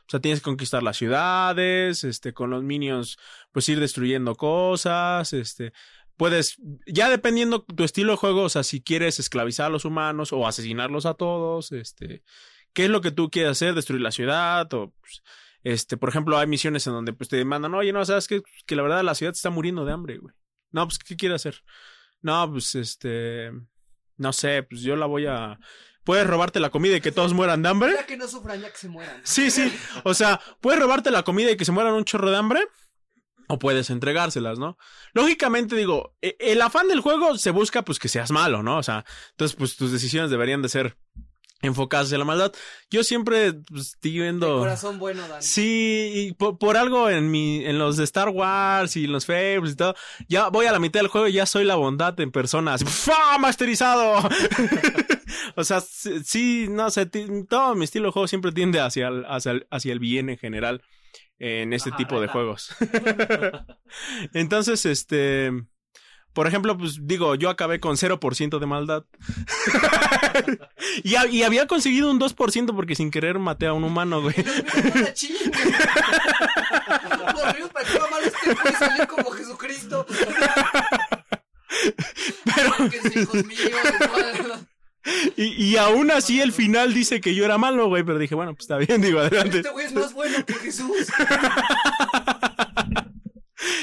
O sea, tienes que conquistar las ciudades, este, con los minions, pues ir destruyendo cosas, este, puedes, ya dependiendo tu estilo de juego, o sea, si quieres esclavizar a los humanos o asesinarlos a todos, este, qué es lo que tú quieres hacer, destruir la ciudad o, pues, este, por ejemplo, hay misiones en donde pues te demandan, oye, no, sabes que, que la verdad la ciudad está muriendo de hambre, güey. No, pues, ¿qué quiere hacer? No, pues, este, no sé, pues yo la voy a, puedes robarte la comida y que todos mueran de hambre. Ya que no sufran, ya que se mueran. Sí, sí. O sea, puedes robarte la comida y que se mueran un chorro de hambre. O puedes entregárselas, ¿no? Lógicamente, digo, e- el afán del juego se busca, pues, que seas malo, ¿no? O sea, entonces, pues, tus decisiones deberían de ser enfocadas hacia la maldad. Yo siempre, pues, estoy viendo... corazón bueno, Dan. Sí, y por, por algo en mi, en los de Star Wars y en los Fables y todo, ya voy a la mitad del juego y ya soy la bondad en persona. Así, ¡Fua! ¡Masterizado! o sea, sí, no sé, todo mi estilo de juego siempre tiende hacia el, hacia el, hacia el bien en general en este Ajá, tipo de juegos. Entonces, este, por ejemplo, pues digo, yo acabé con 0% de maldad. y, ha- y había conseguido un 2% porque sin querer maté a un humano, güey. Una chinga. Por Dios, ¿para qué mamá este puede salir como Jesucristo? Pero, Y, y aún así el final dice que yo era malo, güey, pero dije, bueno, pues está bien, digo, adelante. Este güey es más bueno que Jesús.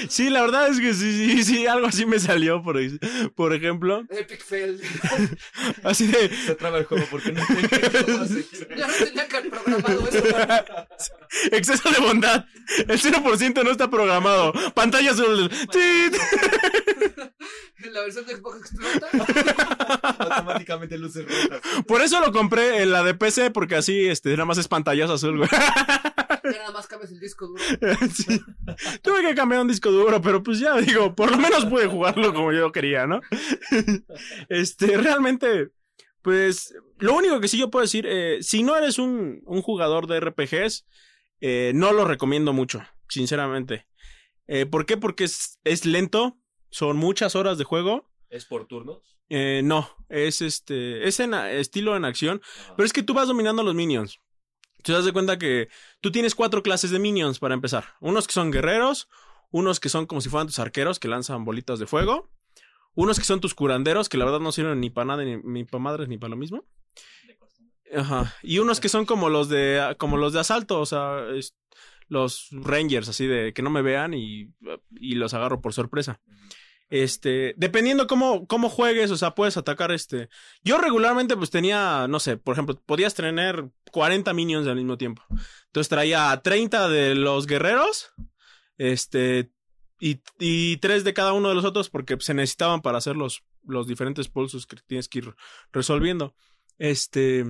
Sí, la verdad es que sí, sí, sí, algo así me salió, por, por ejemplo. Epic fail. Así de, Se traba el juego porque no Ya no tenía que haber programado eso. exceso de bondad. El 0% no está programado. Pantalla azul. La versión de Xbox explota. automáticamente luces rojas. Por eso lo compré en la de PC, porque así, este, nada más es pantallazo azul, güey. Ya nada más cambias el disco duro. Sí. Tuve que cambiar un disco duro, pero pues ya digo, por lo menos pude jugarlo como yo quería, ¿no? Este, realmente, pues, lo único que sí yo puedo decir, eh, si no eres un, un jugador de RPGs, eh, no lo recomiendo mucho, sinceramente. Eh, ¿Por qué? Porque es, es lento, son muchas horas de juego. ¿Es por turnos? Eh, no, es este, es en estilo en acción, pero es que tú vas dominando a los minions. Te das de cuenta que tú tienes cuatro clases de minions para empezar. Unos que son guerreros, unos que son como si fueran tus arqueros que lanzan bolitas de fuego, unos que son tus curanderos que la verdad no sirven ni para nada ni, ni para madres ni para lo mismo. Ajá. Y unos que son como los de como los de asalto, o sea, los rangers así de que no me vean y, y los agarro por sorpresa. Este, dependiendo cómo, cómo juegues, o sea, puedes atacar este. Yo regularmente, pues tenía, no sé, por ejemplo, podías tener 40 minions al mismo tiempo. Entonces traía 30 de los guerreros, este, y, y 3 de cada uno de los otros, porque se necesitaban para hacer los, los diferentes pulsos que tienes que ir resolviendo. Este,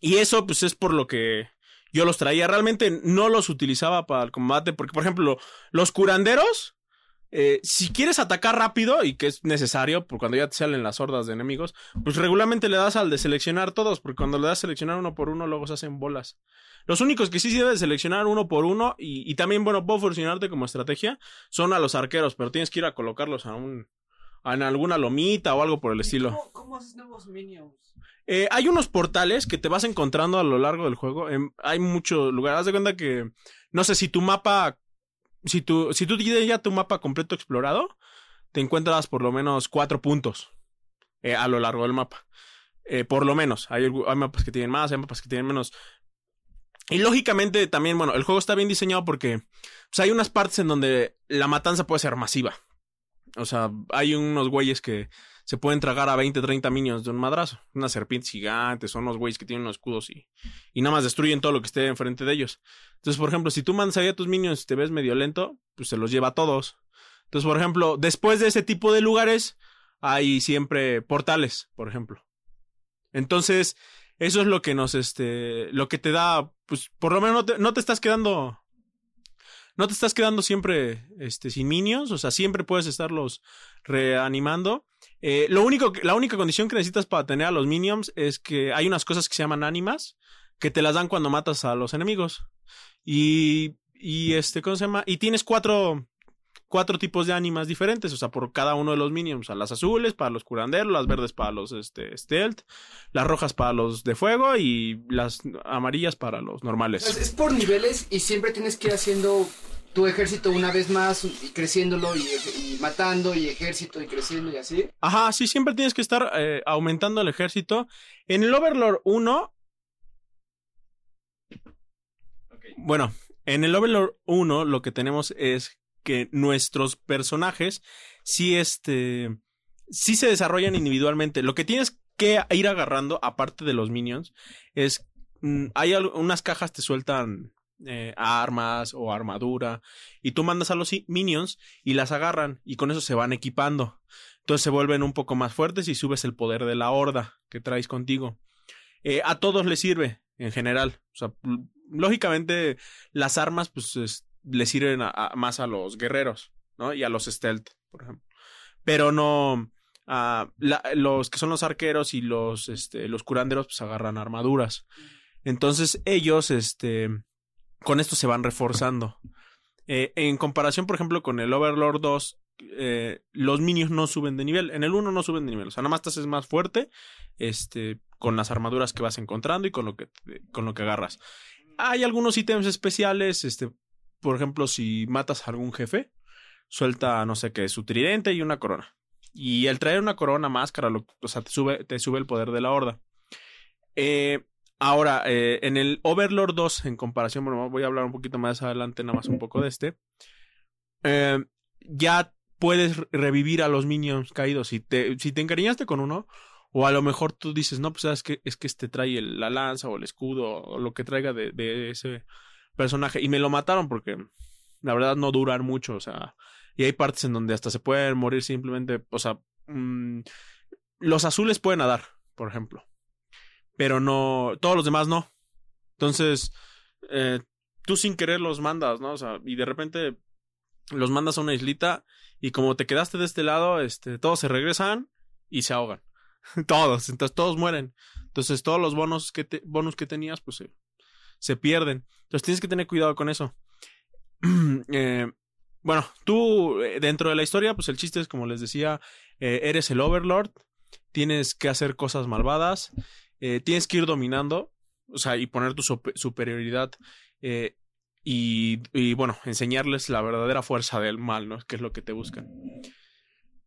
y eso, pues es por lo que yo los traía. Realmente no los utilizaba para el combate, porque, por ejemplo, los curanderos eh, si quieres atacar rápido y que es necesario, por cuando ya te salen las hordas de enemigos, pues regularmente le das al de seleccionar todos, porque cuando le das seleccionar uno por uno, luego se hacen bolas. Los únicos que sí se debe seleccionar uno por uno, y, y también, bueno, puedo funcionarte como estrategia, son a los arqueros, pero tienes que ir a colocarlos a un, en alguna lomita o algo por el estilo. ¿Cómo, cómo haces nuevos minions? Eh, hay unos portales que te vas encontrando a lo largo del juego. Hay muchos lugares. Haz de cuenta que, no sé, si tu mapa, si tu, si tú tienes ya tu mapa completo explorado, te encuentras por lo menos cuatro puntos eh, a lo largo del mapa. Eh, por lo menos. Hay, mapas que tienen más, hay mapas que tienen menos. Y lógicamente también, bueno, el juego está bien diseñado porque hay unas partes en donde la matanza puede ser masiva. O sea, hay unos güeyes que se pueden tragar a 20, 30 minions de un madrazo. Unas serpientes gigantes, son unos güeyes que tienen unos escudos y, y nada más destruyen todo lo que esté enfrente de ellos. Entonces, por ejemplo, si tú mandas ahí a tus minions y te ves medio lento, pues se los lleva a todos. Entonces, por ejemplo, después de ese tipo de lugares, hay siempre portales, por ejemplo. Entonces, eso es lo que nos, este, lo que te da, pues, por lo menos no te, no te estás quedando, no te estás quedando siempre, este, sin minions, o sea, siempre puedes estarlos reanimando. Eh, lo único, la única condición que necesitas para tener a los minions es que hay unas cosas que se llaman ánimas, que te las dan cuando matas a los enemigos. Y, y este, ¿cómo se llama? Y tienes cuatro, cuatro tipos de ánimas diferentes, o sea, por cada uno de los minions. O sea, las azules para los curanderos, las verdes para los este, stealth, las rojas para los de fuego y las amarillas para los Es, normales. es por niveles y siempre tienes que ir haciendo tu ejército una vez más y creciéndolo y, y matando y ejército y creciendo y así. Ajá, sí, siempre tienes que estar eh, aumentando el ejército. En el Overlord 1. Bueno, en el Overlord 1 lo que tenemos es que nuestros personajes sí, este, sí se desarrollan individualmente. Lo que tienes que ir agarrando, aparte de los minions, es. mm, hay unas cajas te sueltan eh, armas o armadura y tú mandas a los minions y las agarran y con eso se van equipando. Entonces se vuelven un poco más fuertes y subes el poder de la horda que traes contigo. Eh, a todos les sirve, en general. O sea, lógicamente las armas pues es- le sirven más a los guerreros, ¿no? Y a los stealth, por ejemplo. Pero no... ah, los que son los arqueros y los, este, los curanderos pues agarran armaduras. Entonces ellos, este, con esto se van reforzando. Eh, en comparación, por ejemplo, con el Overlord 2, eh, los minions no suben de nivel. En el 1 no suben de nivel. O sea, nada más te haces más fuerte este, con las armaduras que vas encontrando y con lo que, con lo que agarras. Hay algunos ítems especiales. Este, por ejemplo, si matas a algún jefe, suelta, no sé qué, su tridente y una corona. Y al traer una corona máscara, lo- o sea, te sube, te sube el poder de la horda. Eh, ahora, eh, en el Overlord 2, en comparación, bueno, voy a hablar un poquito más adelante, nada más un poco de este. eh, ya puedes re- revivir a los minions caídos. Si te, si te encariñaste con uno, o a lo mejor tú dices, no, pues sabes que es que este trae la lanza o el escudo o lo que traiga de, ese personaje. Y me lo mataron porque la verdad no duran mucho, o sea, y hay partes en donde hasta se pueden morir simplemente, o sea, mm, los azules pueden nadar, por ejemplo, pero no, todos los demás no. Entonces, eh, tú sin querer los mandas, ¿no? O sea, y de repente los mandas a una islita y como te quedaste de este lado, este, todos se regresan y se ahogan. todos, entonces todos mueren. Entonces todos los bonos que, te, bonus que tenías, pues se, se pierden. Entonces tienes que tener cuidado con eso. Eh, bueno, tú eh, dentro de la historia, pues el chiste es, como les decía, eres el Overlord, tienes que hacer cosas malvadas, eh, tienes que ir dominando, o sea, y poner tu supe- superioridad eh, y, y, bueno, enseñarles la verdadera fuerza del mal, ¿no? Que es lo que te buscan.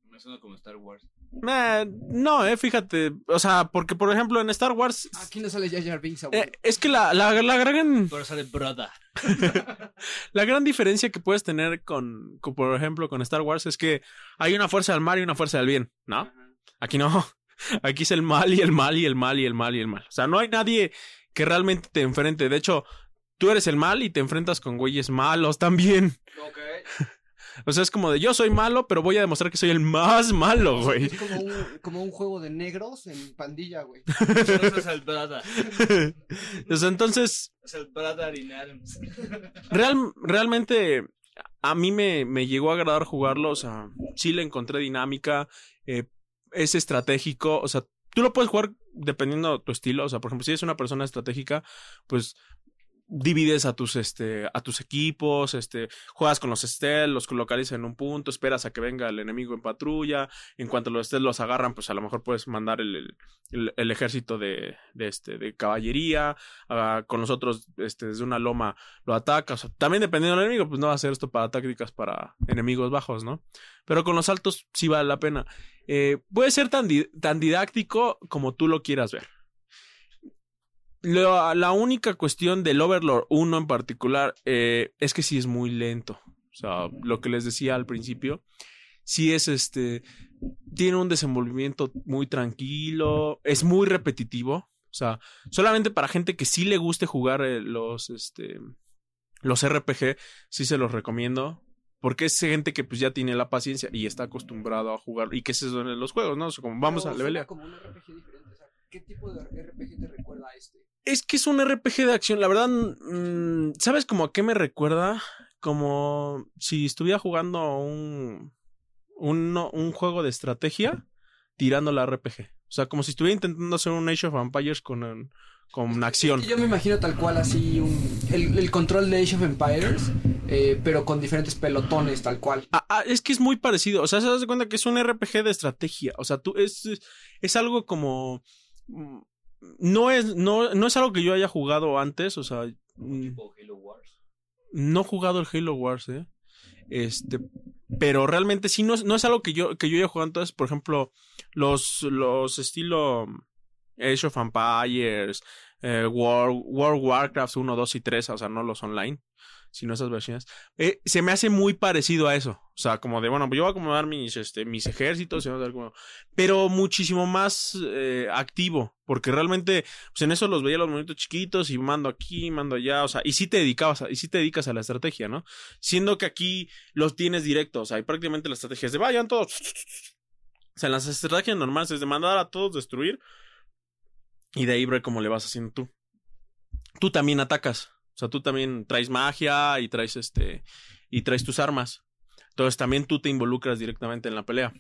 Me suena como Star Wars. Eh, no, eh, fíjate, o sea, porque por ejemplo en Star Wars... Aquí no sale Jar Binks, eh, es que la, la, la gran Pero sale Broda. la gran diferencia que puedes tener con, con, por ejemplo, con Star Wars es que hay una fuerza del mal y una fuerza del bien, ¿no? Aquí no. Aquí es el mal y el mal y el mal y el mal y el mal. O sea, no hay nadie que realmente te enfrente. De hecho, tú eres el mal y te enfrentas con güeyes malos también. Ok. O sea, es como de yo soy malo, pero voy a demostrar que soy el más malo, güey. Es como un, como un juego de negros en pandilla, güey. Eso es el sea, entonces, Es el Arms. Real, realmente a mí me, me llegó a agradar jugarlo, o sea, sí le encontré dinámica, eh, es estratégico, o sea, tú lo puedes jugar dependiendo de tu estilo, o sea, por ejemplo, si eres una persona estratégica, pues divides a tus este a tus equipos, este juegas con los Estel, los colocas en un punto, esperas a que venga el enemigo en patrulla, en cuanto los Estel los agarran, pues a lo mejor puedes mandar el, el, ejército de, de este de caballería, ah, con los otros este desde una loma lo atacas, también dependiendo del enemigo, pues no va a ser esto para tácticas para enemigos bajos, ¿no? Pero con los altos sí vale la pena. Eh, puede ser tan, tan didáctico como tú lo quieras ver. Lo- la única cuestión del Overlord 1 en particular eh, es que sí es muy lento. O sea, lo que les decía al principio, sí es este. Tiene un desenvolvimiento muy tranquilo, es muy repetitivo. O sea, solamente para gente que sí le guste jugar eh, los, este, los RPG, sí se los recomiendo. Porque es gente que pues ya tiene la paciencia y está acostumbrado a jugar y que se son los juegos, ¿no? O sea, como vamos a levelear. como un RPG diferente. O sea, ¿qué tipo de RPG te recuerda a este? Es que es un RPG de acción. La verdad, mm, ¿sabes como a qué me recuerda? Como si estuviera jugando un, un, un juego de estrategia tirando la RPG. O sea, como si estuviera intentando hacer un Age of Empires con, con acción. Es que yo me imagino tal cual así un, el, el control de Age of Empires, eh, pero con diferentes pelotones, tal cual. Ah, ah, es que es muy parecido. O sea, se das cuenta que es un RPG de estrategia. O sea, tú es, es algo como. Mm, No es, no, no es algo que yo haya jugado antes. O sea. mm, Tipo Halo Wars. No he jugado el Halo Wars, ¿eh? Este, pero realmente sí no es, no es algo que yo, que yo haya jugado. Entonces, por ejemplo, los, los estilo Age of Empires, eh, World, World Warcraft 1, 2 y 3, o sea, no los online, sino esas versiones, eh, se me hace muy parecido a eso. O sea, como de, bueno, yo voy a acomodar mis, este, mis ejércitos, pero muchísimo más eh, activo, porque realmente, pues en eso los veía los monitos chiquitos y mando aquí, mando allá, o sea, y sí te dedicabas, a- y sí te dedicas a la estrategia, ¿no? Siendo que aquí los tienes directos, o sea, y prácticamente la estrategia es de vayan todos. O sea, las estrategias normales es de mandar a todos destruir y de ahí ver cómo le vas haciendo tú. Tú también atacas, o sea, tú también traes magia y traes este y traes tus armas. Entonces también tú te involucras directamente en la pelea.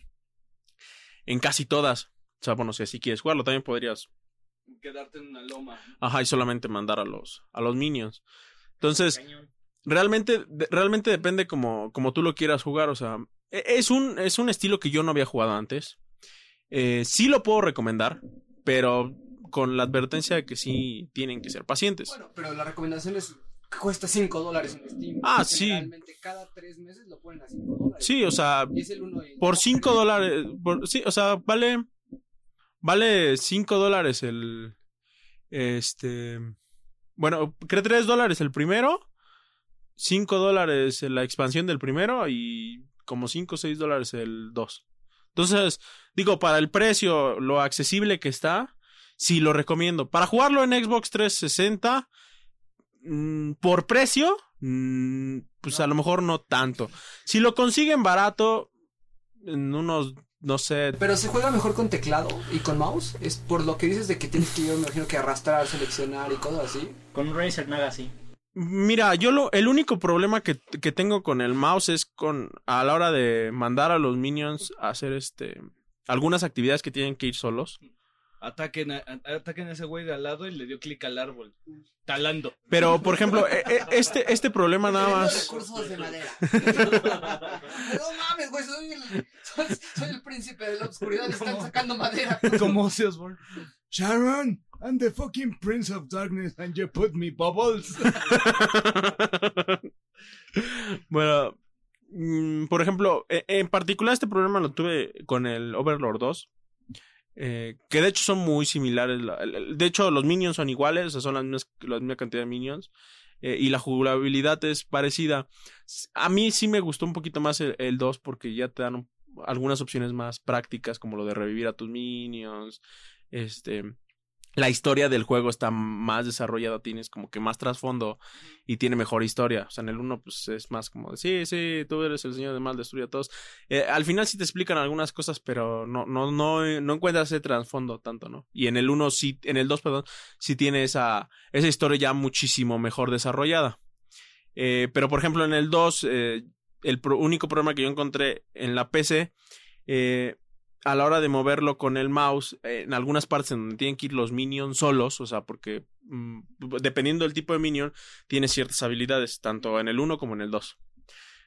En casi todas. O sea, bueno, si así quieres jugarlo, también podrías Quedarte en una loma. Ajá, y solamente mandar a los, a los minions. Entonces, realmente, realmente depende como, como tú lo quieras jugar. O sea, e- es un, es un estilo que yo no había jugado antes. Eh, sí lo puedo recomendar, pero con la advertencia de que sí tienen que ser pacientes. Bueno, pero la recomendación es que cuesta 5 dólares en Steam. Ah, sí. Cada 3 meses lo ponen a 5 dólares. Sí, o sea, es el uno por 5 dólares, por- sí, o sea, vale, vale 5 dólares el, este, bueno, creo 3 dólares el primero, 5 dólares la expansión del primero y como 5 o 6 dólares el 2. Entonces, digo, para el precio, lo accesible que está, sí lo recomiendo. Para jugarlo en Xbox 360, mm, por precio, mm, pues a lo mejor no tanto. Si lo consiguen barato, en unos, no sé, Pero se juega mejor con teclado y con mouse. Es por lo que dices de que tienes que, yo me imagino que arrastrar, seleccionar y cosas así. Con un Razer Naga sí. Mira, yo lo, el único problema que, que tengo con el mouse es con a la hora de mandar a los minions a hacer este algunas actividades que tienen que ir solos. Ataquen a, a- ataquen a ese güey de al lado y le dio clic al árbol. Talando. Pero, por ejemplo, e- e- este, este problema nada más. recursos de madera. no mames, güey, soy el, soy, soy el príncipe de la oscuridad están sacando madera. Como Ozzy Osbourne. Sharon, I'm the fucking Prince of Darkness and you put me bubbles. bueno, mm, por ejemplo, e- en particular este problema lo tuve con el Overlord 2. Eh, que de hecho son muy similares. la- De hecho, los minions son iguales, son las mismas, la misma cantidad de minions. eh, y la jugabilidad es parecida. A mí sí me gustó un poquito más el, el 2 porque ya te dan un- algunas opciones más prácticas, como lo de revivir a tus minions. Este. La historia del juego está más desarrollada, tienes como que más trasfondo y tiene mejor historia. O sea, en el 1 pues es más como de, sí, sí, tú eres el señor de mal, destruye a todos. Eh, al final sí te explican algunas cosas, pero no, no, no, eh, no encuentras ese trasfondo tanto, ¿no? Y en el 1 sí, en el 2, perdón, sí tiene esa, esa historia ya muchísimo mejor desarrollada. Eh, pero por ejemplo en el 2, eh, el único problema que yo encontré en la PC, eh, a la hora de moverlo con el mouse, eh, en algunas partes en donde tienen que ir los minions solos, o sea, porque mm, dependiendo del tipo de minion, tiene ciertas habilidades, tanto en el 1 como en el 2.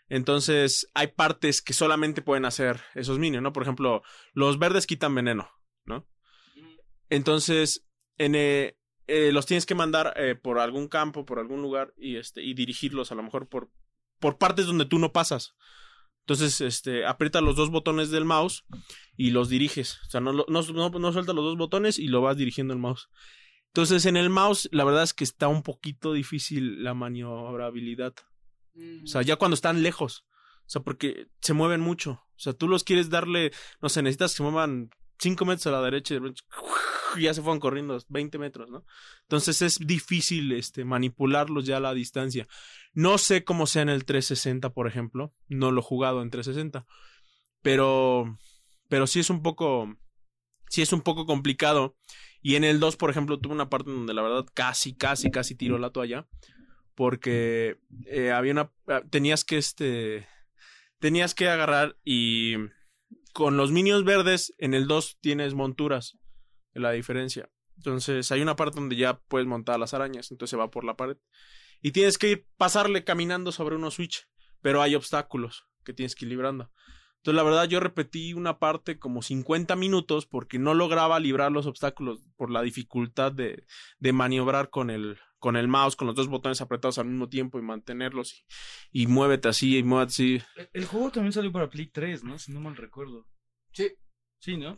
Entonces, hay partes que solamente pueden hacer esos minions, ¿no? Por ejemplo, los verdes quitan veneno, ¿no? Entonces, en, eh, eh, los tienes que mandar eh, por algún campo, por algún lugar y, este, y dirigirlos a lo mejor por, por partes donde tú no pasas. Entonces, este, aprieta los dos botones del mouse y los diriges. O sea, no, no, no, no suelta los dos botones y lo vas dirigiendo el mouse. Entonces, en el mouse, la verdad es que está un poquito difícil la maniobrabilidad. Mm. O sea, ya cuando están lejos. O sea, porque se mueven mucho. O sea, tú los quieres darle, no sé, necesitas que se muevan 5 metros a la derecha y de repente, ya se fueron corriendo 20 metros, ¿no? Entonces es difícil este, manipularlos ya a la distancia. No sé cómo sea en el 360, por ejemplo. No lo he jugado en 360. Pero, pero sí es un poco, sí es un poco complicado. Y en el 2, por ejemplo, tuve una parte donde la verdad casi, casi, casi tiró la toalla. Porque eh, había una. ah, Tenías que este. Tenías que agarrar y. Con los minions verdes, en el 2 tienes monturas. La diferencia. Entonces hay una parte donde ya puedes montar las arañas. Entonces se va por la pared. Y tienes que ir pasarle caminando sobre unos switch. Pero hay obstáculos que tienes que ir librando. Entonces, la verdad, yo repetí una parte como 50 minutos porque no lograba librar los obstáculos por la dificultad de, de maniobrar con el, con el mouse, con los dos botones apretados al mismo tiempo y mantenerlos y, y muévete así y muévete así. El- El juego también salió para Play 3, ¿no? Si no mal recuerdo. Sí, Sí, ¿no?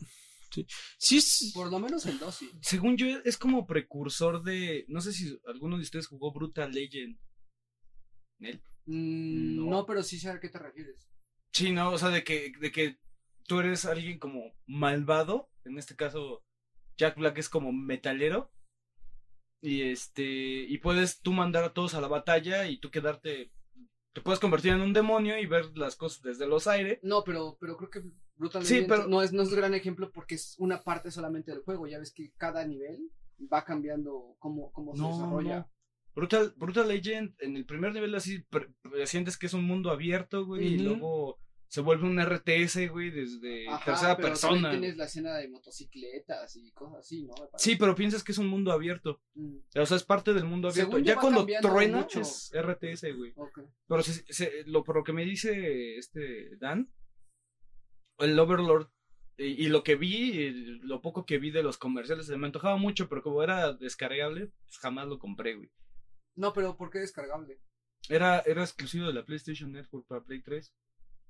Sí, es- por lo menos el 2 sí. Según yo, es como precursor de. No sé si alguno de ustedes jugó Brutal Legend. ¿Nel? Mm, No. no. pero sí sé a qué te refieres. Sí, no, o sea, de que, de que tú eres alguien como malvado. En este caso, Jack Black es como metalero. Y este. Y puedes tú mandar a todos a la batalla y tú quedarte. Te puedes convertir en un demonio y ver las cosas desde los aires. No, pero, pero creo que Brutal Sí, pero- no, es, no es un gran ejemplo porque es una parte solamente del juego. Ya ves que cada nivel va cambiando cómo, cómo se desarrolla. no. Brutal, Brutal Legend, en el primer nivel así, pre- pre- sientes que es un mundo abierto, güey, y luego se vuelve un RTS, güey, desde Ajá, tercera pero persona. también tienes la escena de motocicletas y cosas así, ¿no? Sí, pero piensas que es un mundo abierto. Mm, O sea, es parte del mundo abierto. Según ya cuando truena mucho. es RTS, güey. Pero se- se- lo, por lo que me dice este Dan, el Overlord, y, y lo que vi, lo poco que vi de los comerciales, me antojaba mucho, pero como era descargable, pues jamás lo compré, güey. No, pero ¿por qué descargable? Era, era exclusivo de la PlayStation Network para Play 3.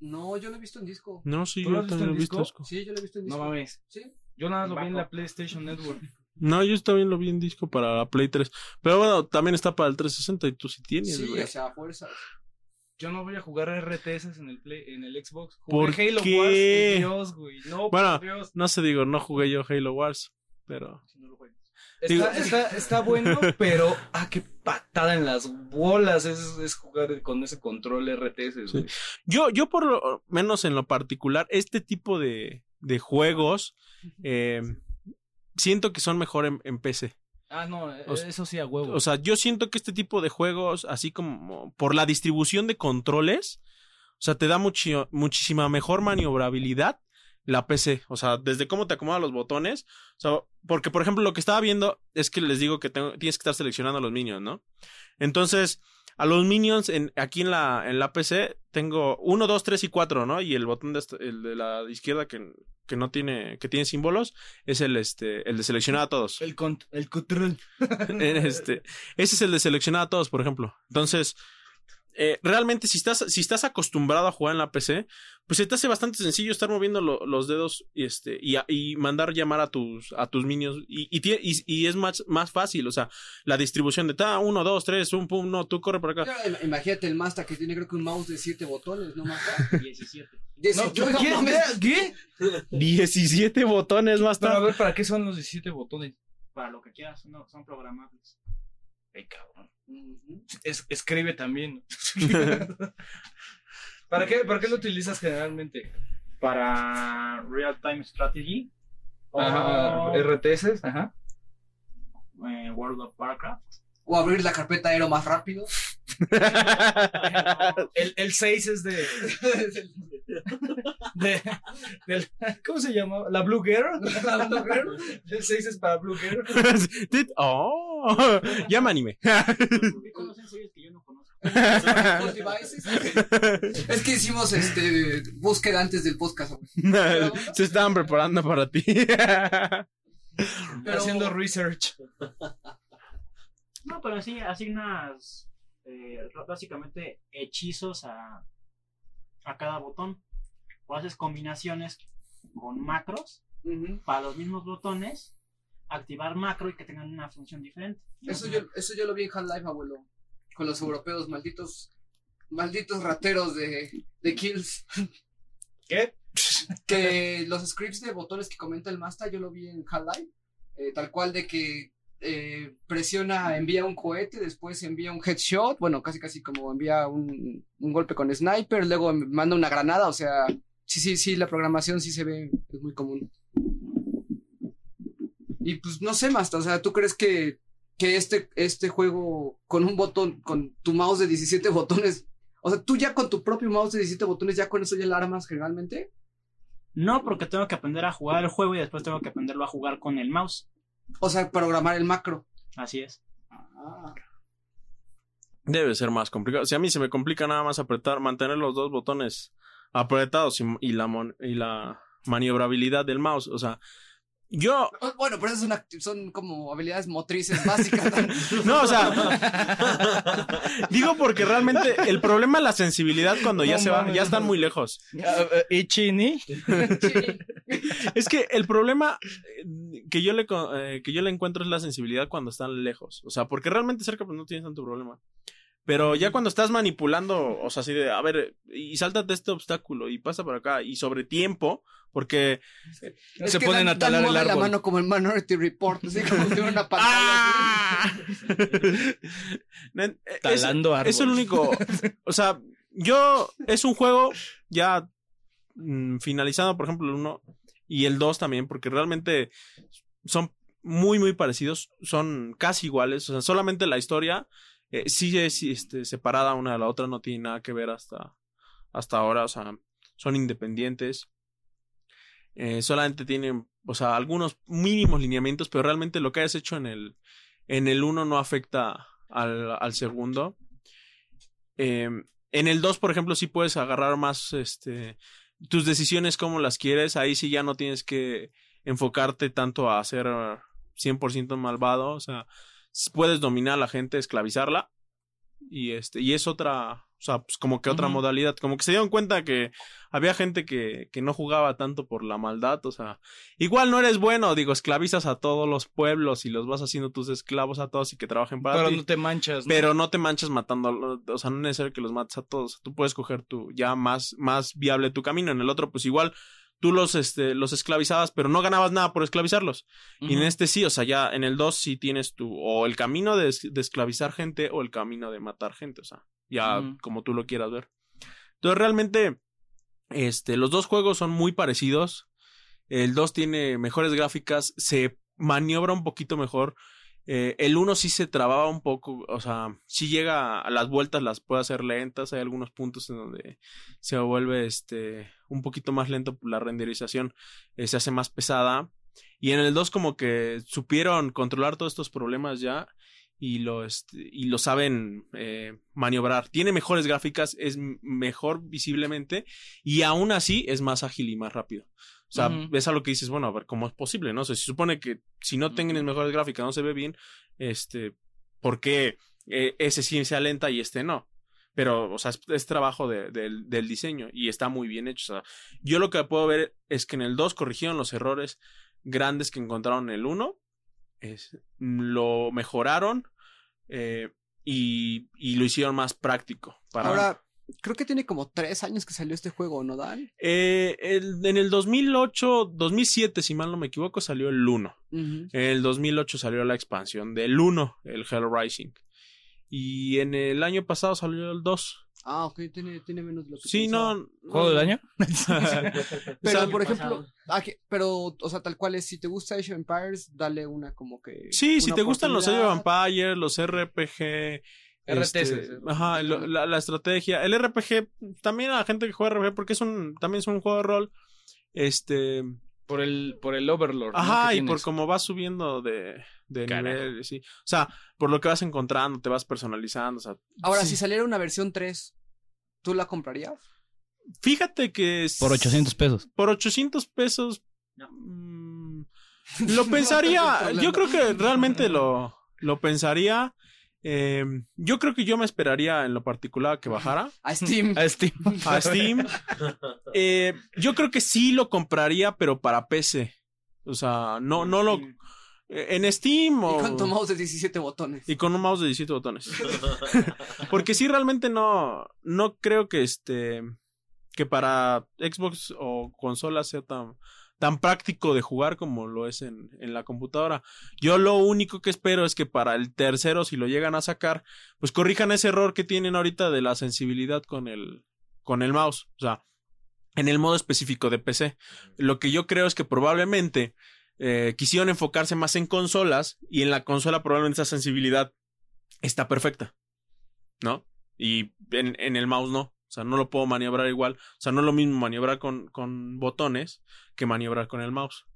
No, yo lo he visto en disco. No, sí, ¿Tú yo lo has visto también en lo he visto. disco? disco. Sí, yo lo he visto en No disco. mames. Sí. Yo nada más lo vi en la PlayStation Network. No, yo también lo vi en disco para la Play 3. Pero bueno, también está para el 360 y tú sí tienes, Sí, güey. o sea, a fuerzas. Yo no voy a jugar RTS en el Play, en el Xbox. ¿Por Jugué Halo qué? Wars. Dios, güey. No, Bueno, por Dios. No sé, digo, no jugué yo Halo Wars, pero... Si no lo juegues. Digo- Está, está, está bueno, pero ah, qué patada en las bolas es, es jugar con ese control RTS. Yo, yo por lo menos en lo particular, este tipo de, de juegos, eh, siento que son mejor en, en PC. Ah, no, O sea- eso sí a huevo. O sea, yo siento que este tipo de juegos, así como por la distribución de controles, o sea, te da muchi- muchísima mejor maniobrabilidad la PC. O sea, desde cómo te acomoda los botones. O sea, porque, por ejemplo, lo que estaba viendo es que les digo que tengo- tienes que estar seleccionando a los minions, ¿no? Entonces, a los minions en, aquí en la, en la PC tengo 1, 2, 3 y 4, ¿no? Y el botón de, esta- el de la izquierda que, que no tiene, que tiene símbolos, es el, este, el de seleccionar a todos. el, cont- el control. este, ese es el de seleccionar a todos, por ejemplo. Entonces, eh, realmente si estás, si estás acostumbrado a jugar en la PC, pues se te hace bastante sencillo estar moviendo lo- los dedos y, este, y, a- y mandar llamar a tus, a tus minions. Y, y, y- y es más, más fácil, o sea, la distribución de ta, uno, dos, tres, un, pum, no, tú corre por acá. Imagínate el Mazda que tiene creo que un mouse de 7 botones, ¿no Mazda? 17. No, 18, no ¿qué? mames. ¿Qué? 17 botones más Pero a tarde. ver, ¿para qué son los 17 botones? Para lo que quieras, no, son programables. Ay, cabrón. Ujú. Es- escribe también. ¿Para qué, ¿Para qué lo utilizas generalmente? Para Real Time Strategy. Ajá, o, RTS, ajá. eh, World of Warcraft. O abrir la carpeta aero más rápido. El, el 6 es de, de, del- ¿Cómo se llama? ¿La Blue Girl? ¿La Blue Girl? El 6 es para Blue Girl. Oh, ya me animé. Conocen series que yo no conozco. Es que hicimos este búsqueda antes del podcast. Se estaban preparando para ti. Pero- Haciendo research. No, pero sí asignas eh, básicamente hechizos a, a cada botón. O haces combinaciones con macros para los mismos botones, activar macro y que tengan una función diferente. Eso yo, eso yo lo vi en Half-Life, abuelo. Con los europeos, malditos, malditos rateros de, de kills. ¿Qué? Que los scripts de botones que comenta el Masta, yo lo vi en Half-Life. eh, tal cual de que eh, presiona, envía un cohete, después envía un headshot, bueno, casi casi como envía un, un golpe con sniper, luego manda una granada, o sea, sí, sí, sí, la programación sí se ve, es muy común. Y pues no sé, Masta, o sea, ¿tú crees que, que este, este juego con un botón, con tu mouse de 17 botones, o sea, tú ya con tu propio mouse de 17 botones, ya con eso ya la armas generalmente? No, porque tengo que aprender a jugar el juego y después tengo que aprenderlo a jugar con el mouse. O sea, programar el macro. Así es. Ah. Debe ser más complicado. Si a mí se me complica nada más apretar, mantener los dos botones apretados y, y la, mon- y la maniobrabilidad del mouse. O sea, yo Bueno, pero esas son, como habilidades motrices básicas. No, o sea, digo porque realmente el problema es la sensibilidad cuando ya No se va, ya están muy lejos. ¿Y Chini? Es que el problema eh, que yo le co- eh, que yo le encuentro es la sensibilidad cuando están lejos, o sea, porque realmente cerca pues no tienes tanto problema. Pero ya cuando estás manipulando, o sea, así de, a ver, y sáltate este obstáculo y pasa por acá y sobre tiempo, porque Es Se ponen dan- a talar dan el mueve la árbol. mano como en Minority Report, así como una pantalla. ¡Ah! Es- Talando Es el árboles. único. O sea, yo. Es un juego ya mm, finalizado, por ejemplo, el 1 y el 2 también, porque realmente son muy, muy parecidos. Son casi iguales. O sea, solamente la historia eh, sí es este, separada una de la otra, no tiene nada que ver hasta, hasta ahora. O sea, son independientes. Eh, solamente tienen, o sea, algunos mínimos lineamientos, pero realmente lo que hayas hecho en el, en el 1 no afecta al, al segundo. Eh, en el 2, por ejemplo, sí puedes agarrar más este, tus decisiones como las quieres. Ahí sí ya no tienes que enfocarte tanto a ser 100% malvado. O sea, puedes dominar a la gente, esclavizarla. Y, este, y es otra, o sea, pues como que otra modalidad. Como que se dieron cuenta que había gente que, que no jugaba tanto por la maldad. O sea, igual no eres bueno, digo, esclavizas a todos los pueblos y los vas haciendo tus esclavos a todos y que trabajen para Pero ti. no te manchas. ¿no? Pero no te manches matando, o sea, no es necesario que los mates a todos. Tú puedes coger tu, ya más, más viable tu camino. En el otro, pues igual, tú los, este, los esclavizabas, pero no ganabas nada por esclavizarlos. Y en este sí, o sea, ya en el 2 sí tienes tu, o el camino de, de esclavizar gente o el camino de matar gente, o sea, ya como tú lo quieras ver. Entonces, realmente, este, los dos juegos son muy parecidos. El 2 tiene mejores gráficas, se maniobra un poquito mejor. Eh, el 1 sí se trababa un poco, o sea, sí llega a las vueltas, las puede hacer lentas. Hay algunos puntos en donde se vuelve este un poquito más lento la renderización, eh, se hace más pesada. Y en el 2 como que supieron controlar todos estos problemas ya y lo, este, y lo saben eh, maniobrar. Tiene mejores gráficas, es mejor visiblemente y aún así es más ágil y más rápido. O sea, Ujú. ves a lo que dices, bueno, a ver, ¿cómo es posible? No sé, se supone que si no tienen mejores gráficas, no se ve bien, este, ¿por qué eh, ese sí se alenta y este no? Pero, o sea, es, es trabajo de- del- del diseño y está muy bien hecho. O sea, yo lo que puedo ver es que en el 2 corrigieron los errores grandes que encontraron en el 1, es, lo mejoraron eh, y, y lo hicieron más práctico. Para, Ahora, creo que tiene como tres años que salió este juego, ¿no, Dan? Eh, el- en el 2008, 2007, si mal no me equivoco, salió el 1. Ujú. En el 2008 salió la expansión del 1, el Hell Rising. Y en el año pasado salió el 2. Ah, ok, tiene, tiene menos de lo que Sí, pensaba. no. ¿Juego del año? Pero, sea, por ejemplo, ah, pero, o sea, tal cual es, si te gusta Age of Empires, dale una como que... Sí, si te gustan los Age of. Empires, los RPG, RTS. Este, ajá, lo- la, la estrategia. El RPG, también a la gente que juega RPG, porque es un, también es un juego de rol. Este, Por el, por el Overlord. ajá, y por cómo vas subiendo de, de nivel, sí. O sea, por lo que vas encontrando, te vas personalizando, o sea. Ahora, sí. si saliera una versión 3, ¿tú la comprarías? Fíjate que... es- Por 800 pesos. Por 800 pesos... mm, lo pensaría, yo creo que realmente lo, lo pensaría. Eh, yo creo que yo me esperaría en lo particular que bajara A Steam. A Steam. a Steam. Eh, yo creo que sí lo compraría, pero para PC. O sea, no, no lo. eh, En Steam o. Y con tu mouse de 17 botones. y con un mouse de 17 botones. Porque sí, realmente no. No creo que este. Que para Xbox o consola sea tan. Tan práctico de jugar como lo es en, en la computadora. Yo lo único que espero es que para el tercero, si lo llegan a sacar, pues corrijan ese error que tienen ahorita de la sensibilidad con el, con el mouse. O sea, en el modo específico de PC. Lo que yo creo es que probablemente eh, quisieron enfocarse más en consolas y en la consola probablemente esa sensibilidad está perfecta. ¿No? Y en, en el mouse no. O sea, no lo puedo maniobrar igual. O sea, no es lo mismo maniobrar con, con botones que maniobrar con el mouse.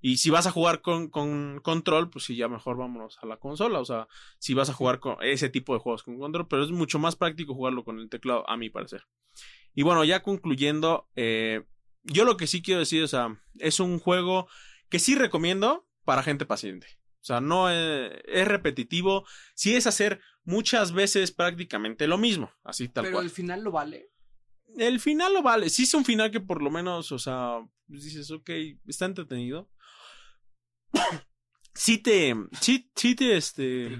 Y si vas a jugar con, con control, pues sí, ya mejor vámonos a la consola. O sea, si vas a jugar con ese tipo de juegos con control, pero es mucho más práctico jugarlo con el teclado, a mi parecer. Y bueno, ya concluyendo, eh, yo lo que sí quiero decir, o sea, es un juego que sí recomiendo para gente paciente. O sea, no eh, es repetitivo, sí es hacer muchas veces prácticamente lo mismo, así tal Pero cual. el final lo vale. El final lo vale. Sí es un final que por lo menos, o sea, pues dices, ok, está entretenido. Sí te, sí, sí te, este...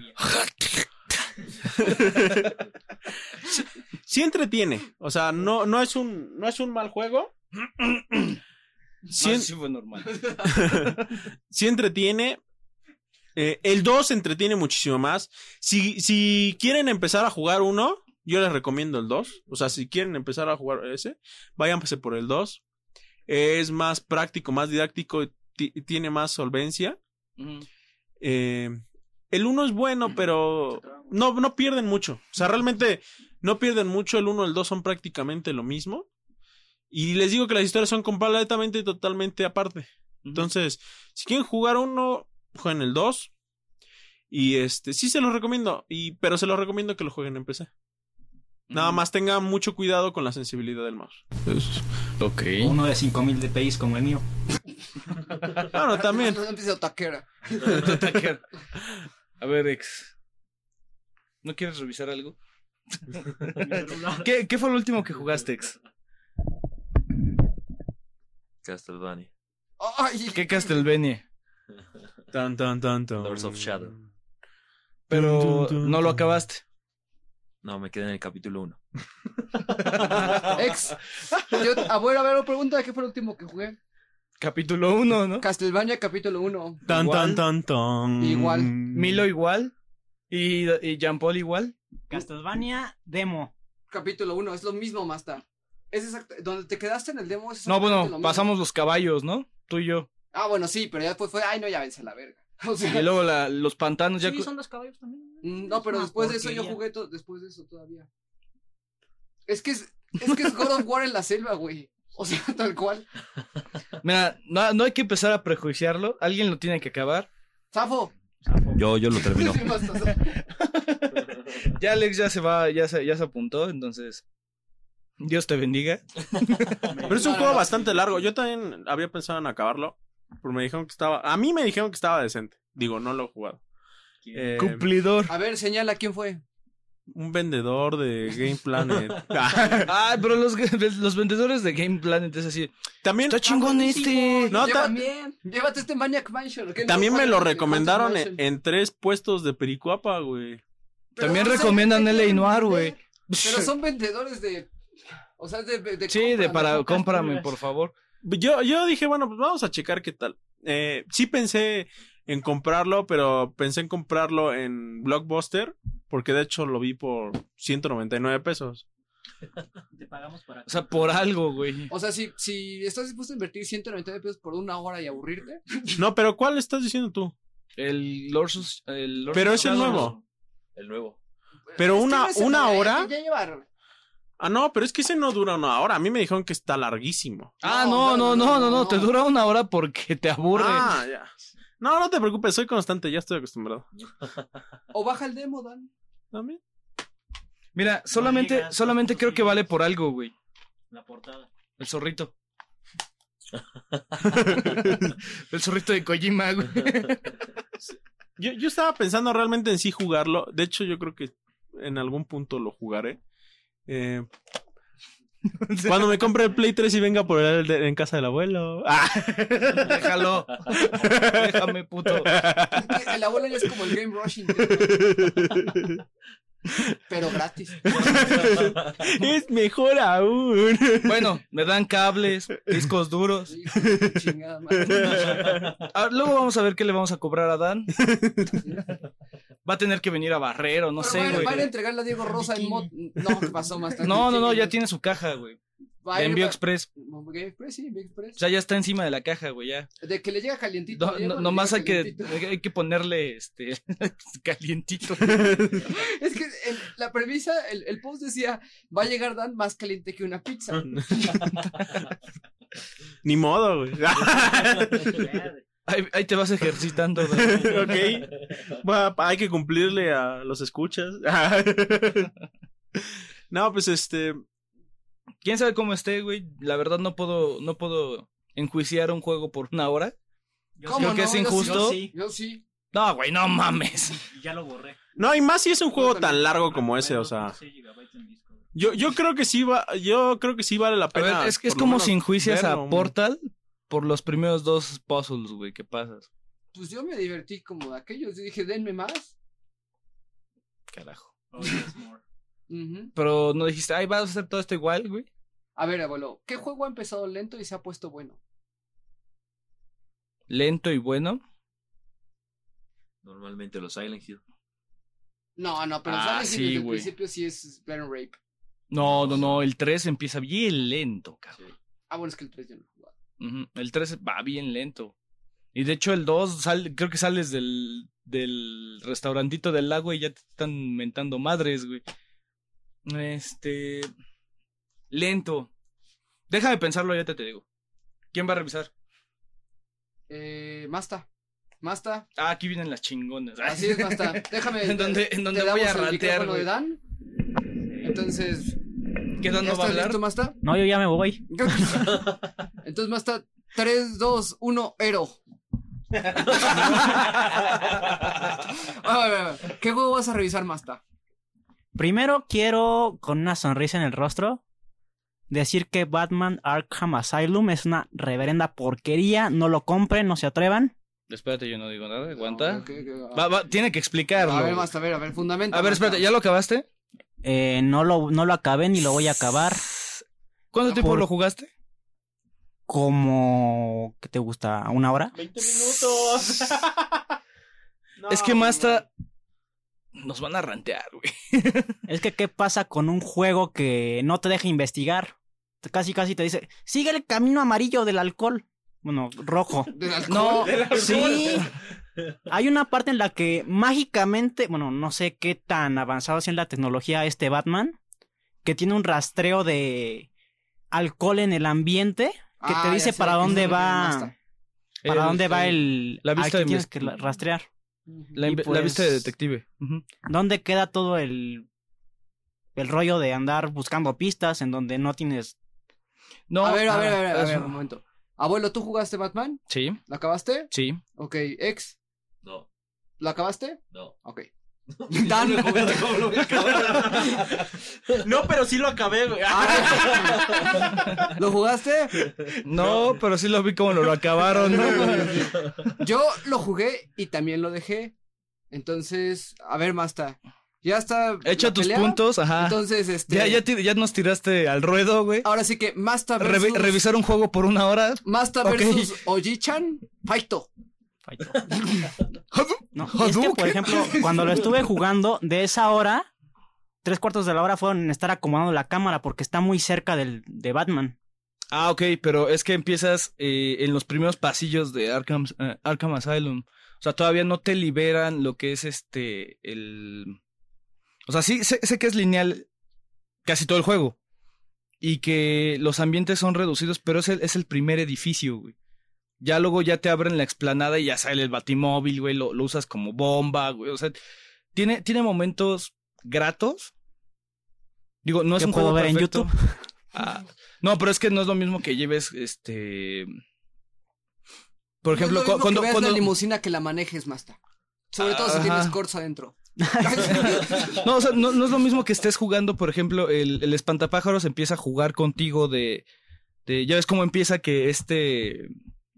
sí, sí entretiene. O sea, no, no es un, no es un mal juego. Sí, No, sí fue normal. sí entretiene. Eh, el 2 entretiene muchísimo más. Si, si quieren empezar a jugar uno, yo les recomiendo el 2. O sea, si quieren empezar a jugar ese, váyanse por el 2. Es más práctico, más didáctico, ti- tiene más solvencia. Eh, el 1 es bueno, pero no, no pierden mucho. O sea, realmente no pierden mucho. El 1 y el 2 son prácticamente lo mismo. Y les digo que las historias son completamente y totalmente aparte. Entonces, si quieren jugar uno, jueguen el 2. Y este, sí se los recomiendo. Y, pero se los recomiendo que lo jueguen en PC. Nada más tengan mucho cuidado con la sensibilidad del mouse. Ok. Uno de 5000 DPI como el mío. Bueno, también. A ver, ex. ¿No quieres revisar algo? ¿Qué, ¿Qué fue lo último que jugaste, ex? Castlevania. Ay, ¿Qué Castlevania? Tan, tan, tan, tan. Lords of Shadow. Pero Tun, tun, tun, no lo acabaste. No, me quedé en el capítulo 1. ex. Yo, a ver, a ver, pregunta, ¿qué fue lo último que jugué? Capítulo 1, ¿no? Castlevania capítulo 1. Tan, Igual. tan, tan, tan. Igual. Milo igual. Y, y Jean Paul igual. Castlevania Demo. Capítulo 1, es lo mismo, Masta. Es exacto, donde te quedaste en el demo es No, lo bueno, mismo. pasamos los caballos, ¿no? Tú y yo. Ah, bueno, sí, pero ya después fue, ay, no, ya vence a la verga. O sea, Y luego la- los pantanos ya... Sí, son los caballos también. mm, no, pero una después de eso yo jugué to- después de eso todavía. Es que es, es que es God of War en la selva, güey. O sea, tal cual. Mira, no, no hay que empezar a prejuiciarlo. Alguien lo tiene que acabar. Zafo. Yo, yo lo termino. Ya Alex ya se va, ya se, ya se apuntó, entonces... Dios te bendiga. Pero es un juego bastante largo. Yo también había pensado en acabarlo. Pero me dijeron que estaba. A mí me dijeron que estaba decente. Digo, no lo he jugado. Eh, Cumplidor. A ver, señala quién fue. un vendedor de Game Planet. Ah, pero los, los vendedores de Game Planet es así. también Está chingón este. No, Lleva- ta- Llévate este Maniac Mansion. también No, me lo Haunted recomendaron en, tres puestos de Pericuapa, güey. También no recomiendan ¿qué L.A. Noir, güey. Pero son vendedores de. O sea, de. de Sí, de para ¿no? cómprame, por favor. Yo, yo dije, bueno, pues vamos a checar qué tal. Eh, sí pensé en comprarlo, pero pensé en comprarlo en Blockbuster, porque de hecho lo vi por 199 pesos. Te pagamos para. O sea, por algo, güey. O sea, si, si estás dispuesto a invertir 199 pesos por una hora y aburrirte. No, pero ¿cuál estás diciendo tú? El Lord Sus- el Lord Pero es el nuevo. El nuevo. Pero Es una, una hora. Ya lleva... Ah, no, pero es que ese no dura una hora. A mí me dijeron que está larguísimo. Ah, no, no, no, no, no, te dura una hora porque te aburre. Ah, ya. No, no te preocupes, soy constante, ya estoy acostumbrado. o baja el demo, Dan. También. Mira, solamente, solamente creo que vale por algo, güey. La portada. El zorrito. el zorrito de Kojima, güey. yo, yo estaba pensando realmente en sí jugarlo. De hecho, yo creo que en algún punto lo jugaré. Eh, cuando me compre el Play 3 y venga por él de- en casa del abuelo. Ah. Déjalo. Déjame, puto. El abuelo ya es como el Game Rush, pero gratis. es mejor aún. Bueno, me dan cables, discos duros. Hijo de tu chingada madre. Ah, luego vamos a ver qué le vamos a cobrar a Dan. Va a tener que venir a barrer o no Pero sé, van, güey. van a entregarle a Diego Rosa en mod. No, ¿qué pasó más tarde? No, no, no, ya tiene su caja, güey. Va va- express. Sí. O sea, ya está encima de la caja, güey, ya. De que le llega calientito. No, no- nomás hay que, calientito. hay que ponerle este calientito. Es que el- la premisa, el, el post decía, va a llegar Dan más caliente que una pizza. Ni modo, güey. Ahí, ahí te vas ejercitando. güey. ok. Bueno, hay que cumplirle a los escuchas. no, pues este. ¿Quién sabe cómo esté, güey? La verdad no puedo, no puedo enjuiciar un juego por una hora. ¿Cómo creo que es Yo sí- injusto. Yo sí, Yo sí. No, güey, no mames. ya lo borré. No, y más si es un juego tan largo como ese, o sea. Yo, yo creo que sí va, yo creo que sí vale la A pena. ver, es, que es como si enjuicias a. Portal por los primeros dos puzzles, güey, que pasas. Pues yo me divertí como de aquellos. Yo dije, denme más. Carajo. Pero no dijiste, ay, vas a hacer todo esto igual, güey. A ver, abuelo, ¿qué juego ha empezado lento y se ha puesto bueno? Lento y bueno. Normalmente los Silent Hill. No, no, pero Ah, sí, desde el principio sí es Baron Rape. No, no, no, el 3 empieza bien lento, cabrón. Ah, bueno, es que el 3 yo no he jugado. El 3 va bien lento. Y de hecho el 2, sal- creo que sales del, del restaurantito del lago y ya te están mentando madres, güey. Este... Lento. Déjame pensarlo, ya te, te digo. ¿Quién va a revisar? Eh, Masta. Masta. Ah, aquí vienen las chingonas. Así es, Masta. Déjame. En donde, en donde voy a micrófono de. Dan. Entonces, ¿Qué Dan ¿ya no va a estás hablar? listo, Masta? No, yo ya me voy. Entonces, Masta, 3, 2, 1, Ero. A ver, a ver, ¿Qué juego vas a revisar, Masta? Primero quiero, con una sonrisa en el rostro, decir que Batman Arkham Asylum es una reverenda porquería. No lo compren, no se atrevan. Espérate, yo no digo nada, aguanta. Va, va, tiene que explicarlo. A ver, Masta, a ver, a ver, fundamento. A ver, espérate, ¿ya lo acabaste? Eh, no, lo, no lo acabé ni lo voy a acabar. ¿Cuánto tiempo Por- lo jugaste? Como... ¿Qué te gusta? ¿Una hora? 20 minutos. es que Masta nos van a rantear, güey. Es que, ¿qué pasa con un juego que no te deja investigar? Casi, casi te dice, sigue el camino amarillo del alcohol. Bueno, rojo. Del alcohol. No, Del alcohol. sí. Hay una parte en la que mágicamente, bueno, no sé qué tan avanzado sea en la tecnología este Batman, que tiene un rastreo de alcohol en el ambiente que Ah, te ya dice para ¿a qué se dónde va, para El- dónde va el- la que de tienes que rastrear, La, la pues- vista de detective. Dónde queda todo el el rollo de andar buscando pistas en donde no tienes No, a ver, a ver, a ver, a ver, un momento. Abuelo, ¿tú jugaste Batman? Sí, ¿Lo acabaste? sí. Ok, ex, No, ¿lo acabaste? no. Ok. Dan. No, pero sí lo acabé, güey. ¿Lo jugaste? No, pero sí lo vi como lo, lo acabaron. Yo lo jugué y también lo dejé. Entonces, a ver, Masta. Ya está. Echa tus pelea. puntos, ajá. Entonces, este. Ya, ya, ya nos tiraste al ruedo, güey. Ahora sí que Masta versus. revisar un juego por una hora. Masta Ok. versus Oji-chan. Faito. No, es que, por ejemplo, cuando lo estuve jugando, de esa hora, tres cuartos de la hora fueron en estar acomodando la cámara porque está muy cerca del, de Batman. Ah, ok, pero es que empiezas eh, en los primeros pasillos de Arkham, eh, Arkham Asylum. O sea, todavía no te liberan lo que es este, el... O sea, sí sé, sé que es lineal casi todo el juego. Y que los ambientes son reducidos, pero es el, es el primer edificio, güey. Ya luego ya te abren la explanada y ya sale el batimóvil, güey, lo, lo usas como bomba, güey. O sea, tiene, tiene momentos gratos. Digo, no es ¿Qué un puedo juego ver en. YouTube? Ah, no, pero es que no es lo mismo que lleves, este... Por ejemplo, no es lo cu- mismo cuando... que veas cuando... la limusina que la manejes, Masta. Sobre todo si Ajá. tienes Corsa adentro. No, o sea, no, no es lo mismo que estés jugando, por ejemplo, el, el espantapájaros empieza a jugar contigo de, de... Ya ves cómo empieza que este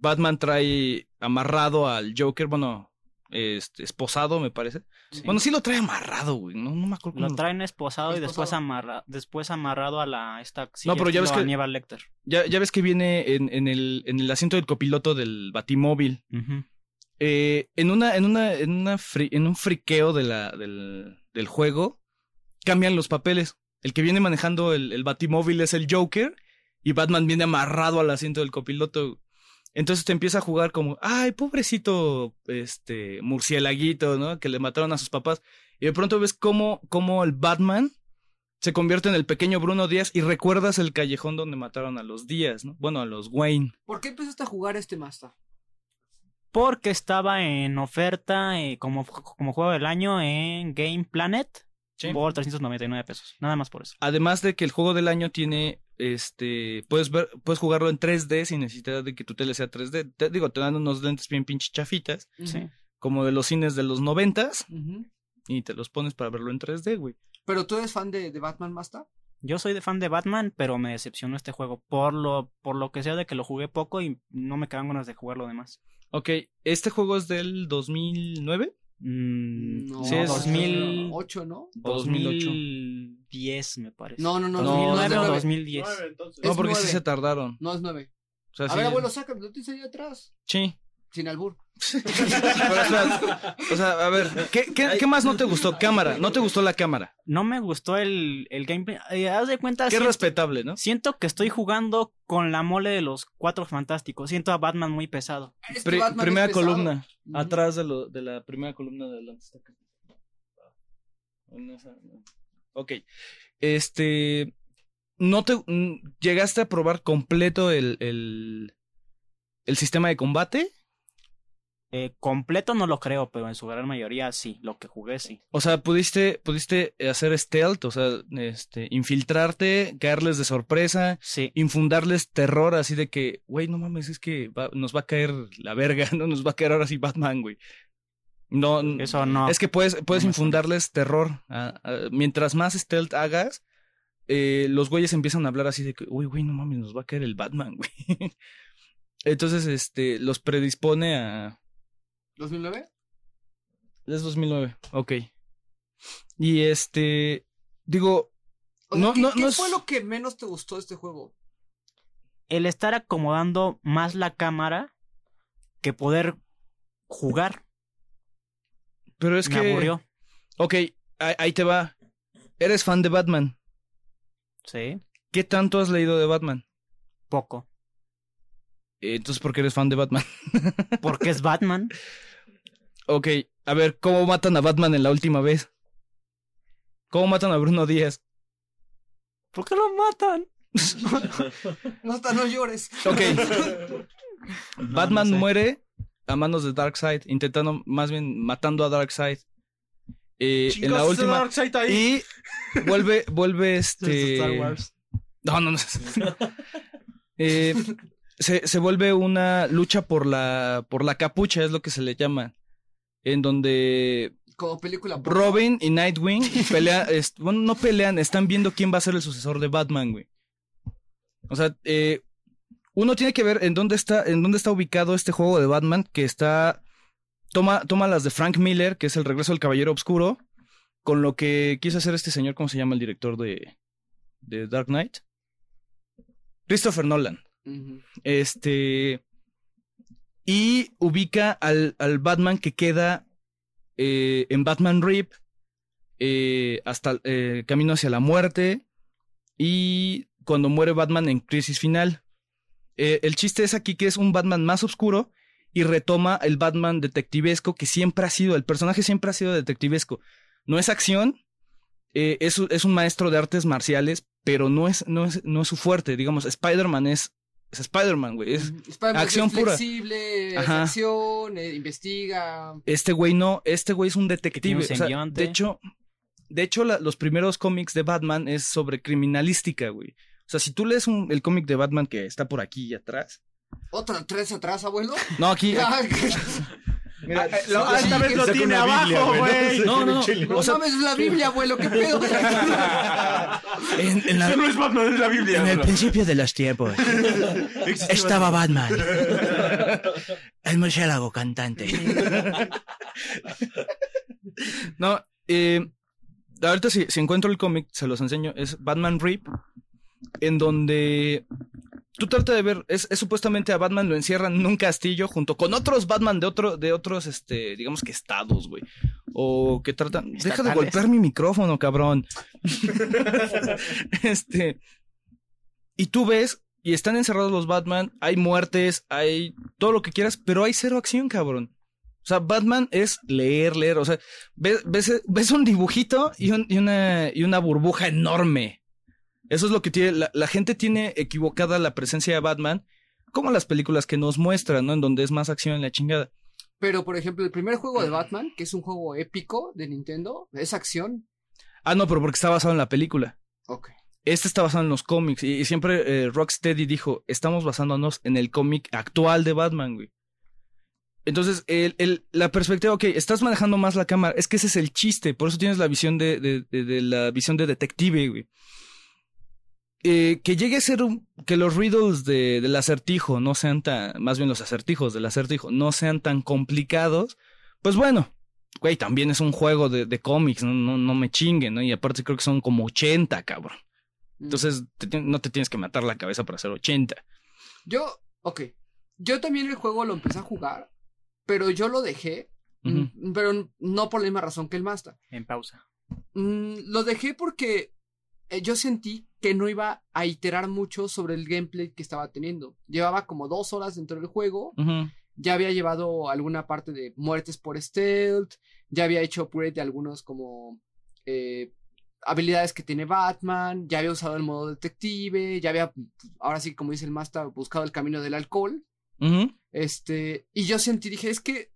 Batman trae amarrado al Joker, bueno, este, esposado, me parece. Sí. Bueno, sí lo trae amarrado, güey. No, no me acuerdo cómo Lo traen esposado, y después amarra, después amarrado a la esta No, pero ya ves que- Lecter. Ya, ya ves que viene en, en el, en el asiento del copiloto del Batimóvil. Eh, en una, en una, en una fri- en un friqueo de la, del, del juego, cambian los papeles. El que viene manejando el, el batimóvil es el Joker y Batman viene amarrado al asiento del copiloto. Entonces te empieza a jugar como, ay, pobrecito, este, murcielaguito, ¿no? Que le mataron a sus papás. Y de pronto ves cómo, cómo el Batman se convierte en el pequeño Bruno Díaz y recuerdas el callejón donde mataron a los Díaz, ¿no? Bueno, a los Wayne. ¿Por qué empezaste a jugar este Masta? Porque estaba en oferta eh, como, como juego del año en Game Planet por 399 pesos. Nada más por eso. Además de que el juego del año tiene, este, puedes ver, puedes jugarlo en 3D sin necesidad de que tu tele sea 3D. Te digo, te dan unos lentes bien pinches chafitas, Sí. como de los cines de los noventas, Ujú. y te los pones para verlo en 3D, güey. ¿Pero tú eres fan de, de Batman Masta? Yo soy de fan de Batman, pero me decepcionó este juego por lo por lo que sea de que lo jugué poco y no me quedan ganas de jugar lo demás. Ok, este juego es del 2009. Mm, No, Sí, es- 2000 8, ¿no? 2008. 2010 me parece. No, no, no. No, 2009 es o nueve. 2010. No, Es porque sí nueve. se tardaron. No, es 9. O sea, A sí- ver, abuelo, sácame, lo tienes ahí atrás. Sí. Sin albur. Pero, espera, o sea, a ver, ¿qué, qué, qué más no te gustó? Cámara, ¿no te gustó la cámara? No me gustó el, el gameplay. Eh, haz de cuenta, Qué siento, respetable, ¿no? siento que estoy jugando con la mole de los cuatro fantásticos. Siento a Batman muy pesado. Es que Pri- Batman es primera pesado. columna. Atrás de, lo, de la primera columna de adelante. está. Ok. Este. ¿No te mm, llegaste a probar completo el, el, el sistema de combate? Eh, completo no lo creo, pero en su gran mayoría sí. Lo que jugué sí. O sea, pudiste, pudiste hacer stealth, o sea, este, infiltrarte, caerles de sorpresa, Sí. infundarles terror, así de que, güey, no mames, es que va- nos va a caer la verga, no nos va a caer ahora sí Batman, güey. No, Eso no. Es que puedes, puedes no infundarles terror. mientras más stealth hagas, eh, los güeyes empiezan a hablar así de que, uy, güey, no mames, nos va a caer el Batman, güey. Entonces, este, los predispone a... ¿2009? Es 2009, ok. Y este, digo, O sea, no, ¿qué, no, qué no es... fue lo que menos te gustó de este juego? El estar acomodando más la cámara que poder jugar. Pero es me que... aburrió. Ok, ahí, ahí te va. Eres fan de Batman. Sí. ¿Qué tanto has leído de Batman? Poco. Entonces, ¿por qué eres fan de Batman? Porque es Batman. Ok, a ver, ¿cómo matan a Batman en la última vez? ¿Cómo matan a Bruno Díaz? ¿Por qué lo matan? No, no llores. Ok, No, Batman no sé. muere a manos de Darkseid, intentando, más bien, matando a Darkseid. Eh, en la última... Darkseid ahí. Y vuelve, vuelve este... Star Wars. No, no, no. Eh, se, se vuelve una lucha por la, por la capucha, es lo que se le llama. En donde Como película. porno. Robin y Nightwing pelean, bueno, no pelean, están viendo quién va a ser el sucesor de Batman, güey. O sea, eh, uno tiene que ver en dónde está, en dónde está ubicado este juego de Batman, que está, toma, toma las de Frank Miller, que es el regreso del Caballero Oscuro, con lo que quiso hacer este señor, ¿cómo se llama el director de, de Dark Knight? Christopher Nolan. Este. Y ubica al, al Batman que queda eh, en Batman Rip. eh, hasta eh, Camino hacia la muerte. Y cuando muere Batman en Crisis Final. El chiste es aquí que es un Batman más oscuro. Y retoma el Batman detectivesco que siempre ha sido. El personaje siempre ha sido detectivesco. No es acción. es, es un maestro de artes marciales, pero no es, no es, no es su fuerte. Digamos, Spider-Man es, es Spider-Man, güey. Es, Spider-Man acción es pura. es Ajá. acción, eh, investiga. este güey no, este güey es un detective. tiene un o sea, simbionte. de hecho, de hecho la- los primeros cómics de Batman es sobre criminalística, güey. O sea, si tú lees un- el cómic de Batman que está por aquí atrás. ¿Otra tres atrás, abuelo? No, aquí. Ah, mira, Lo- Sí, esta vez que lo tiene abajo, Biblia, güey. ¿no? No, no, O sea, es la Biblia, abuelo, qué pedo. en, en la- Eso no es Batman, es la Biblia. En el principio de los tiempos estaba Batman, el murciélago cantante. No, eh, ahorita si, si encuentro el cómic, se los enseño. Es Batman Rip, en donde tú trata de ver, es, es supuestamente a Batman lo encierran en un castillo junto con otros Batman de otro, de otros, este, digamos que estados, güey. O que tratan. Deja de golpear mi micrófono, cabrón. este. Y tú ves, y están encerrados los Batman, hay muertes, hay todo lo que quieras, pero hay cero acción, cabrón. O sea, Batman es leer, leer. O sea, ves, ves, ves un dibujito y, un- y una, y una burbuja enorme. Eso es lo que tiene. La, la gente tiene equivocada la presencia de Batman, como las películas que nos muestran, ¿no? En donde es más acción en la chingada. Pero, por ejemplo, el primer juego de Batman, que es un juego épico de Nintendo, es acción. Ah, no, pero porque está basado en la película. Ok. Este está basado en los cómics. Y, y siempre eh, Rocksteady dijo: estamos basándonos en el cómic actual de Batman, güey. Entonces, el, el- la perspectiva, ok, estás manejando más la cámara. Es que ese es el chiste. Por eso tienes la visión de, de- de- de la visión de detective, güey. Eh, que llegue a ser un, que los riddles de, del acertijo no sean tan, más bien los acertijos del acertijo no sean tan complicados, pues bueno, güey, también es un juego de, de cómics, no, no, no me chinguen, ¿no? Y aparte creo que son como 80, cabrón. Mm. Entonces te no te tienes que matar la cabeza para hacer 80. Yo, ok. Yo también el juego lo empecé a jugar, pero yo lo dejé, mm, pero no por la misma razón que el Master. En pausa. Mm, lo dejé porque yo sentí que no iba a iterar mucho sobre el gameplay que estaba teniendo. Llevaba como dos horas dentro del juego, ya había llevado alguna parte de muertes por stealth, ya había hecho upgrade de algunos como eh, habilidades que tiene Batman, ya había usado el modo detective, ya había, ahora sí, como dice el Master, buscado el camino del alcohol. Este, y yo sentí, dije, es que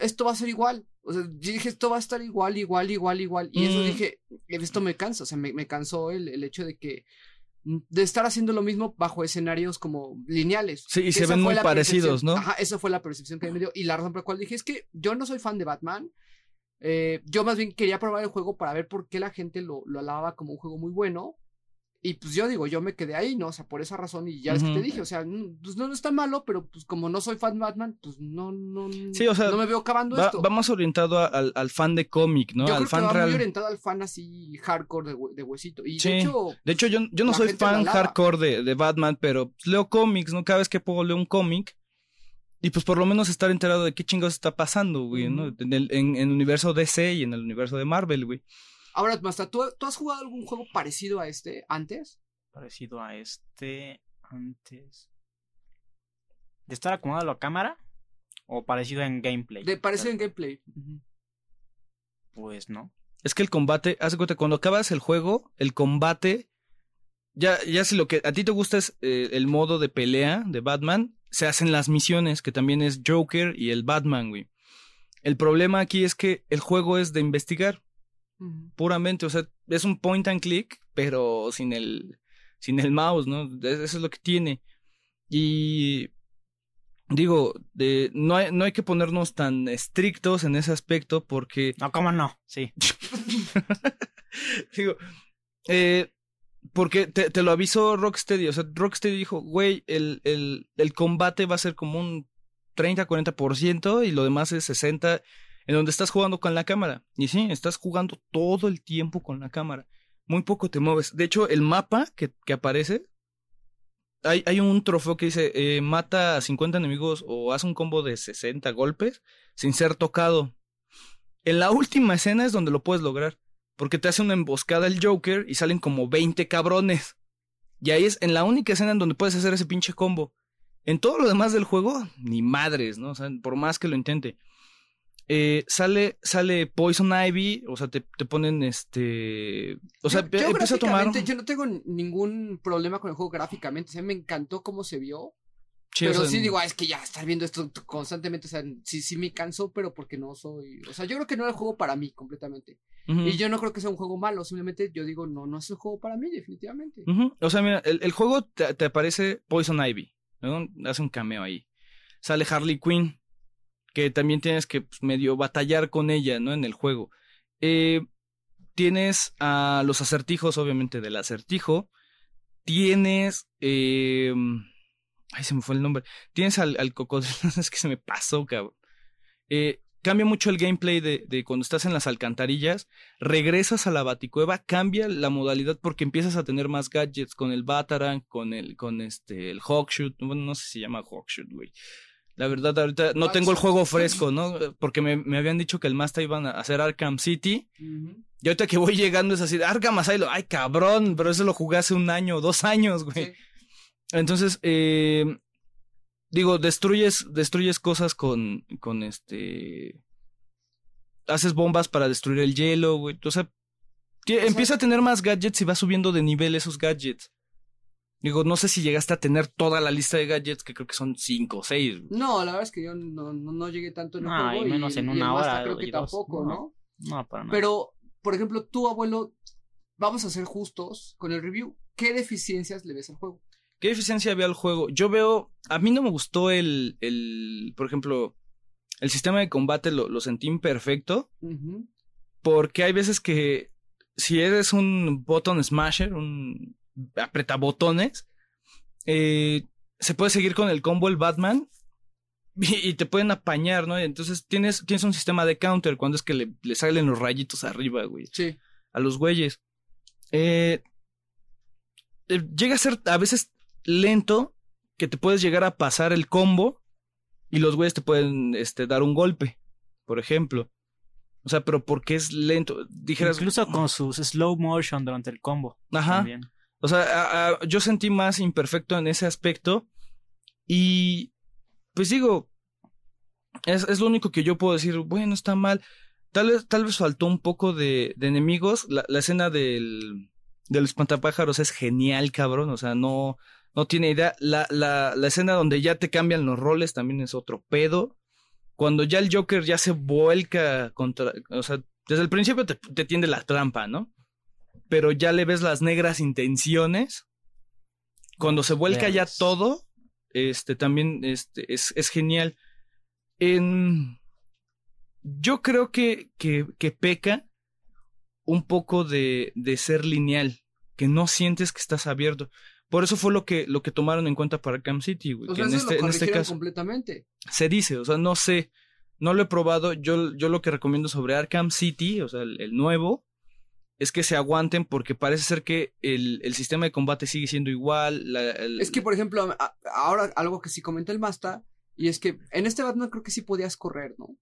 esto va a ser igual. O sea, yo dije, esto va a estar igual, igual, igual, igual. Y eso Mm. dije, esto me cansa. O sea, me, me cansó el, el hecho de que. mm, De estar haciendo lo mismo bajo escenarios como lineales. Sí, y se ven muy parecidos, percepción- ¿no? Ajá, esa fue la percepción que me dio. Y la razón por la cual dije es que yo no soy fan de Batman. Eh, yo más bien quería probar el juego para ver por qué la gente lo, lo alababa como un juego muy bueno. Y pues yo digo, yo me quedé ahí, ¿no? O sea, por esa razón, y ya es que te dije, o sea, pues no, no está malo, pero pues como no soy fan de Batman, pues no, no, Sí, o sea, no me veo acabando Va, esto. va más orientado a- al, al fan de cómic, ¿no? yo al creo fan que va real. muy orientado al fan así hardcore de, de huesito. Y Sí. de hecho, De hecho, yo, yo no soy fan hardcore de, de Batman, pero pues, leo cómics, ¿no? Cada vez que puedo leo un cómic. Y pues por lo menos estar enterado de qué chingados está pasando, güey, ¿no? En el, en, en el universo DC y en el universo de Marvel, güey. Ahora, Masta, ¿tú, ¿tú has jugado algún juego parecido a este antes? Parecido a este antes. ¿De estar acomodado la cámara? ¿O parecido en gameplay? De parecido en gameplay. Pues no. Es que el combate, haz de cuenta, cuando acabas el juego, el combate, ya, ya si lo que a ti te gusta es eh, el modo de pelea de Batman, se hacen las misiones, que también es Joker y el Batman, güey. El problema aquí es que el juego es de investigar, Puramente, o sea, es un point and click, pero sin el, sin el mouse, ¿no? Es- Eso es lo que tiene. Y digo, de, no, hay, no hay que ponernos tan estrictos en ese aspecto porque No, ¿cómo no? Sí. Digo, eh, porque te, te lo avisó Rocksteady. O sea, Rocksteady dijo, güey, el, el, el combate va a ser como un 30-40% y lo demás es 60%, en donde estás jugando con la cámara. Y sí, estás jugando todo el tiempo con la cámara. Muy poco te mueves. De hecho, el mapa que, que aparece, hay, hay un trofeo que dice, eh, mata a 50 enemigos o haz un combo de 60 golpes sin ser tocado. En la última escena es donde lo puedes lograr. Porque te hace una emboscada el Joker y salen como 20 cabrones. Y ahí es en la única escena en donde puedes hacer ese pinche combo. En todo lo demás del juego, ni madres, ¿no? O sea, por más que lo intente. Eh, sale, sale Poison Ivy, o sea, te, te ponen este. O sea, yo, yo empieza a tomar. Yo no tengo ningún problema con el juego gráficamente. O sea, me encantó cómo se vio. Sí, o pero sea, sí digo, ah, es que ya estar viendo esto constantemente, o sea, sí, sí me canso, pero porque no soy. O sea, yo creo que no era el juego para mí completamente. Y yo no creo que sea un juego malo, simplemente yo digo, no, no es un juego para mí, definitivamente. O sea, mira, el, el juego te, te aparece Poison Ivy, ¿no? Hace un cameo ahí. Sale Harley Quinn, que también tienes que pues, medio batallar con ella, ¿no? En el juego. Eh, tienes a los acertijos, obviamente, del acertijo. Tienes. eh, ay, se me fue el nombre. Tienes al, al cocodrilo. es que se me pasó, cabrón. Eh, cambia mucho el gameplay de, de cuando estás en las alcantarillas. Regresas a la baticueva, cambia la modalidad porque empiezas a tener más gadgets con el Batarang, con el, con este, el Hawkshoot. Bueno, no sé si se llama Hawkshoot, güey. La verdad, ahorita no tengo el juego fresco, ¿no? Porque me, me habían dicho que el Master iban a hacer Arkham City. Y ahorita que voy llegando es así, Arkham Asylum, ay cabrón, pero eso lo jugué hace un año, dos años, güey. Sí. Entonces, eh, digo, destruyes, destruyes cosas con, con este, haces bombas para destruir el hielo, güey. O sea, ti- sea- empieza a tener más gadgets y va subiendo de nivel esos gadgets. Digo, no sé si llegaste a tener toda la lista de gadgets, que creo que son cinco o seis. No, la verdad es que yo no, no, no llegué tanto en el No, juego. y menos en y una hora Creo que dos, tampoco, no. ¿no? Para nada. Pero, por ejemplo, tú, abuelo, vamos a ser justos con el review. ¿Qué deficiencias le ves al juego? ¿Qué deficiencia había al juego? Yo veo, a mí no me gustó el, el por ejemplo, el sistema de combate lo, lo sentí imperfecto. Porque hay veces que si eres un button smasher, un apretabotones, eh, se puede seguir con el combo el Batman y, y te pueden apañar, ¿no? Entonces tienes, tienes un sistema de counter cuando es que le, le salen los rayitos arriba, güey, Sí. a los güeyes. Eh, eh, llega a ser a veces lento que te puedes llegar a pasar el combo y los güeyes te pueden este, dar un golpe, por ejemplo. O sea, pero porque es lento. Dijeras, Incluso con sus slow motion durante el combo. Ajá. También. O sea, yo sentí más imperfecto en ese aspecto. Y pues digo, es, es lo único que yo puedo decir, bueno, está mal. Tal vez, tal vez faltó un poco de, de enemigos. La, la escena del, del espantapájaros es genial, cabrón. O sea, no, no tiene idea. La, la, la escena donde ya te cambian los roles también es otro pedo. Cuando ya el Joker ya se vuelca contra. O sea, desde el principio te, te tiende la trampa, ¿no? Pero ya le ves las negras intenciones. Cuando se vuelca ya todo, este también este, es, es genial. En... Yo creo que, que, que peca un poco de, de ser lineal, que no sientes que estás abierto. Por eso fue lo que, lo que tomaron en cuenta para Cam City, güey. O que sea, en este, en este caso completamente. se dice, o sea, no sé, no lo he probado. Yo, yo lo que recomiendo sobre Arkham City, o sea, el, el nuevo, es que se aguanten porque parece ser que el, el sistema de combate sigue siendo igual. la- el- Es que, por ejemplo, a- ahora algo que sí comenta el Masta, y es que en este Batman creo que sí podías correr, ¿no?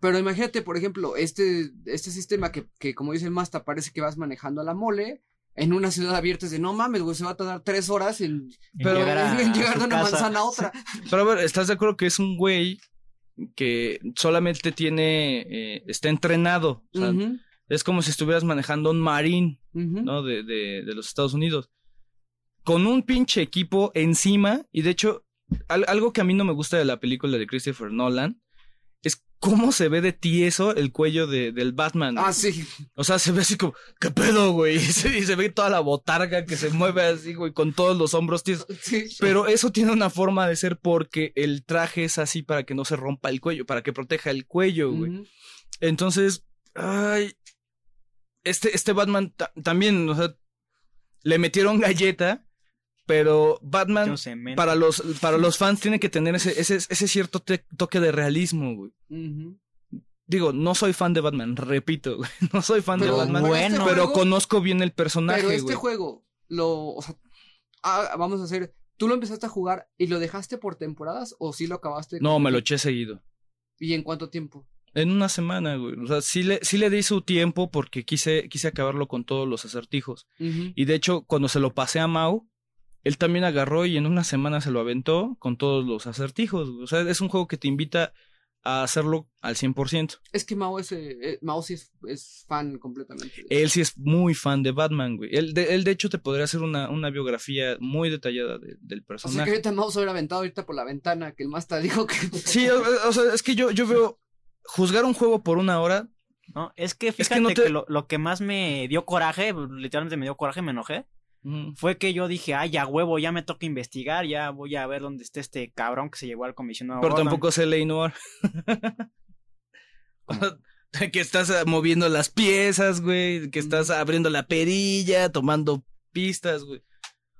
Pero imagínate, por ejemplo, este, este sistema que, que, como dice el Masta, parece que vas manejando a la mole. En una ciudad abierta es de no mames, güey, se va a tardar tres horas en, Pero- llegar a- en llegar de una casa. manzana a otra. Pero a ver, ¿estás de acuerdo que es un güey que solamente tiene, eh, está entrenado? O sea, Ujú, Es como si estuvieras manejando un marín. ¿no? De, de, de los Estados Unidos. Con un pinche equipo encima, y de hecho, al- algo que a mí no me gusta de la película de Christopher Nolan es cómo se ve de tieso el cuello de, del Batman. Ah, sí. O sea, se ve así como, ¿qué pedo, güey? Y se, y se ve toda la botarga que se mueve así, güey, con todos los hombros tiesos. sí. Pero eso tiene una forma de ser porque el traje es así para que no se rompa el cuello, para que proteja el cuello, güey. Entonces, ay, este, este Batman ta- también, o sea, le metieron galleta, pero Batman para los, para los fans tiene que tener ese, ese, ese cierto toque de realismo, güey. Digo, no soy fan de Batman, repito, güey, no soy fan Pero de Batman, bueno, este pero juego- conozco bien el personaje, Pero este güey. juego, lo, o sea, ah, vamos a hacer, ¿tú lo empezaste a jugar y lo dejaste por temporadas o sí lo acabaste? No, con- me lo eché seguido. ¿Y en cuánto tiempo? En una semana, güey. O sea, sí le, sí le di su tiempo porque quise, quise acabarlo con todos los acertijos. Y de hecho, cuando se lo pasé a Mau, él también agarró y en una semana se lo aventó con todos los acertijos. güey. O sea, es un juego que te invita a hacerlo al 100%. Es que Mao, es, eh, Mao sí es, es fan completamente. Él sí es muy fan de Batman, güey. Él de, él, de hecho, te podría hacer una, una biografía muy detallada de- del o sea que personaje. ahorita Mao se hubiera aventado ahorita por la ventana, que el Masta dijo que... Sí, o, o sea, es que yo, yo veo juzgar un juego por una hora. No, es que fíjate no que, te- lo, lo que más me dio coraje, literalmente me dio coraje, me enojé, mm, fue que yo dije, ay, ya huevo, ya me toca investigar, ya voy a ver dónde está este cabrón que se llevó al comisionado. Pero Gordon". tampoco es L.A. Noir. que estás ah, moviendo las piezas, güey. Que estás abriendo la perilla, tomando pistas, güey.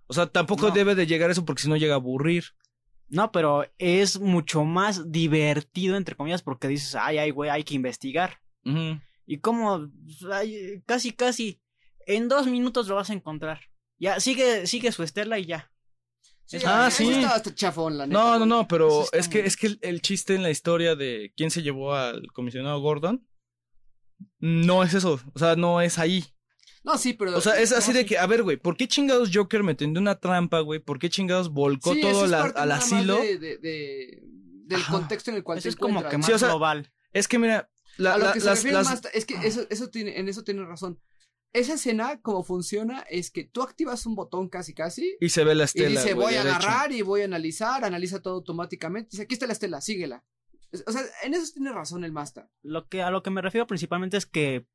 O sea, tampoco No. debe de llegar eso porque si no llega a aburrir. No, pero es mucho más divertido, entre comillas, porque dices, ay, ay, güey, hay que investigar. Y como, ay, casi, casi, en dos minutos lo vas a encontrar. Ya, sigue, sigue su estela y ya. Sí, Ah, sí. estaba hasta chafón, la neta. No, no, no, pero es que, es que el, el chiste en la historia de quién se llevó al comisionado Gordon no es eso. O sea, no es ahí. No, sí, pero... O sea, es así no, de que, a ver, güey, ¿por qué chingados Joker me tendió una trampa, güey? ¿Por qué chingados volcó Sí, eso todo es la- parte al nada más asilo? de- de- de- del Ajá. contexto en el cual Eso te es como que más Sí, o sea, global. Es que mira, la- a lo la- que se las, refiere las- Masta, es que eso, eso tiene, en eso tiene razón. Esa escena, como funciona, es que tú activas un botón casi casi y se ve la y estela. dice, güey, voy a agarrar y voy a analizar, analiza todo automáticamente. Dice, aquí está la estela, síguela. O sea, en eso tiene razón el Masta. Lo que, a lo que me refiero principalmente es que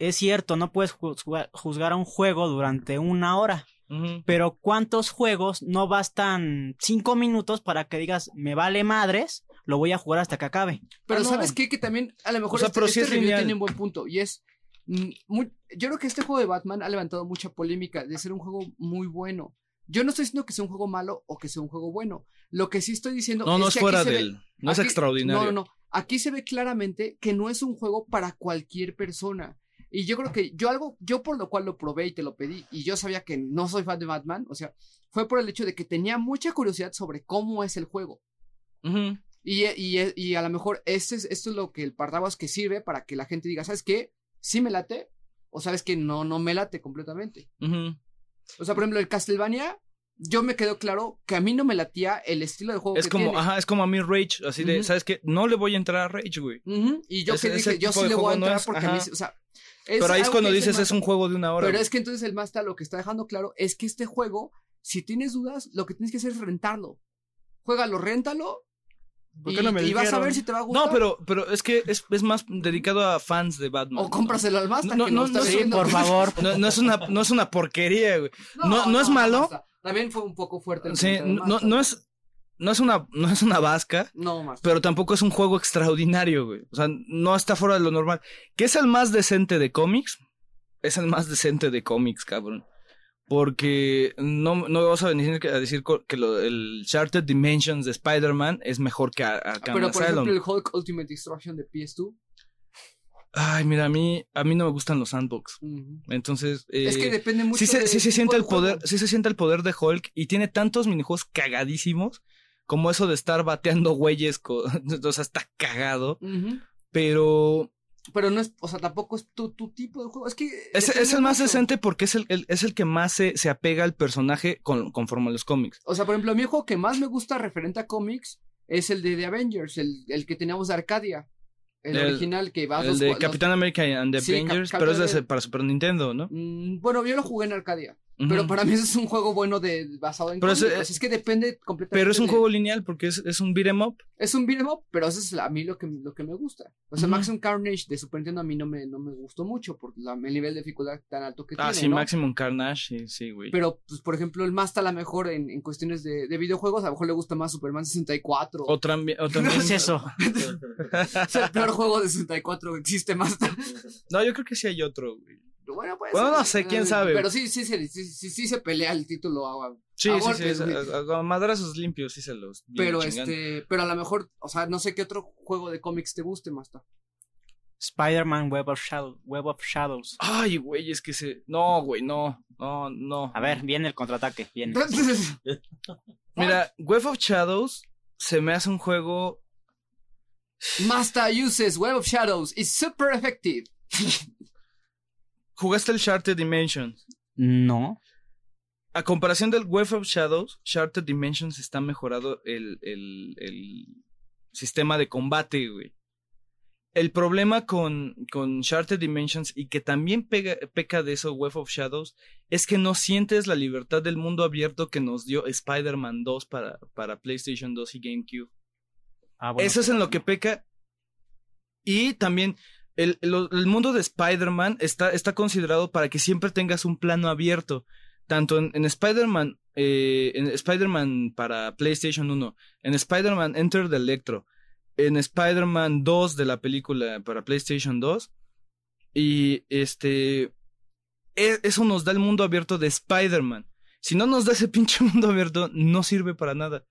es cierto, no puedes juzgar, a un juego durante una hora. Pero ¿cuántos juegos no bastan cinco minutos para que digas, me vale madres, lo voy a jugar hasta que acabe? Pero Ah, no. ¿sabes qué? Que también, a lo mejor O sea, este, pero sí este es tiene un buen punto. Y es, mm, muy- yo creo que este juego de Batman ha levantado mucha polémica de ser un juego muy bueno. Yo no estoy diciendo que sea un juego malo o que sea un juego bueno. Lo que sí estoy diciendo No, no es que aquí fuera se ve- del. No es extraordinario. No, no, no. Aquí se ve claramente que no es un juego para cualquier persona. Y yo creo que yo algo, yo por lo cual lo probé y te lo pedí, y yo sabía que no soy fan de Batman, o sea, fue por el hecho de que tenía mucha curiosidad sobre cómo es el juego. Ujú. Y, y, y a lo mejor este es, esto es lo que el partaguas que sirve para que la gente diga, ¿sabes qué? Sí me late, o sabes que no, no me late completamente. Ujú. O sea, por ejemplo, el Castlevania, yo me quedó claro que a mí no me latía el estilo de juego Es que como, tiene. ajá, es como a mí Rage, así de. ¿sabes qué? No le voy a entrar a Rage, güey. Ujú, Y yo Ese- que dije, yo sí le voy a no entrar es, porque a mí, o sea, Pero ahí es cuando dices, es un juego de una hora. Pero es que entonces el Masta lo que está dejando claro es que este juego, si tienes dudas, lo que tienes que hacer es rentarlo. Juégalo, réntalo. ¿Por y, qué no me y vas a ver si te va a gustar. No, pero, pero es que es, es más dedicado a fans de Batman. O cómpraselo al Masta. No, que no, está no, Sí, por favor. No, no es una, no es una porquería, güey. no- no es malo. También fue un poco fuerte. el Sí, no, no es, no es una, no es una vasca, No, más. pero tampoco es un juego extraordinario, güey. O sea, no está fuera de lo normal. ¿Qué es el más decente de cómics? Es el más decente de cómics, cabrón. Porque no, no vas a venir a decir que lo, el Shattered Dimensions de Spider-Man es mejor que a, Arkham Pero por Asylum. ejemplo, el Hulk Ultimate Destruction de PS2. Ay, mira, a mí, a mí no me gustan los sandbox. Entonces, es que eh, depende mucho sí se, del sí se siente de el poder, sí se siente el poder de Hulk y tiene tantos minijuegos cagadísimos como eso de estar bateando güeyes, co- o sea, está cagado, pero Pero no es, o sea, tampoco es tu, tu tipo de juego. Es que. es, el más decente porque es el, el- es el que más se, se apega al personaje con, conforme a los cómics. O sea, por ejemplo, a mí el juego que más me gusta referente a cómics es el de The Avengers, el, el que teníamos de Arcadia. El, El- original que va El de Capitán América and the Sí, Avengers, pero es de, para Super Nintendo, ¿no? bueno, yo lo jugué en Arcadia. Pero para mí ese es un juego bueno de basado en Pero ese- es que depende completamente. Pero es un de- juego lineal porque es, es un beat 'em up. Es un beat'em up, pero eso es a mí lo que, lo que me gusta. O sea. Maximum Carnage de Super Nintendo a mí no me, no me gustó mucho por la- el nivel de dificultad tan alto que Ah, tiene. sí, ¿no? Maximum Carnage, sí, sí, güey. Pero, pues, por ejemplo, el Masta a lo mejor en, en cuestiones de, de videojuegos, a lo mejor le gusta más Superman 64. O o también- ¿Qué es eso? es el peor juego de 64 que existe, Masta. No, yo creo que sí hay otro, güey. Bueno, pues. Bueno, no sé, quién sabe. Pero sí, sí, sí, sí, sí, sí se pelea el título a, Sí, a sí, sí, a, madrazos limpios sí se los Pero este, pero a lo mejor, o sea, no sé qué otro juego de cómics te guste, Masta. Spider-Man Web of, Shadow- Web of Shadows. Ay, güey, es que se... No, güey, no, no, no. A ver, viene el contraataque, viene. Mira, Web of Shadows se me hace un juego... Masta uses Web of Shadows. It's super effective. ¿Jugaste el Shattered Dimensions? No. A comparación del Web of Shadows, Shattered Dimensions está mejorado el, el, el sistema de combate, güey. el problema con, con Shattered Dimensions y que también pega- peca de eso Web of Shadows es que no sientes la libertad del mundo abierto que nos dio Spider-Man 2 para, para PlayStation 2 y GameCube. Ah, bueno, Eso es en lo que peca. Y también el, el- mundo de Spider-Man está, está considerado para que siempre tengas un plano abierto. Tanto en, en Spider-Man, eh, en Spider-Man para PlayStation 1, en Spider-Man Enter the Electro, en Spider-Man 2 de la película para PlayStation 2. Y este. e- Eso nos da el mundo abierto de Spider-Man. Si no nos da ese pinche mundo abierto, no sirve para nada.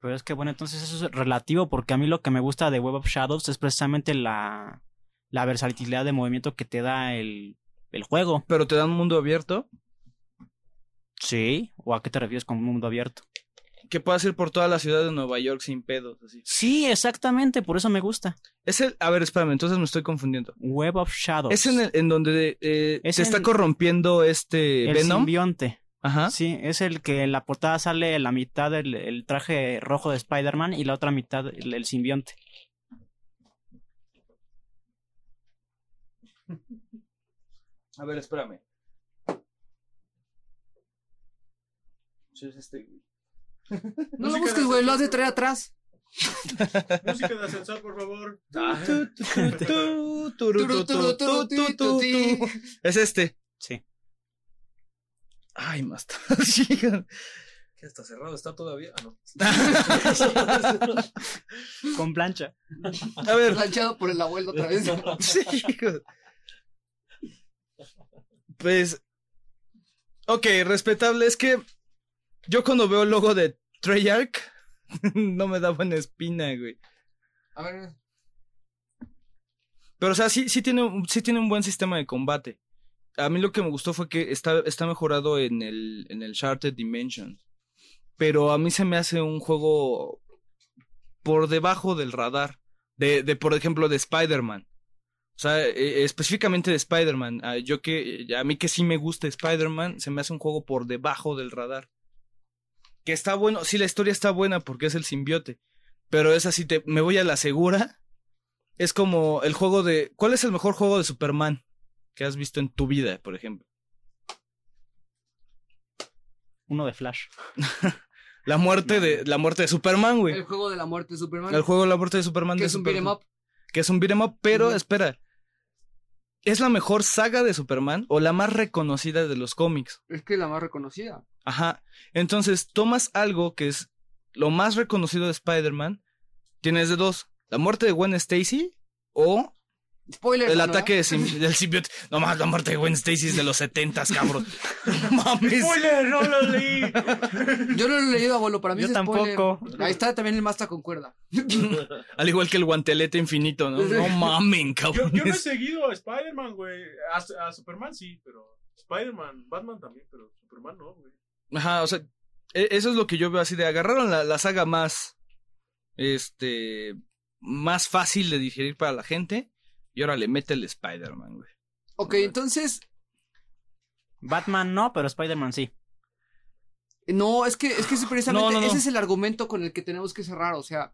Pero es que bueno, entonces eso es relativo porque a mí lo que me gusta de Web of Shadows es precisamente la, la versatilidad de movimiento que te da el, el juego. Pero te da un mundo abierto. Sí, ¿o a qué te refieres con mundo abierto? que puedas ir por toda la ciudad de Nueva York sin pedos. Así. Sí, exactamente, por eso me gusta. Es el, a ver, espérame, entonces me estoy confundiendo. Web of Shadows. Es en, el, en donde eh, Es se está en- corrompiendo este el Venom. simbionte. Ajá. Sí, es el que en la portada sale la mitad del el traje rojo de Spider-Man y la otra mitad el, el simbionte. A ver, espérame. Sí, es este, güey. No lo busques, güey, lo has de traer atrás. Música de ascensor, por favor. Es este. Sí. Ay, más tarde. ¿Qué está cerrado? ¿Está todavía? Ah, no. Con plancha. A ver. Planchado por el abuelo otra vez. Sí, hijo. Pues. Ok, respetable. Es que. Yo cuando veo el logo de Treyarch. no me da buena espina, güey. A ver, Pero, o sea, sí, sí, tiene, un- sí tiene un buen sistema de combate. A mí lo que me gustó fue que está, está mejorado en el, en el Shattered Dimension. Pero a mí se me hace un juego por debajo del radar. De, de por ejemplo, de Spider-Man. O sea, eh, específicamente de Spider-Man. Ah, yo que, a mí que sí me gusta Spider-Man, se me hace un juego por debajo del radar. Que está bueno, sí, la historia está buena porque es el simbiote. Pero es así, te, me voy a la segura. Es como el juego de. ¿Cuál es el mejor juego de Superman que has visto en tu vida, por ejemplo? Uno de Flash. La muerte de la muerte de Superman, el güey. juego de la muerte de Superman. El juego La muerte de Superman que de es un beat'em up. Que es un beat'em up, pero espera. ¿Es la mejor saga de Superman o la más reconocida de los cómics? Es que es la más reconocida. Ajá. Entonces, tomas algo que es lo más reconocido de Spider-Man. Tienes de dos: la muerte de Gwen Stacy o Spoiler. el ¿no? ataque de sim- del simbiote. No más, la muerte de Gwen Stacy es de los setentas, cabrón. No mames. ¡Spoiler! ¡No lo leí! Yo no lo he leído, abuelo. Para mí Yo es spoiler. tampoco. Ahí está también el Masta con cuerda. Al igual que el guantelete infinito, ¿no? No mamen, cabrón. yo no he seguido a Spider-Man, güey. A, a Superman sí, pero. Spider-Man, Batman también, pero Superman no, güey. Ajá, o sea, e- eso es lo que yo veo así de agarraron la, la saga más, este, más fácil de digerir para la gente y ahora le mete el Spider-Man, güey. Ok, entonces. Batman no, pero Spider-Man sí. No, es que, es que precisamente No, no, no. ese es el argumento con el que tenemos que cerrar. O sea,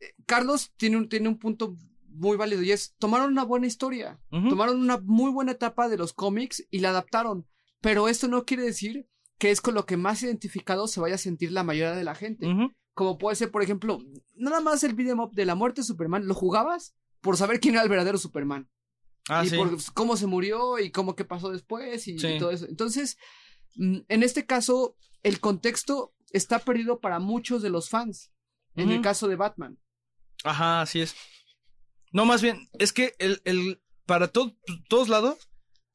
eh, Carlos tiene un, tiene un punto muy válido y es, tomaron una buena historia, tomaron una muy buena etapa de los cómics y la adaptaron. Pero esto no quiere decir que es con lo que más identificado se vaya a sentir la mayoría de la gente. Como puede ser, por ejemplo, nada más el beat'em up de la muerte de Superman, ¿lo jugabas? Por saber quién era el verdadero Superman. Ah, y sí. por cómo se murió y cómo qué pasó después y, todo eso. Entonces, mm, en este caso, el contexto está perdido para muchos de los fans. En el caso de Batman. Ajá, así es. No, más bien, es que el, el, para to- todos lados,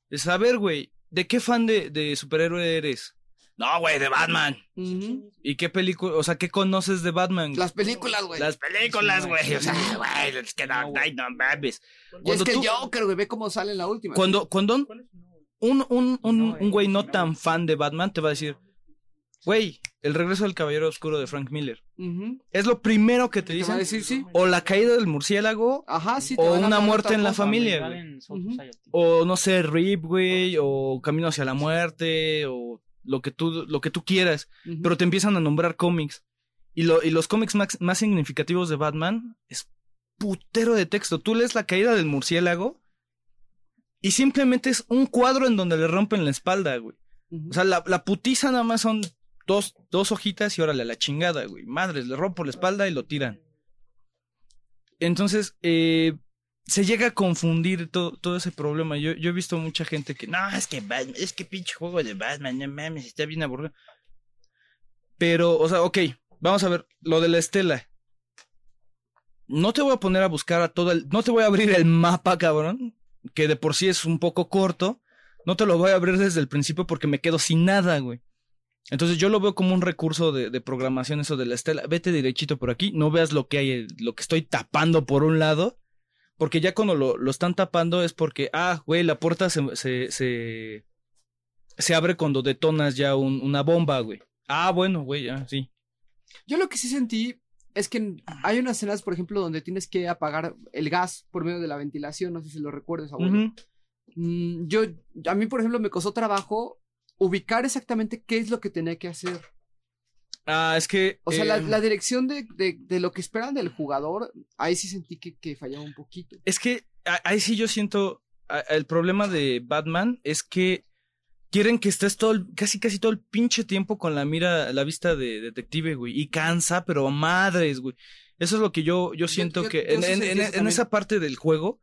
es saber, güey, ¿de qué fan de, de superhéroe eres? No, güey, de Batman. ¿Y qué película, o sea, qué conoces de Batman? Las películas, güey. Las películas, güey. O sea, güey, es que no, ay, no mames. Y es que tú- Joker, güey, ve cómo sale en la última. Cuando, cuando un, un, un, un, un güey no tan fan de Batman te va a decir, güey, el regreso del Caballero Oscuro de Frank Miller. Es lo primero que te Te va a dicen. decir sí. O la caída del murciélago, Ajá, sí. te o una muerte en la familia, güey. en. O no sé, Rip, güey, o Camino hacia la muerte, o lo que tú, lo que tú quieras. Pero te empiezan a nombrar cómics. Y, lo, y los cómics más, más significativos de Batman es putero de texto. Tú lees la caída del murciélago y simplemente es un cuadro en donde le rompen la espalda, güey. O sea, la, la putiza nada más son dos, dos hojitas y órale, a la chingada, güey. Madres, le rompo la espalda y lo tiran. Entonces, eh, se llega a confundir todo, todo ese problema. Yo, yo he visto mucha gente que, no, es que Batman, es que pinche juego de Batman, no mames, está bien aburrido. Pero, o sea, ok, vamos a ver, lo de la estela. No te voy a poner a buscar a todo el, no te voy a abrir el mapa, cabrón, que de por sí es un poco corto. No te lo voy a abrir desde el principio porque me quedo sin nada, güey. Entonces yo lo veo como un recurso de, de programación eso de la estela. Vete derechito por aquí, no veas lo que hay, lo que estoy tapando por un lado. Porque ya cuando lo, lo están tapando es porque, ah, güey, la puerta se, se, se, se abre cuando detonas ya un- una bomba, güey. Ah, bueno, güey, ya, sí. Yo lo que sí sentí es que hay unas escenas, por ejemplo, donde tienes que apagar el gas por medio de la ventilación. No sé si lo recuerdes, abuelo. Mm, yo, a mí, por ejemplo, me costó trabajo ubicar exactamente qué es lo que tenía que hacer. Ah, es que. O sea, la, eh, la dirección de, de, de lo que esperan del jugador, ahí sí sentí que, que fallaba un poquito. Es que ahí sí yo siento. El problema de Batman es que quieren que estés todo el- casi casi todo el pinche tiempo con la mira, la vista de detective, güey. Y cansa, pero madres, güey. Eso es lo que yo, yo siento yo- que yo en, en- esa parte del juego,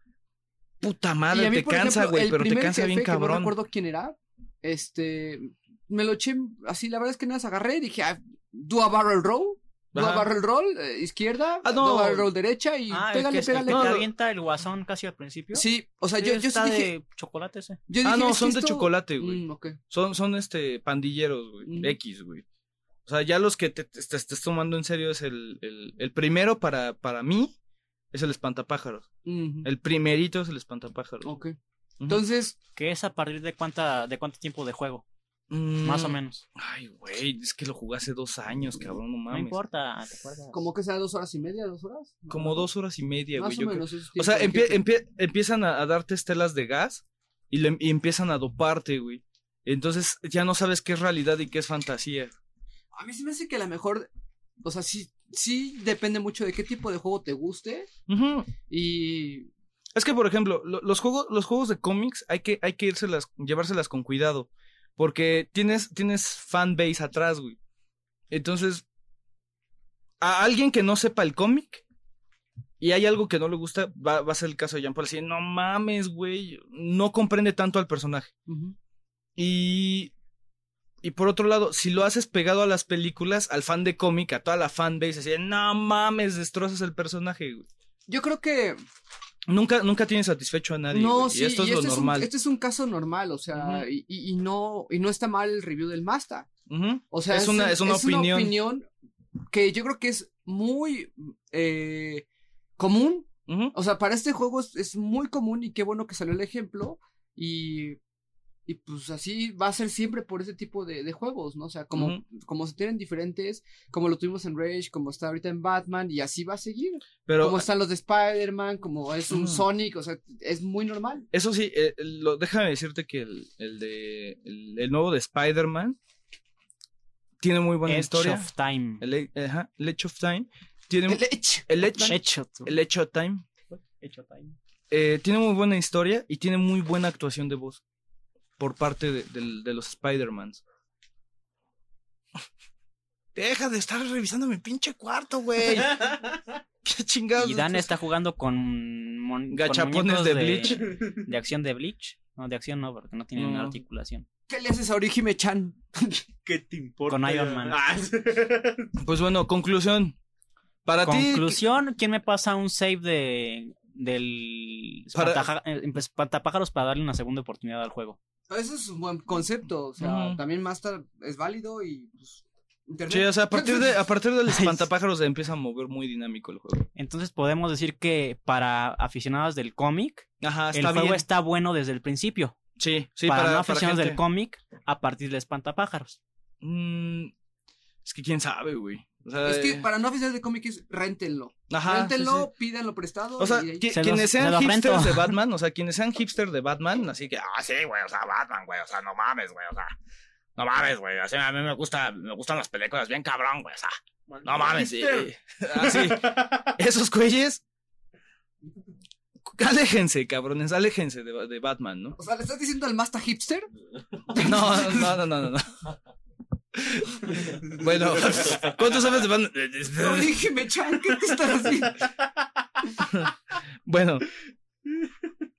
puta madre, mí, te cansa, ejemplo, güey, pero te cansa bien que No cabrón. recuerdo quién era. Este. Me lo eché así, la verdad es que nada, agarré y dije, ah, do a barrel roll. Do a barrel roll, eh, izquierda, Ah, no. do a barrel roll derecha y Ah, que, pégale, es- pégale. que te avienta el guasón casi al principio. Sí, o sea, Sí, yo, yo sí está dije. de chocolate ese. yo Ah, dije, no, son de chocolate, güey. Mm. Son, son este pandilleros, güey. Mm. X, güey. O sea, ya los que te, te- te estés tomando en serio es el, el, el primero para, para mí, es el espantapájaros. El primerito es el espantapájaros. Ok. Entonces, Que es a partir de cuánta, de cuánto tiempo de juego, más o Mm, menos. Ay, güey, es que lo jugué hace dos años, cabrón, no No mames. importa, ¿te acuerdas? como que sea dos horas y media, dos horas. Como dos horas y media, Más güey. o sea, empie- empie- empiezan a, a darte estelas de gas y, le- y empiezan a doparte, güey. Entonces ya no sabes qué es realidad y qué es fantasía. A mí se me hace que a lo mejor, o sea, sí, sí depende mucho de qué tipo de juego te guste y Es que, por ejemplo, lo- los juegos, los juegos de cómics hay que, hay que irselas, llevárselas con cuidado. Porque tienes, tienes fanbase atrás, güey. Entonces, a alguien que no sepa el cómic y hay algo que no le gusta, va, va a ser el caso de Jean Paul. Así, no mames, güey. No comprende tanto al personaje. Y. Y por otro lado, si lo haces pegado a las películas, al fan de cómic, a toda la fanbase, así, no mames, destrozas el personaje, güey. yo creo que Nunca, nunca tienes satisfecho a nadie. no, sí, y esto es y lo este, es un, normal. este es un caso normal, o sea, y, y- y no y no está mal el review del Masta. O sea, Es una- es una opinión. opinión que yo creo que es muy eh, común. O sea, para este juego es, es muy común y qué bueno que salió el ejemplo. Y, y pues así va a ser siempre por ese tipo de, de juegos, ¿no? O sea, como, como se tienen diferentes, como lo tuvimos en Rage, como está ahorita en Batman, y así va a seguir. Pero como están los de Spider-Man, como es un. Sonic, o sea, es muy normal. eso sí, eh, lo, déjame decirte que el, el de el, el nuevo de Spider-Man tiene muy buena Edge historia. of Time. El, e- ajá, el Edge of Time tiene El Edge. el Edge, Edge of, el Edge of Time Edge of Time. eh, tiene muy buena historia y tiene muy buena actuación de voz por parte de, los Spider-Mans. Deja de estar revisando mi pinche cuarto, güey. Qué chingados. Y Dan está jugando con, mon- Gachapones de Bleach. De acción de Bleach. No, de acción no, porque no tienen No. articulación. ¿Qué le haces a Orihime-chan? ¿Qué te importa? Con Iron Man. Ah, Pues bueno, conclusión. Para ti, Conclusión, ¿quién me pasa un save de del Para- espantaja- eh, espantapájaros para darle una segunda oportunidad al juego? Ese es un buen concepto, o sea, Ujú. también Master es válido y pues, internet. Sí, o sea, a partir, de, a partir del espantapájaros se empieza a mover muy dinámico el juego. Entonces podemos decir que para aficionados del cómic, el juego bien. está bueno desde el principio. Sí, sí, para, para, no para aficionados gente- del cómic, a partir del espantapájaros. Mm, es que quién sabe, güey. O sea, Es que eh, para no aficionados de cómics, réntenlo. Ajá, réntenlo, sí, pídanlo prestado. O sea, y qui- Se quienes los- sean se hipsters rento. de Batman, o sea, quienes sean hipsters de Batman, así que, ah, sí, güey, o sea, Batman, güey, o sea, no mames, güey, o sea, no mames, güey, así a mí me gusta, me gustan las películas bien cabrón, güey, o sea, no mames, sí, así, esos güeyes Aléjense, cabrones, aléjense de, de Batman, ¿no? O sea, ¿le estás diciendo al Masta Hipster? No, no, no, no, no. no. Bueno, ¿cuánto sabes de Batman? No, dije, me chan, ¿qué te estás haciendo? Bueno,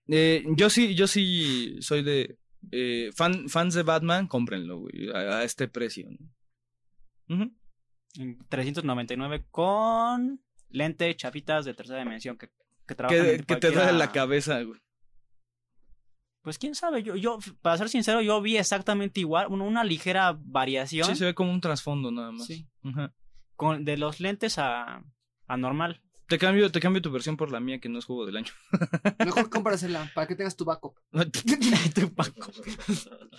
eh, yo sí, yo sí soy de eh, fan, fans de Batman, cómprenlo, güey, a, a este precio. ¿no? Ujú. En 399 con lente chafitas de tercera dimensión que, que trabajan Que, en que te duele la cabeza, güey. Pues quién sabe, yo, yo, para ser sincero, yo vi exactamente igual, una, una ligera variación Sí, se ve como un trasfondo nada más. Sí. Ajá. con, de los lentes a, a normal. Te cambio, te cambio tu versión por la mía, que no es juego del año. Mejor cómprasela para que tengas tu backup.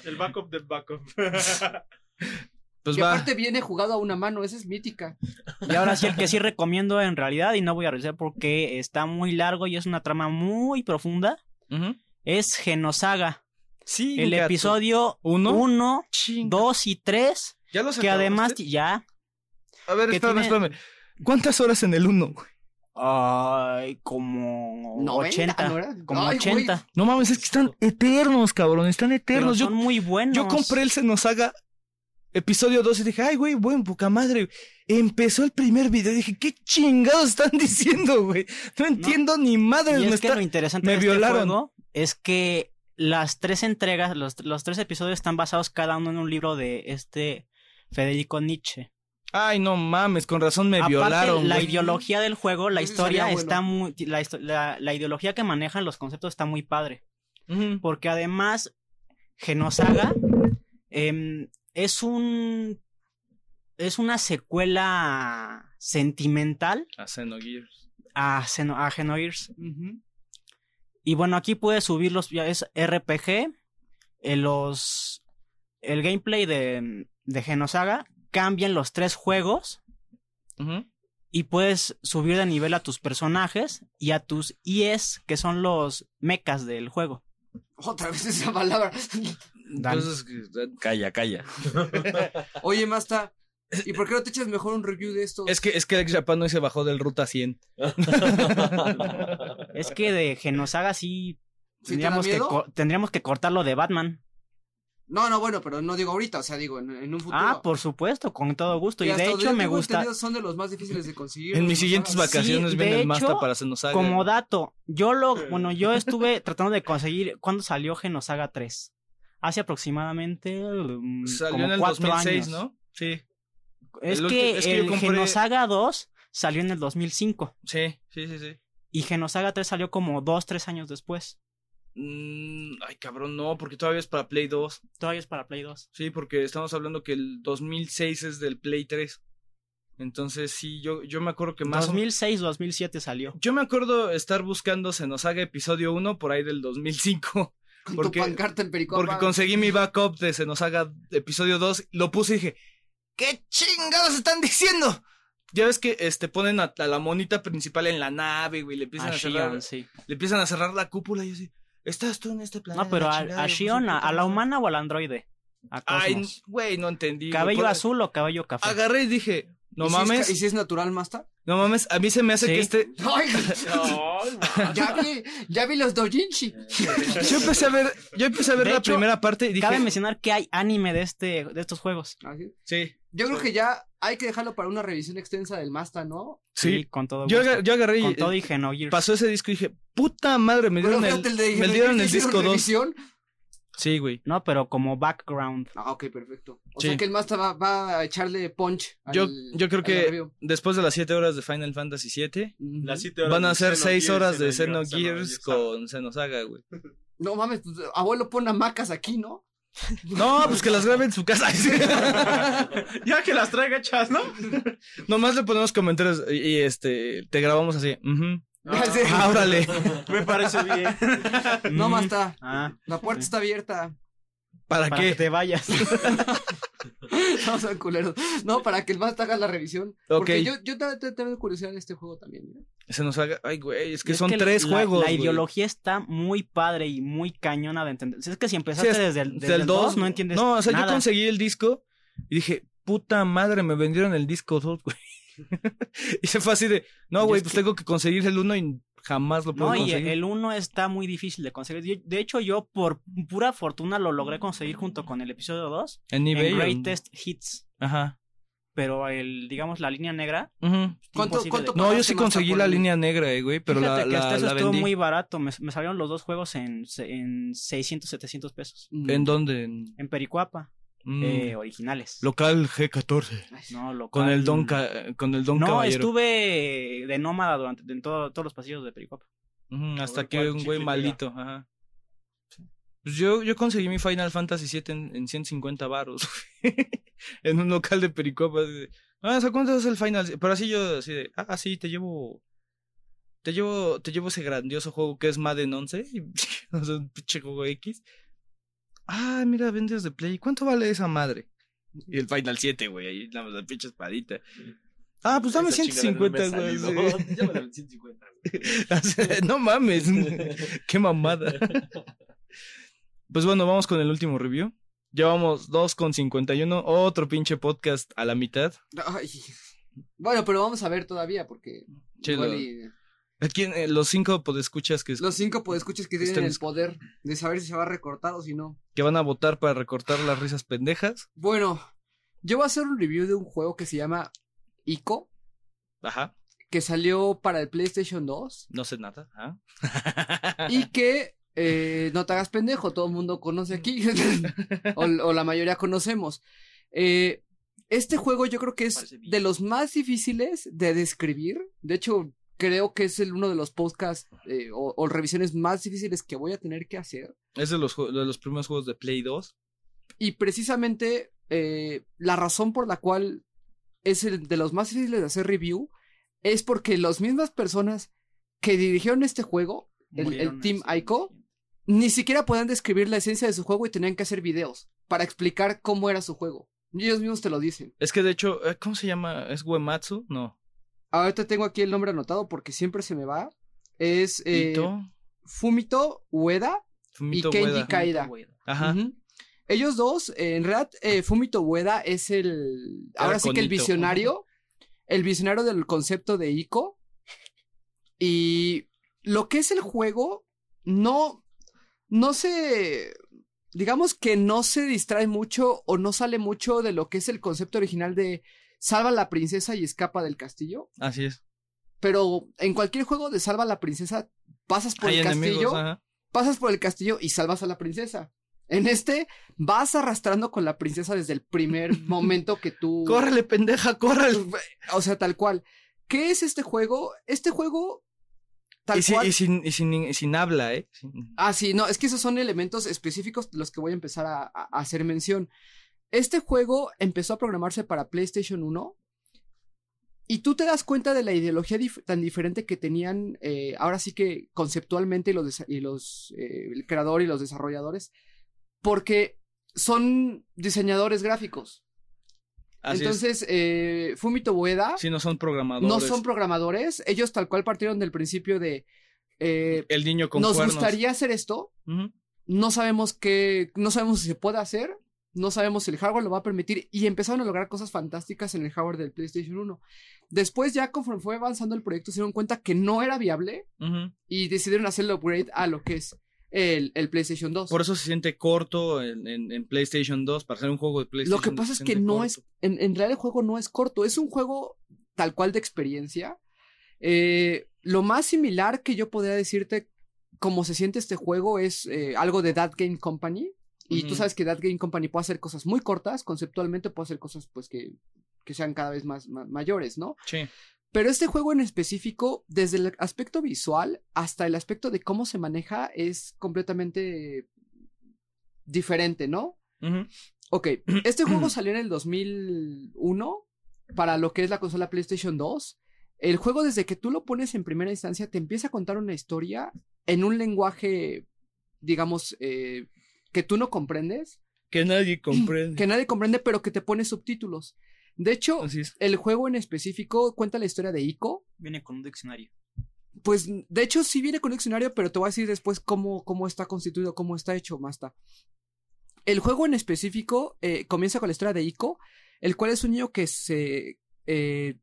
El backup del backup. Pues y va. aparte viene jugado a una mano, esa es mítica. Y ahora sí, el que sí recomiendo en realidad, y no voy a revisar porque está muy largo y es una trama muy profunda, Ujú. Es Genosaga. Sí, El gato. episodio ¿Uno? 1, Chinga. 2 y 3, ¿Ya los que además acabaste? ya... A ver, espérame, tiene- espérame. ¿Cuántas horas en el 1? Ay, como 90, 80. ¿no? Como Ay, güey. 80. No mames, es que están eternos, cabrón. Están Pero eternos. Yo, son muy buenos. yo compré el Senosaga episodio 2 y dije, ay, güey, buen poca madre. Empezó el primer video y dije, ¿qué chingados están diciendo, güey? No entiendo ni madres. Y me es que está- lo interesante me de este violaron. juego es que las tres entregas, los, los tres episodios están basados cada uno en un libro de este Federico Nietzsche. Ay, no mames, con razón me Aparte, violaron, la ideología del juego, la historia bueno. está muy... La, la, la ideología que manejan los conceptos está muy padre. Porque además, Genosaga em, es un... Es una secuela sentimental A Xenogears. a, Xeno- a Xenogears. Y bueno, aquí puedes subirlos, ya es RPG. eh, los, el gameplay de, de Genosaga cambian los tres juegos y puedes subir de nivel a tus personajes y a tus IEs, que son los mechas del juego. Otra vez esa palabra. Dan. Entonces, Calla, calla. Oye, Masta, ¿y por qué no te echas mejor un review de esto? es que, es que Alex Japan no se bajó del Ruta 100. Es que de Genosaga sí ¿Sí te tendríamos, que, miedo? co- tendríamos que cortarlo de Batman. No, no, bueno, pero no digo ahorita, o sea, digo en, en un futuro. Ah, por supuesto, con todo gusto. Y, hasta de hecho me gusta. Son de los más difíciles de conseguir. En mis siguientes Genosagas. vacaciones Sí, viene de el Masta hecho, para Xenosaga. Como dato, yo lo, bueno, yo estuve tratando de conseguir cuando salió Genosaga 3. Hace aproximadamente mm, Salió como en el cuatro 2006, años. ¿no? Sí, Es El que, ulti- es que yo el compré- Genosaga 2 salió en el 2005 sí, sí, sí, sí. y Genosaga 3 salió como 2, 3 años después. Mm, ay, cabrón, no, porque todavía es para Play 2. Todavía es para Play 2. Sí, porque estamos hablando que el 2006 es del Play 3. Entonces, sí, yo, yo me acuerdo que más... o- 2006, 2007 salió. Yo me acuerdo estar buscando Xenosaga episodio 1 por ahí del 2005. Con porque- tu pancarta en Pericopa. Porque conseguí mi backup de Xenosaga episodio 2, lo puse y dije, ¿qué chingados están diciendo? Ya ves que este ponen a, a la monita principal en la nave, güey, le empiezan A a, cerrar, Shion, sí. le empiezan a cerrar la cúpula y yo así, ¿estás tú en este planeta? No, pero a, chingada, a Shion, a, la madre"? humana o al androide. A Ay, güey, no entendí. ¿Cabello azul o cabello café? Agarré y dije, no ¿Y si es mames, ¿Y si es natural, Masta? no mames, a mí se me hace Sí. que este... Ay, ya vi, ya vi los doujinshi. Yo empecé a ver, yo empecé a ver De la hecho, primera parte y dije, Cabe mencionar que hay anime de este de estos juegos. Así. sí, Yo creo que ya hay que dejarlo para una revisión extensa del Masta, ¿no? sí. con todo Yo, gusto. agar- yo agarré y con todo y Xenogears. pasó ese disco y dije, puta madre, me dieron el, fíjate, el de me dieron el ¿hicieron disco 2. revisión? Sí, güey. No, pero como background. Ah, ok, perfecto. O Sí. sea que el Masta va, va a echarle punch. al- Yo, yo creo que review. después de las 7 horas de Final Fantasy 7, Ujú. Las siete horas van a ser 6 Xenogears, horas de Xenogears, Xenogears Xenogears. con Xenosaga, güey. No mames, pues, abuelo pone hamacas aquí, ¿no? No, pues que las grabe en su casa. Ya que las traiga hechas, ¿no? Nomás le ponemos comentarios y, y, este te grabamos así. Sí. Ah, órale. Me parece bien. No, Mm. Masta. Ah, La puerta está abierta. ¿Para, para qué? que te vayas. No sean culeros. No, para que el Masta haga la revisión. Porque yo, yo te- te- tengo curiosidad en este juego también. ¿eh? Xenosaga, ay, güey, es que son tres juegos. La ideología está muy padre y muy cañona de entender. Es que si empezaste desde el, desde del el 2, 2, no entiendes No, o sea, yo conseguí el disco y dije, puta madre, me vendieron el disco 2, güey. y se fue así de, no, güey, es pues que- tengo que conseguir el 1 y jamás lo puedo No, y conseguir. el 1 está muy difícil de conseguir. De hecho, yo por pura fortuna lo logré conseguir junto con el episodio 2 En eBay. en o- Greatest Hits. Ajá. Pero el, digamos, la línea negra. Ujú. ¿Cuánto- imposible cuánto de- No, yo sí conseguí la el- línea negra, eh, güey, pero Fíjate la, que la, hasta eso la estuvo vendí. muy barato. Me, me salieron los dos juegos en, en 600, 700 pesos. ¿En dónde? En- En Pericuapa. Mm, eh, originales. Local G14. no, local. Con el Don, Ca- con el don No, Caballero. estuve de nómada durante en todo- todos los pasillos de Pericuapa. Ujú, hasta que un güey malito. Ajá. Pues yo, yo conseguí mi Final Fantasy VII en, en 150 baros. en un local de Pericopa. Ah, ¿hasta cuánto es el Final? Pero así yo, así de, ah, sí, te llevo. Te llevo, te llevo ese grandioso juego que es Madden 11. y- o sea, un pinche juego X. Ah, mira, vendes de Play. ¿Cuánto vale esa madre? Y el Final 7, güey, ahí nada más la pinche espadita. Ah, pues dame Esa chingadera 150, no me güey. Llámale 150, güey. no mames. Qué mamada. Pues bueno, vamos con el último review. Llevamos 2,51. Otro pinche podcast a la mitad. Ay. Bueno, pero vamos a ver todavía porque Che, igual y- Aquí eh, los cinco podescuchas que, los cinco podescuchas que tienen el poder de saber si se va a recortar o si no. que van a votar para recortar las risas pendejas. Bueno, yo voy a hacer un review de un juego que se llama Ico, Ajá. que salió para el PlayStation 2 No sé nada. ¿ah? y que eh, no te hagas pendejo, todo el mundo conoce aquí, o, o la mayoría conocemos. Eh, este juego yo creo que es de los más difíciles de describir. De hecho, creo que es el, uno de los podcasts eh, o, o revisiones más difíciles que voy a tener que hacer. Es de los, de los primeros juegos de Play 2. Y precisamente eh, la razón por la cual es el de los más difíciles de hacer review es porque las mismas personas que dirigieron este juego, el, Team Ico, ni siquiera podían describir la esencia de su juego y tenían que hacer videos para explicar cómo era su juego. Ellos mismos te lo dicen. Es que de hecho, eh, ¿cómo se llama? ¿Es Uematsu? No. Ahorita tengo aquí el nombre anotado porque siempre se me va. Es eh, Ito. Fumito Ueda Fumito y Kenji Ueda. Kaida. Ajá. Ellos dos, eh, en realidad, eh, Fumito Ueda es el. Era Ahora sí que el visionario. El visionario del concepto de Ico. Y lo que es el juego, no. No se. Digamos que no se distrae mucho o no sale mucho de lo que es el concepto original de salva a la princesa y escapa del castillo. Así es. Pero en cualquier juego de salva a la princesa, pasas por Hay el enemigos. castillo Ajá. pasas por el castillo y salvas a la princesa. En este, vas arrastrando con la princesa desde el primer momento que tú. Córrele, pendeja, córrele. O sea, tal cual. ¿Qué es este juego? Este juego. Tal Y, si- cual. y sin, y sin, y sin habla, ¿eh? Sin- Ah, sí, no, es que esos son elementos específicos de los que voy a empezar a, a- a hacer mención. Este juego empezó a programarse para PlayStation 1 y tú te das cuenta de la ideología dif- tan diferente que tenían eh, ahora sí que conceptualmente los, y los eh, el creador y los desarrolladores porque son diseñadores gráficos. Así es. Entonces, eh, Fumito Ueda Si no son programadores. no son programadores, ellos tal cual partieron del principio de eh, El niño con nos cuernos. gustaría hacer esto, no sabemos qué, no sabemos si se puede hacer, no sabemos si el hardware lo va a permitir y empezaron a lograr cosas fantásticas en el hardware del PlayStation 1. Después ya conforme fue avanzando el proyecto se dieron cuenta que no era viable y decidieron hacer el upgrade a lo que es el, el PlayStation 2. Por eso se siente corto en, en- en PlayStation 2 para hacer un juego de PlayStation. Lo que pasa es que no corto. es, en, en realidad el juego no es corto, es un juego tal cual de experiencia. Eh, lo más similar que yo podría decirte cómo se siente este juego es eh, algo de That Game Company. Y tú sabes que That Game Company puede hacer cosas muy cortas, conceptualmente puede hacer cosas pues que, que sean cada vez más, ma- mayores, ¿no? Sí. Pero este juego en específico, desde el aspecto visual hasta el aspecto de cómo se maneja, es completamente diferente, ¿no? Ujú. Ok, este juego salió en el 2001 para lo que es la consola PlayStation 2. El juego desde que tú lo pones en primera instancia te empieza a contar una historia en un lenguaje, digamos, eh, que tú no comprendes, Que nadie comprende. que nadie comprende, pero que te pone subtítulos. De hecho, Así es. el juego en específico cuenta la historia de Ico. Viene con un diccionario. Pues, de hecho, sí viene con diccionario, pero te voy a decir después cómo, cómo está constituido, cómo está hecho, más está. El juego en específico eh, comienza con la historia de Ico, el cual es un niño que se... eh,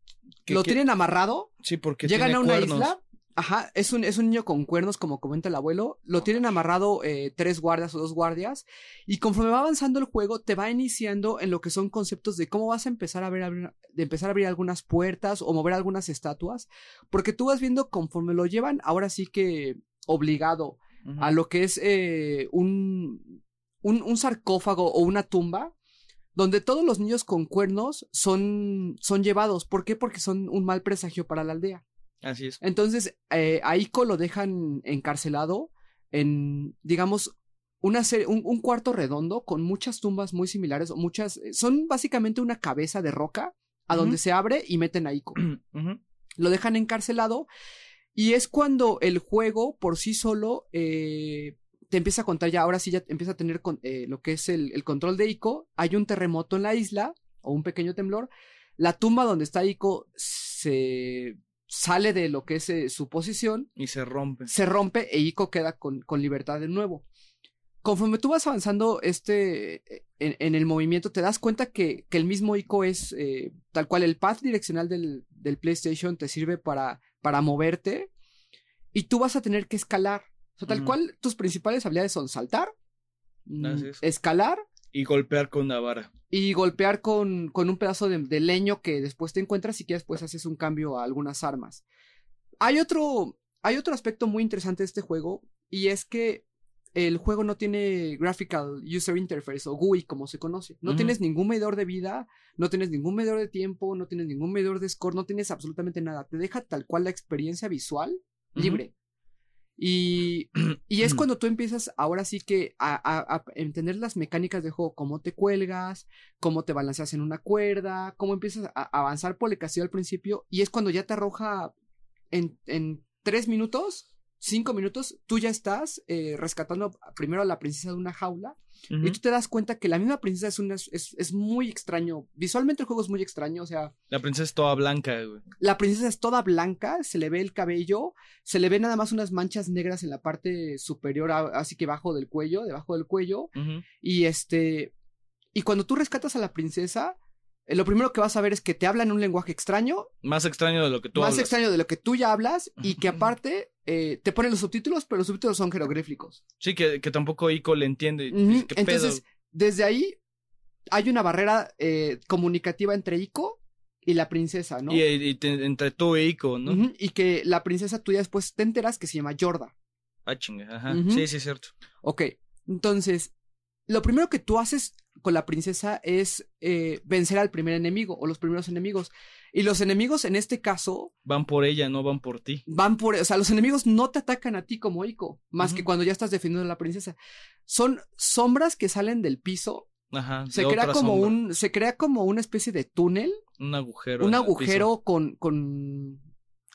Que- lo que- tienen amarrado, Sí, porque llegan tiene a una cuernos. isla, Ajá, es un, es un niño con cuernos, como comenta el abuelo. Lo tienen amarrado eh, tres guardias o dos guardias. Y conforme va avanzando el juego, te va iniciando en lo que son conceptos de cómo vas a empezar a ver, abrir- de empezar a abrir algunas puertas o mover algunas estatuas. Porque tú vas viendo conforme lo llevan, ahora sí que obligado a lo que es eh, un, un, un sarcófago o una tumba. Donde todos los niños con cuernos son, son llevados. ¿Por qué? Porque son un mal presagio para la aldea. Así es. Entonces, eh, a Ico lo dejan encarcelado en, digamos, una serie, un, un cuarto redondo con muchas tumbas muy similares, o muchas, eh, son básicamente una cabeza de roca a donde se abre y meten a Ico. Ujú. Lo dejan encarcelado y es cuando el juego por sí solo eh, te empieza a contar ya, ahora sí ya empieza a tener con- eh, lo que es el, el control de Ico. Hay un terremoto en la isla o un pequeño temblor. La tumba donde está Ico se sale de lo que es eh, su posición, Y se rompe. se rompe e Ico queda con, con libertad de nuevo. Conforme tú vas avanzando este eh, en, en el movimiento, te das cuenta que, que el mismo Ico es eh, tal cual el path direccional del, del PlayStation te sirve para, para moverte y tú vas a tener que escalar. O sea, tal cual tus principales habilidades son saltar, mm, escalar Y golpear con la vara. y golpear con, con un pedazo de, de leño que después te encuentras y que después haces un cambio a algunas armas. Hay otro, hay otro aspecto muy interesante de este juego y es que el juego no tiene Graphical User Interface o GUI como se conoce. No tienes ningún medidor de vida, no tienes ningún medidor de tiempo, no tienes ningún medidor de score, no tienes absolutamente nada. Te deja tal cual la experiencia visual libre. Y, y es cuando tú empiezas ahora sí que a, a- a entender las mecánicas de juego, cómo te cuelgas, cómo te balanceas en una cuerda, cómo empiezas a a avanzar por el castillo al principio, y es cuando ya te arroja en, en tres minutos, cinco minutos, tú ya estás eh, rescatando primero a la princesa de una jaula, y tú te das cuenta que la misma princesa es, una, es, es muy extraño, visualmente el juego es muy extraño, o sea, La princesa es toda blanca, güey. la princesa es toda blanca, se le ve el cabello, se le ve nada más unas manchas negras en la parte superior, a- así que bajo del cuello, debajo del cuello. Y este. Y cuando tú rescatas a la princesa, eh, lo primero que vas a ver es que te hablan un lenguaje extraño, Más extraño de lo que tú más hablas. extraño de lo que tú ya hablas, y que aparte eh, te ponen los subtítulos, pero los subtítulos son jeroglíficos. Sí, que, que tampoco Ico le entiende. Dice, ¿Qué Entonces, pedo? desde ahí hay una barrera eh, comunicativa entre Ico y la princesa, ¿no? Y, y te- entre tú e Ico, ¿no? Y que la princesa tú ya después te enteras que se llama Yorda. Ah, chinga, ajá. Sí, sí, es cierto. Ok, entonces, lo primero que tú haces con la princesa es eh, vencer al primer enemigo o los primeros enemigos. Y los enemigos en este caso Van por ella, no van por ti. van por, o sea, los enemigos no te atacan a ti como Ico, más que cuando ya estás defendiendo a la princesa. Son sombras que salen del piso. Ajá. Se crea como sombra. un, se crea como una especie de túnel, Un agujero. un agujero con, con,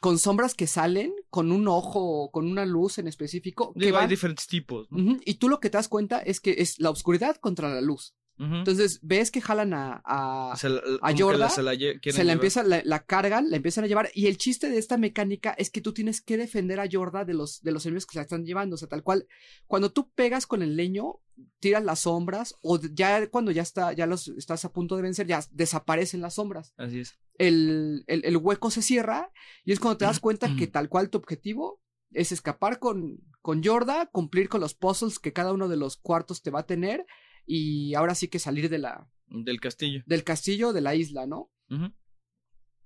con sombras que salen, con un ojo, con una luz en específico. que hay diferentes tipos. Y tú lo que te das cuenta es que es la oscuridad contra la luz. Entonces, ves que jalan a, a- Se la- Yorda, la- se la, se la empieza, la, la cargan, la empiezan a llevar. Y el chiste de esta mecánica es que tú tienes que defender a Yorda de los, de los enemigos que se la están llevando. O sea, tal cual, cuando tú pegas con el leño, tiras las sombras, o ya cuando ya está, ya los estás a punto de vencer, ya desaparecen las sombras. Así es. El, el, el hueco se cierra, y es cuando te das cuenta que tal cual tu objetivo es escapar con, con Yorda, cumplir con los puzzles que cada uno de los cuartos te va a tener, y ahora sí que salir de la, Del castillo. del castillo, de la isla, ¿no?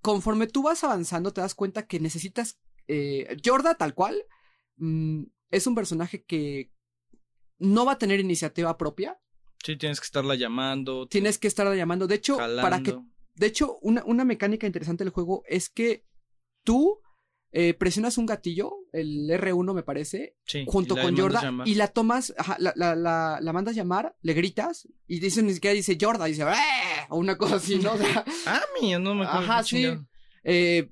Conforme tú vas avanzando, te das cuenta que necesitas. Eh, Yorda, tal cual, mm, es un personaje que no va a tener iniciativa propia. Sí, tienes que estarla llamando. Tienes que estarla llamando. De hecho, para que. De hecho, una, una mecánica interesante del juego es que tú eh, presionas un gatillo, el R1 me parece, Sí, junto con llamar. y la tomas, ajá, la, la, la, la mandas llamar, le gritas, y dice, ni siquiera dice Yorda, dice, "Eh", o una cosa así, ¿no? O sea, Ah, mía, no me acuerdo. Ajá, sí. Eh,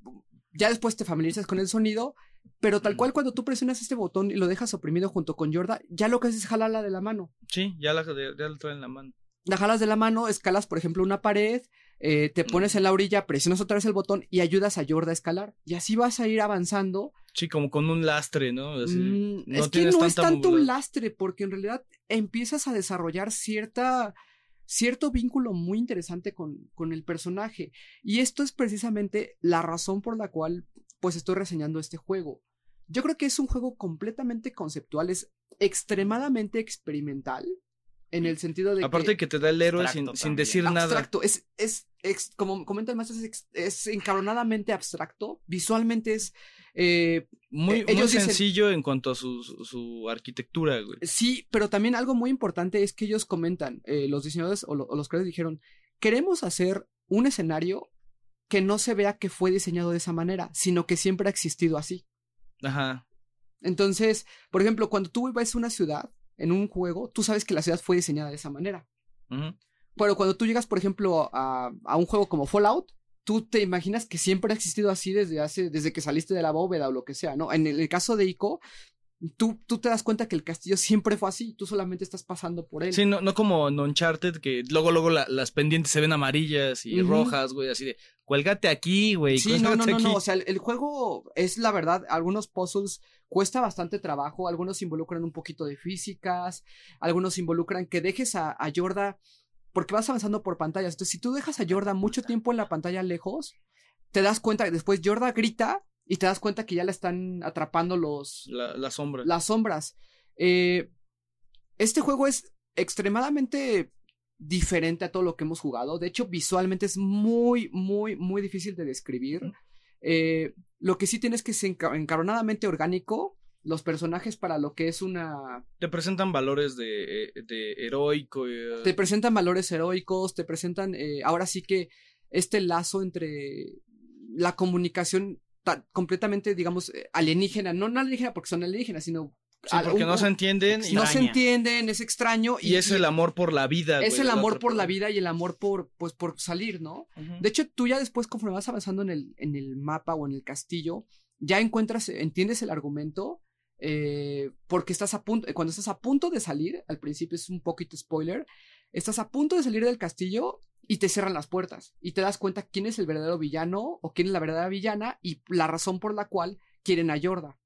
ya después te familiarizas con el sonido, pero tal cual cuando tú presionas este botón y lo dejas oprimido junto con Yorda, ya lo que haces es jalarla de la mano. Sí, ya la, ya la traen en la mano. La jalas de la mano, escalas, por ejemplo, una pared, eh, te pones en la orilla, presionas otra vez el botón y ayudas a Yorda a escalar. Y así vas a ir avanzando. Sí, como con un lastre, ¿no? Así, Mm, no es que no es tanto un lastre, porque en realidad empiezas a desarrollar cierta cierto vínculo muy interesante con, con el personaje. Y esto es precisamente la razón por la cual pues estoy reseñando este juego. Yo creo que es un juego completamente conceptual, es extremadamente experimental. En el sentido de Aparte que que te da el héroe sin, sin decir nada. abstracto, es, es, ex- como comenta el maestro, es, ex- es encabronadamente abstracto. Visualmente es eh, Muy, Eh, muy dicen- sencillo en cuanto a su, su, arquitectura, güey. Sí, pero también algo muy importante es que ellos comentan, eh, los diseñadores o, lo- o los creadores dijeron, queremos hacer un escenario que no se vea que fue diseñado de esa manera, sino que siempre ha existido así. Ajá. Entonces, por ejemplo, cuando tú ves una ciudad en un juego, tú sabes que la ciudad fue diseñada de esa manera. Pero cuando tú llegas, por ejemplo, a, a un juego como Fallout, tú te imaginas que siempre ha existido así desde hace, desde que saliste de la bóveda o lo que sea, ¿no? En el, el caso de Ico, tú, tú te das cuenta que el castillo siempre fue así, tú solamente estás pasando por él. Sí, no, no como en Uncharted, que luego, luego la- las pendientes se ven amarillas y rojas, güey, así de, cuélgate aquí, güey. Sí, no, no, no, no, aquí". o sea, el, el juego es la verdad, algunos puzzles cuesta bastante trabajo, algunos involucran un poquito de físicas, algunos involucran que dejes a, a Yorda, porque vas avanzando por pantallas, entonces si tú dejas a Yorda mucho tiempo en la pantalla lejos, te das cuenta que después Yorda grita y te das cuenta que ya la están atrapando los, La, la sombra. las sombras. Eh, este juego es extremadamente diferente a todo lo que hemos jugado. De hecho, visualmente es muy, muy, muy difícil de describir. Eh, lo que sí tienes que es enca- encarnadamente orgánico. Los personajes para lo que es una... Te presentan valores de, eh, de heroico. eh, Te presentan valores heroicos, te presentan... eh, ahora sí que este lazo entre la comunicación ta- completamente, digamos, alienígena. No, no alienígena porque son alienígenas, sino... sí, porque un- no se entienden no se entienden, es extraño. y es el amor por la vida, es güey, el amor por la vida y el amor por, pues, por salir, ¿no? De hecho, tú ya después, conforme vas avanzando en el, en el mapa o en el castillo, ya encuentras, entiendes el argumento, eh, porque estás a punto, cuando estás a punto de salir, al principio es un poquito spoiler, estás a punto de salir del castillo y te cierran las puertas y te das cuenta quién es el verdadero villano o quién es la verdadera villana y la razón por la cual quieren a Yorda.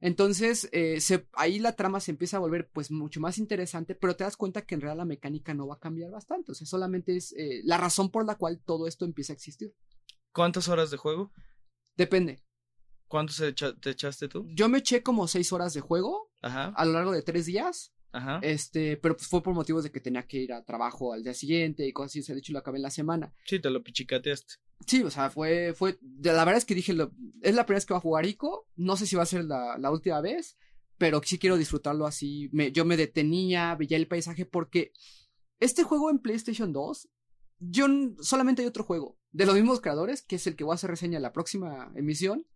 Entonces, eh, se, ahí la trama se empieza a volver pues mucho más interesante, pero te das cuenta que en realidad la mecánica no va a cambiar bastante. O sea, solamente es eh, la razón por la cual todo esto empieza a existir. ¿Cuántas horas de juego? Depende. ¿Cuántos echa- te echaste tú? Yo me eché como seis horas de juego Ajá, a lo largo de tres días, ajá. este, pero pues fue por motivos de que tenía que ir a trabajo al día siguiente y cosas así. O sea, de hecho lo acabé en la semana. Sí, te lo pichicateaste. Sí, o sea, fue, fue, la verdad es que dije, lo- es la primera vez que va a jugar Ico, no sé si va a ser la, la última vez, pero sí quiero disfrutarlo así, me, yo me detenía, veía el paisaje, porque este juego en PlayStation 2, yo solamente hay otro juego, de los mismos creadores, que es el que voy a hacer reseña en la próxima emisión,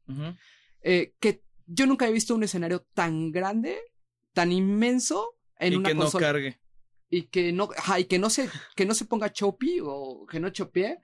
eh, que yo nunca he visto un escenario tan grande, tan inmenso, en y una que no consola cargue. y que no, ajá, y que no se, que no se ponga choppy o que no chopee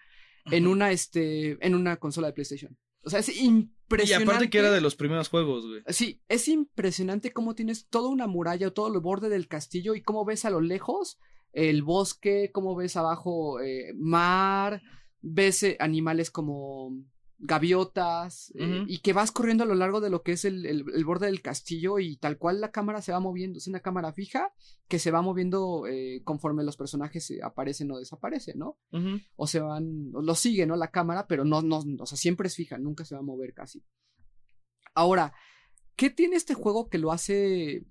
en una, este, en una consola de PlayStation. O sea, es Y impresionante. aparte que era de los primeros juegos, güey. Sí, es impresionante cómo tienes toda una muralla o todo el borde del castillo y cómo ves a lo lejos el bosque, cómo ves abajo eh, mar, ves eh, animales como gaviotas eh, y que vas corriendo a lo largo de lo que es el, el- el borde del castillo y tal cual la cámara se va moviendo, es una cámara fija que se va moviendo eh, conforme los personajes aparecen o desaparecen, ¿no? O se van, o lo sigue, ¿no? La cámara, pero no, no, o sea, siempre es fija, nunca se va a mover casi. Ahora, ¿qué tiene este juego que lo hace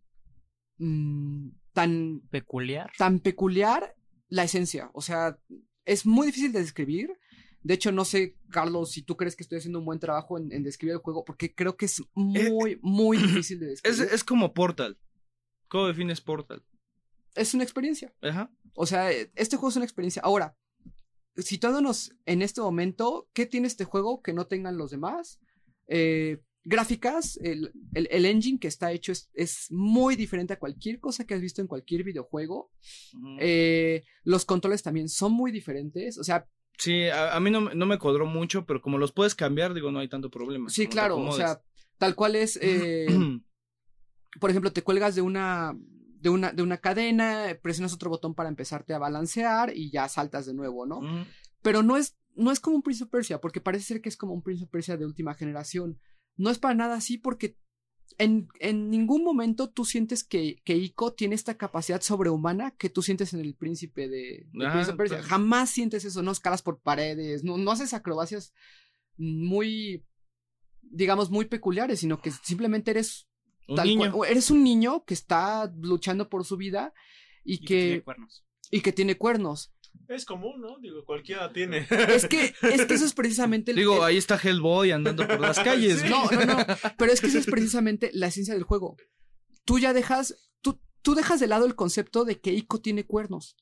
mm, tan, Peculiar. tan peculiar? La esencia, o sea, es muy difícil de describir. De hecho, no sé, Carlos, si tú crees que estoy haciendo un buen trabajo en, en describir el juego, porque creo que es muy, muy difícil de Es, describir. es como Portal. ¿Cómo defines Portal? es una experiencia. Ajá. O sea, eh, este juego es una experiencia. Ahora, situándonos en este momento, ¿qué tiene este juego que no tengan los demás? Eh, gráficas, el, el- el engine que está hecho es, es muy diferente a cualquier cosa que has visto en cualquier videojuego. Eh, los controles también son muy diferentes. O sea, Sí, a, a mí no, me- no me cuadró mucho, pero como los puedes cambiar, digo, no hay tanto problema. sí, claro, o sea, tal cual es. eh, por ejemplo, te cuelgas de una, de una, de una cadena, presionas otro botón para empezarte a balancear y ya saltas de nuevo, ¿no? Pero no es, no es como un Prince of Persia, porque parece ser que es como un Prince of Persia de última generación. No es para nada así porque en, en ningún momento tú sientes que, que Ico tiene esta capacidad sobrehumana que tú sientes en el príncipe de, de Ah, Persia. claro. Jamás sientes eso, no escalas por paredes, no, no haces acrobacias muy digamos, muy peculiares, sino que simplemente eres Un tal niño. cual- eres un niño que está luchando por su vida y, Y que que, tiene cuernos. y que tiene cuernos. Es común, ¿no? Digo, cualquiera tiene. Es que, es que eso es precisamente el, Digo, el- ahí está Hellboy andando por las calles. No, no, no. Pero es que eso es precisamente la esencia del juego. Tú ya dejas, tú, tú dejas de lado el concepto de que Ico tiene cuernos.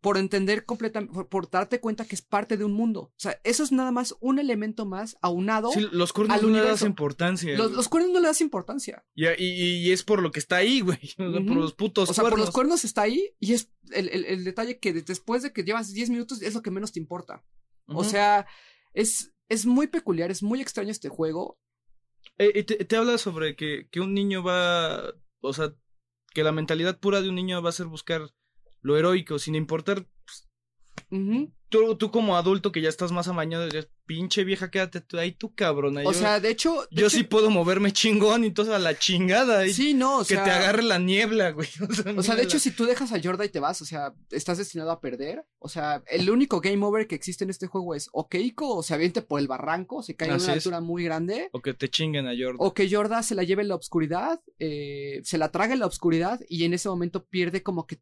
Por entender completamente, por, por darte cuenta que es parte de un mundo. O sea, eso es nada más un elemento más aunado. Sí, los cuernos no le das importancia. los, cuernos no le das importancia. Y, y- y es por lo que está ahí, güey. Por los putos o sea, por los cuernos está ahí y es el, el- el detalle que de- después de que llevas 10 minutos es lo que menos te importa. O sea, es, es muy peculiar, es muy extraño este juego. Eh, y te, te habla sobre que, que un niño va, o sea, que la mentalidad pura de un niño va a ser buscar lo heroico, sin importar, Ujú. tú, tú como adulto que ya estás más amañado, dirías, pinche vieja, quédate tú ahí, tú cabrona. O yo, sea, de hecho... de yo hecho- sí puedo moverme chingón y todo a la chingada. Y Sí, no, o que sea... te agarre la niebla, güey. O sea, O sea, de hecho, si tú dejas a Jorda y te vas, o sea, estás destinado a perder. O sea, el único game over que existe en este juego es o que Ico o se aviente por el barranco, se a Así una es. altura muy grande, O que te chinguen a Jordan. o que Jorda se la lleve en la oscuridad, eh, se la traga en la oscuridad y en ese momento pierde como que...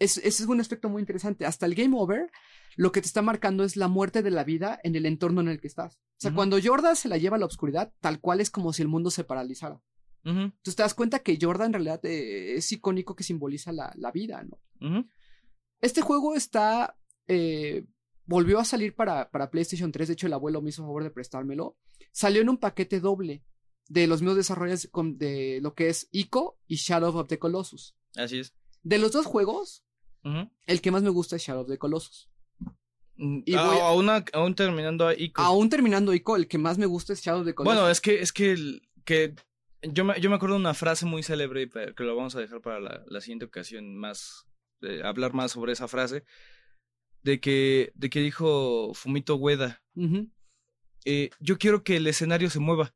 Es, ese es un aspecto muy interesante. Hasta el game over, lo que te está marcando es la muerte de la vida en el entorno en el que estás. O sea, cuando Jorda se la lleva a la oscuridad, tal cual es como si el mundo se paralizara. Entonces te das cuenta que Jorda en realidad eh, es icónico que simboliza la, la vida, ¿no? Este juego está. eh, volvió a salir para, para PlayStation 3. De hecho, el abuelo me hizo favor de prestármelo. Salió en un paquete doble de los mismos desarrolladores con- de lo que es Ico y Shadow of the Colossus. Así es. De los dos juegos, El que más me gusta es Shadow of the Colossus. Mm, Y a- voy- aún, terminando con- Aún terminando Ico, el que más me gusta es Shadow of the Colossus. Bueno, es que, es que, el- que yo, me, yo me acuerdo de una frase muy célebre, que lo vamos a dejar para la, la siguiente ocasión, más, eh, hablar más sobre esa frase, de que, de que dijo Fumito Ueda, eh, yo quiero que el escenario se mueva.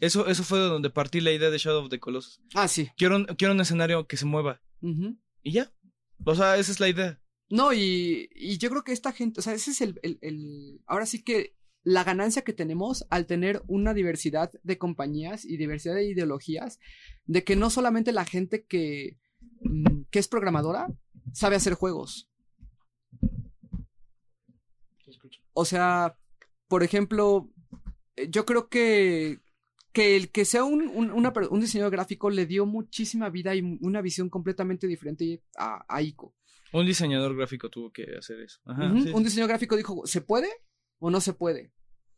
Eso, eso fue de donde partí la idea de Shadow of the Colossus. Ah, sí. Quiero, un- quiero un escenario que se mueva. Y ya. O sea, esa es la idea. No, y, y yo creo que esta gente, o sea, ese es el, el, el- ahora sí que la ganancia que tenemos al tener una diversidad de compañías y diversidad de ideologías, de que no solamente la gente que, mm, que es programadora sabe hacer juegos. O sea, por ejemplo, eh, yo creo que, que el que sea un, un, una un diseñador gráfico le dio muchísima vida y una visión completamente diferente a, a Ico. Un diseñador gráfico tuvo que hacer eso. Ajá, sí, Un diseñador gráfico dijo, ¿se puede o no se puede?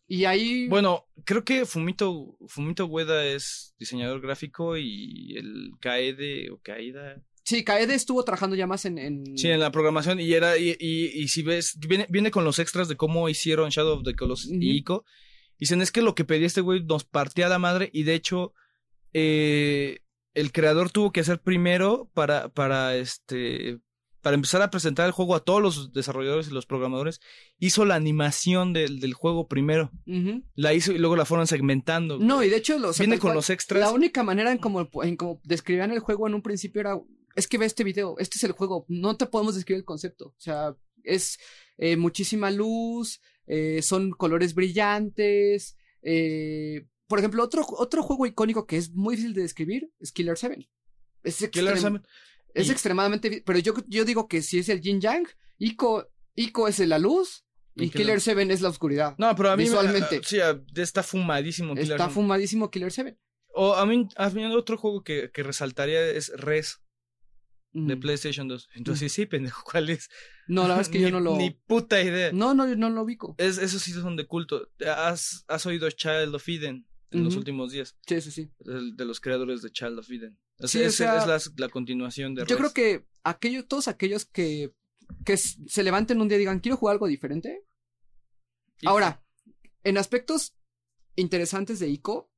Y ahí... Bueno, creo que Fumito, Fumito Ueda es diseñador gráfico y el Kaede o Kaida. sí, Kaede estuvo trabajando ya más en... en- Sí, en la programación y era y, y, y si ves viene, viene con los extras de cómo hicieron Shadow of the Colossus y Ico. Dicen es que lo que pedía este güey nos partía la madre y de hecho eh, el creador tuvo que hacer primero para para este para empezar a presentar el juego a todos los desarrolladores y los programadores hizo la animación del, del juego primero. La hizo y luego la fueron segmentando. No, y de hecho... lo- o sea, viene con los extras. La única manera en como, en como describían el juego en un principio era, es que ve este video, este es el juego, no te podemos describir el concepto. O sea, es eh, muchísima luz, eh, son colores brillantes. eh, por ejemplo, otro, otro juego icónico que es muy difícil de describir es Killer 7. Es, Killer extrem- Seven. es Y- extremadamente... Pero yo, yo digo que si es el yin yang, Ico, Ico es la luz y Killer Killer- 7 es la oscuridad. no pero a mí me- visualmente. ah, sí ah, está fumadísimo Killer Está fumadísimo Killer 7. o a mí, a mí otro juego que, que resaltaría es Res de. PlayStation 2 entonces sí pendejo cuál es No, la verdad es que yo no lo... Ni puta idea. No, no, no lo ubico. Es, esos sí son de culto. ¿Has, has oído Child of Eden en los últimos días? Sí, sí, sí. De los creadores de Child of Eden. Es, Sí, o es- sea, es la, la continuación de Yo creo que aquellos, todos aquellos que, que se levanten un día y digan, quiero jugar algo diferente. Y- Ahora, en aspectos interesantes de ICO,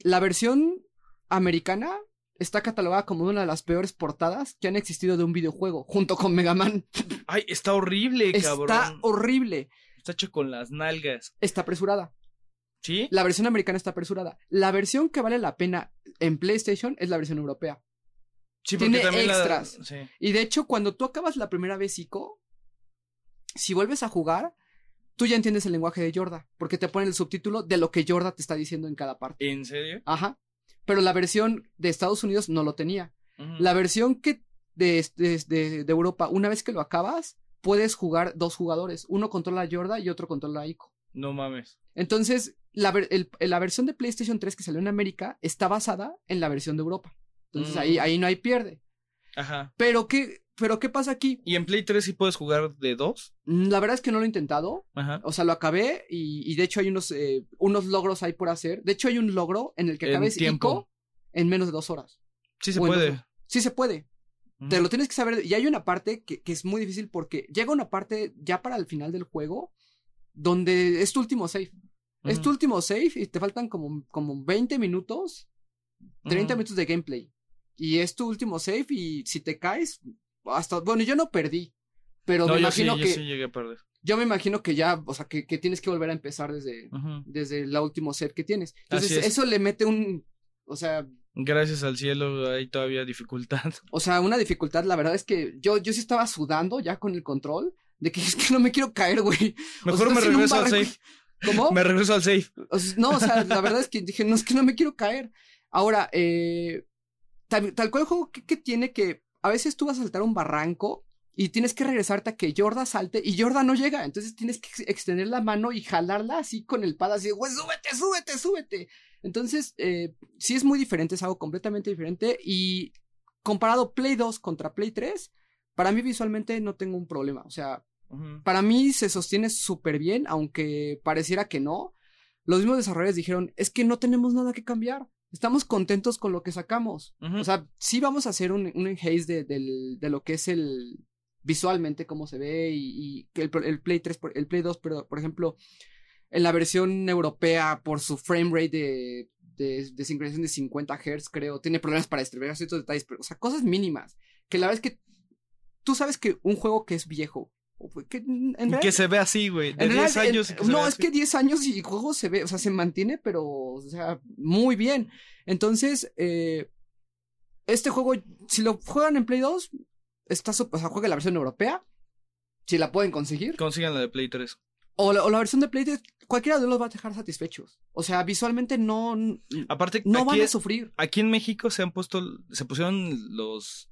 la versión americana está catalogada como una de las peores portadas que han existido de un videojuego, junto con Mega Man. Ay, está horrible, Está cabrón. horrible. Está hecho con las nalgas. Está apresurada. ¿Sí? La versión americana está apresurada. La versión que vale la pena en PlayStation es la versión europea. Sí, tiene la- extras. sí. Y de hecho, cuando tú acabas la primera vez ICO, si vuelves a jugar, tú ya entiendes el lenguaje de Yorda, porque te pone el subtítulo de lo que Yorda te está diciendo en cada parte. ¿En serio? Ajá. Pero la versión de Estados Unidos no lo tenía. La versión que de, de, de- de Europa, una vez que lo acabas, puedes jugar dos jugadores. Uno controla a Yorda y otro controla a Ico. No mames. Entonces, la, el- la versión de PlayStation 3 que salió en América está basada en la versión de Europa. Entonces Mm. ahí, ahí no hay pierde. Ajá. Pero ¿qué, pero ¿qué pasa aquí? ¿Y en Play 3 sí puedes jugar de dos? Mm, La verdad es que no lo he intentado. Ajá. O sea, lo acabé y, y de hecho hay unos, eh, unos logros ahí por hacer. De hecho hay un logro en el que acabes tiempo. Ico en menos de dos horas. Sí se O puede. dos- Sí se puede. Te lo tienes que saber. Y hay una parte que, que es muy difícil porque llega una parte ya para el final del juego donde es tu último save. Es tu último save y te faltan como, como 20 minutos, 30 Ujú. minutos de gameplay. Y es tu último save y si te caes, hasta, bueno, yo no perdí. Pero No, me yo sí, imagino yo que, sí llegué a perder. yo me imagino que ya, o sea, que, que tienes que volver a empezar desde, Ujú. desde el último save que tienes. Entonces, es. eso le mete un, o sea, Gracias al cielo hay todavía dificultad. O sea, una dificultad, la verdad es que yo, yo sí estaba sudando ya con el control, de que es que no me quiero caer, güey. O Mejor sea, me regreso al safe. ¿Cómo? Me regreso al safe. O sea, no, o sea, la verdad es que dije, no, es que no me quiero caer. Ahora, eh, tal, tal cual el juego que, que tiene que, a veces tú vas a saltar un barranco y tienes que regresarte a que Yorda salte y Yorda no llega, entonces tienes que ex- extender la mano y jalarla así con el pad, así, güey, súbete, súbete, súbete. Entonces, eh, sí es muy diferente, es algo completamente diferente y comparado Play 2 contra Play 3, para mí visualmente no tengo un problema, o sea, para mí se sostiene súper bien, aunque pareciera que no. Los mismos desarrolladores dijeron, es que no tenemos nada que cambiar. Estamos contentos con lo que sacamos. O sea, sí vamos a hacer un, un enhaze de, del- de lo que es el visualmente, cómo se ve y, que el, el Play 3, por- el Play 2, pero por ejemplo, en la versión europea, por su frame rate de, de, de sincronización de 50 Hz, creo, tiene problemas para distribuir ciertos detalles, pero, o sea, cosas mínimas. Que la verdad es que tú sabes que un juego que es viejo, que en que se ve así, güey. De en 10 realidad, años. en- no, es así. que 10 años y el juego se ve, o sea, se mantiene, pero, o sea, muy bien. Entonces, eh, este juego, si lo juegan en Play 2, está, o sea, juega la versión europea, si la pueden conseguir, Consigan la de Play 3. o la, o la versión de Play 3, cualquiera de los va a dejar satisfechos. O sea, visualmente no, Aparte, no van a sufrir. aquí en México se han puesto, se pusieron los,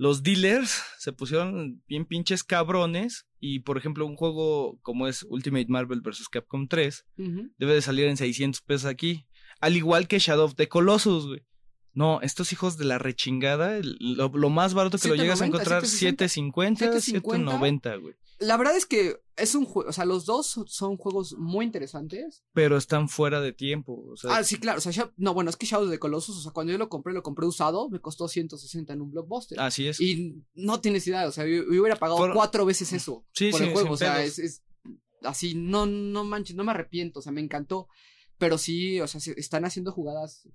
los dealers, se pusieron bien pinches cabrones. Y por ejemplo, un juego como es Ultimate Marvel vs. Capcom 3 Ujú. debe de salir en 600 pesos aquí. Al igual que Shadow of the Colossus, güey. No, estos hijos de la rechingada, lo, lo más barato que lo llegas a 7.90, encontrar, 7.60, 750, 790, güey. La verdad es que es un juego, o sea, los dos son- juegos muy interesantes. Pero están fuera de tiempo. O sea, Ah, sí, claro. O sea, no, bueno, es que Shadow de Colossus, o sea, cuando yo lo compré, lo compré usado, me costó 160 en un blockbuster. así es. Y no tienes idea, o sea, yo, yo hubiera pagado Por- cuatro veces eso Sí, por sí, el juego. O sea, es, es así, no, no manches, no me arrepiento, o sea, me encantó. Pero sí, o sea, se- están haciendo jugadas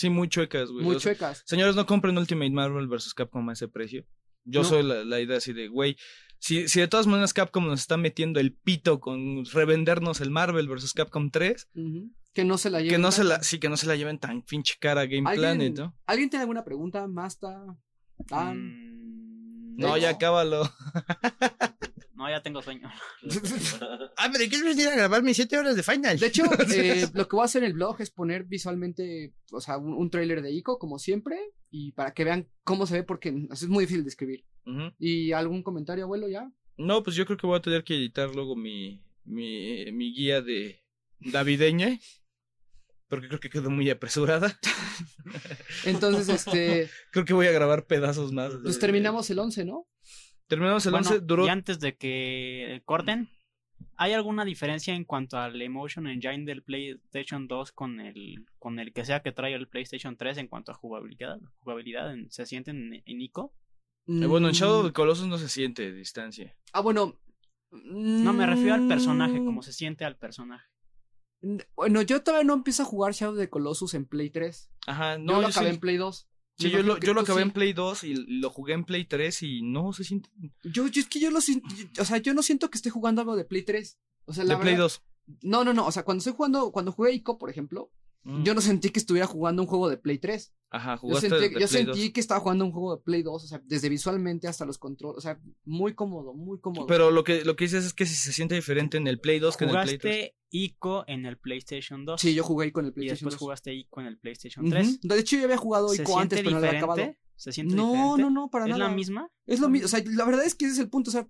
Sí, muy chuecas, güey. muy O sea, chuecas. Señores, no compren Ultimate Marvel vs. Capcom a ese precio. Yo No. soy la, la idea así de, güey, si, si de todas maneras Capcom nos está metiendo el pito con revendernos el Marvel vs. Capcom 3, Ujú. Que no se la que lleven. no se la, sí, que no se la lleven tan pinche cara a Game ¿Alguien, Planet, ¿no? ¿Alguien tiene alguna pregunta? Masta, Dan. Mm, No, ya acábalo. No, ya tengo sueño. Ah, pero ¿quieres venir a grabar mis 7 horas de Final? De hecho, eh, lo que voy a hacer en el blog es poner visualmente, o sea, un, un trailer de Ico, como siempre, y para que vean cómo se ve, porque es muy difícil de escribir. ¿Y algún comentario, abuelo, ya? No, pues yo creo que voy a tener que editar luego mi, mi, mi guía de navideña. Porque creo que quedó muy apresurada. Entonces, este, Creo que voy a grabar pedazos más. pues terminamos el 11, ¿no? Terminamos el Bueno, 11, duró Y antes de que corten, ¿hay alguna diferencia en cuanto al Emotion Engine del PlayStation 2 con el, con el que sea que trae el PlayStation 3 en cuanto a jugabilidad? jugabilidad en- ¿Se sienten en, en ICO? Eh, bueno, en Shadow of Mm, the Colossus no se siente distancia. Ah, bueno. No, me refiero al personaje, mm, como se siente al personaje. Bueno, yo todavía no empiezo a jugar Shadow de Colossus en Play 3. Ajá, No, no, yo lo yo, acabé sí, en Play 2. Sí, yo lo, yo lo acabé sí. en Play 2 y lo jugué en Play 3 y no se siente. Yo, yo es que yo lo siento, o sea, yo no siento que esté jugando algo de Play 3. O sea, la De Play verdad- 2. No, no, no, o sea, cuando estoy jugando, cuando jugué Ico, por ejemplo, Mm. yo no sentí que estuviera jugando un juego de Play 3. Ajá, Yo jugaste sentí, de yo Play sentí 2. que estaba jugando un juego de Play 2, o sea, desde visualmente hasta los controles, o sea, muy cómodo, muy cómodo. Pero lo que, lo que dices es que si se siente diferente en el Play 2 que en el Play 3. Jugaste ICO en el PlayStation 2. sí, yo jugué ahí con el Y PlayStation después 2. jugaste ICO en el PlayStation Ujú. 3. De hecho, yo había jugado ¿Se ICO antes, pero no lo había acabado. ¿Se siente No, diferente? no, no, para ¿Es nada. la misma? Es lo mismo, o sea, la verdad es que ese es el punto, o sea,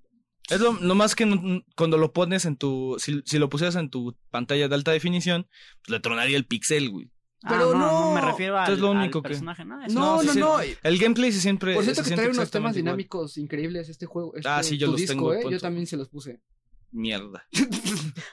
Es lo, lo más que no- cuando lo pones en tu. Si, si lo pusieras en tu pantalla de alta definición, pues le tronaría el pixel, güey. Pero Ah, no. me refiero al, es lo al único que- personaje, ¿no? Eso no, no, sí. no. El gameplay se siempre. Por cierto se que trae unos temas igual. dinámicos increíbles este juego. Este, Ah, sí, yo tu los disco, tengo, ¿eh? Yo también se los puse. Mierda.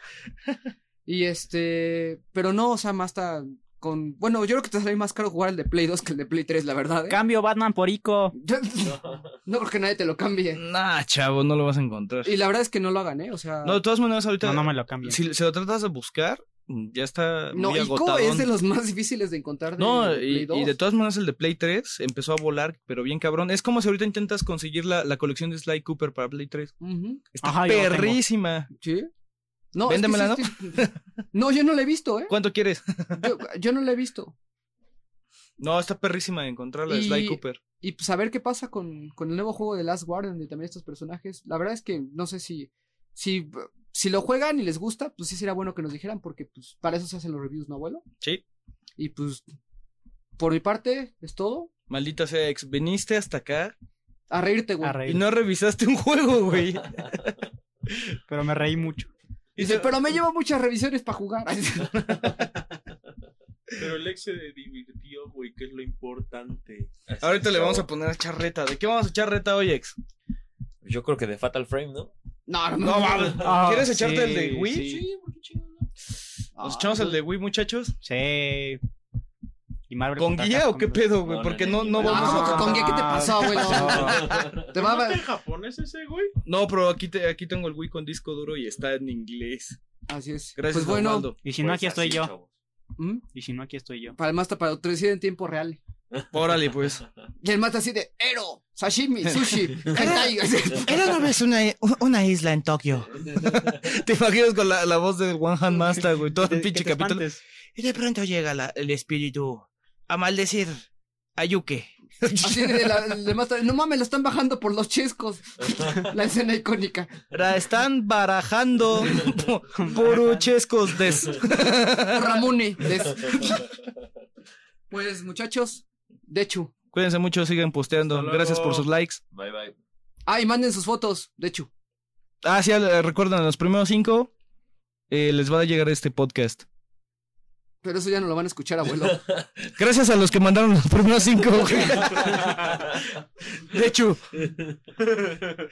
y este, pero no, o sea, más está con, bueno, yo creo que te sale más caro jugar el de Play 2 que el de Play 3, la verdad, ¿eh? Cambio Batman por ICO. no creo que nadie te lo cambie. Nah, chavo, no lo vas a encontrar. Y la verdad es que no lo hagan, ¿eh? O sea, No, de todas maneras, ahorita. No, no me lo cambien. Si, si lo tratas de buscar, ya está no, muy Ico agotado. es de los más difíciles de encontrar de No, Play y, 2. y de todas maneras el de Play 3 empezó a volar, pero bien cabrón. Es como si ahorita intentas conseguir la, la colección de Sly Cooper para Play 3. Ujú. Está Ajá, perrísima. ¿Sí? No, es que Véndemela, sí estoy- no, yo no la he visto, ¿eh? ¿Cuánto quieres? Yo, yo no la he visto. No, está perrísima de encontrarla Y- Sly Cooper. Y pues a ver qué pasa con, con el nuevo juego de Last Guardian, donde también estos personajes. La verdad es que no sé si, si, si lo juegan y les gusta, pues sí sería bueno que nos dijeran, porque pues para eso se hacen los reviews, ¿no, abuelo? Sí. Y pues, por mi parte, es todo. Maldita sea, ex, viniste hasta acá A reírte, güey. A reír. y no revisaste un juego, güey. Pero me reí mucho. Dice, pero me lleva muchas revisiones para jugar. Pero el ex se divirtió, güey, que es lo importante. Ahorita le vamos a poner a echar reta. ¿De qué vamos a echar reta hoy, ex? Yo creo que de Fatal Frame, ¿no? no, no, No, mames. Ah, ¿Quieres echarte el de sí, Wii? sí. ¿Nos echamos el de Wii, muchachos? Sí. Y Marvel ¿Con guía o qué güey. pedo, güey? Porque no, no, vamos Ah, a... ¿con qué? ¿Qué te pasó, abuelo? Te va ¿No a... está en japonés ese, güey? No, pero aquí, te, aquí tengo el Wii con disco duro y está en inglés. Así es. Gracias, pues bueno. Y si no, aquí Pues estoy yo. ¿Mm? Y si no, aquí estoy yo. para el Master, para traducir en tiempo real. Órale, pues. Y el mata así de Ero, Sashimi, Sushi, Hentai. Era una vez una, una isla en Tokio. Te imaginas con la, la voz del One Hand Master, güey, todo el Que pinche capítulo. Y de pronto llega la- el espíritu a maldecir a Yuke. Así de la, de Master, no mames, lo están bajando por los chescos. La escena icónica. La están barajando por chescos des. Ramune. des- Pues muchachos, de hecho. Cuídense mucho, sigan posteando. Gracias por sus likes. Bye, bye. Ah, y manden sus fotos, de hecho. Ah, sí, eh, recuerden, los primeros cinco eh, les va a llegar este podcast. Pero eso ya no lo van a escuchar, abuelo. Gracias a los que mandaron los primeros cinco. De hecho,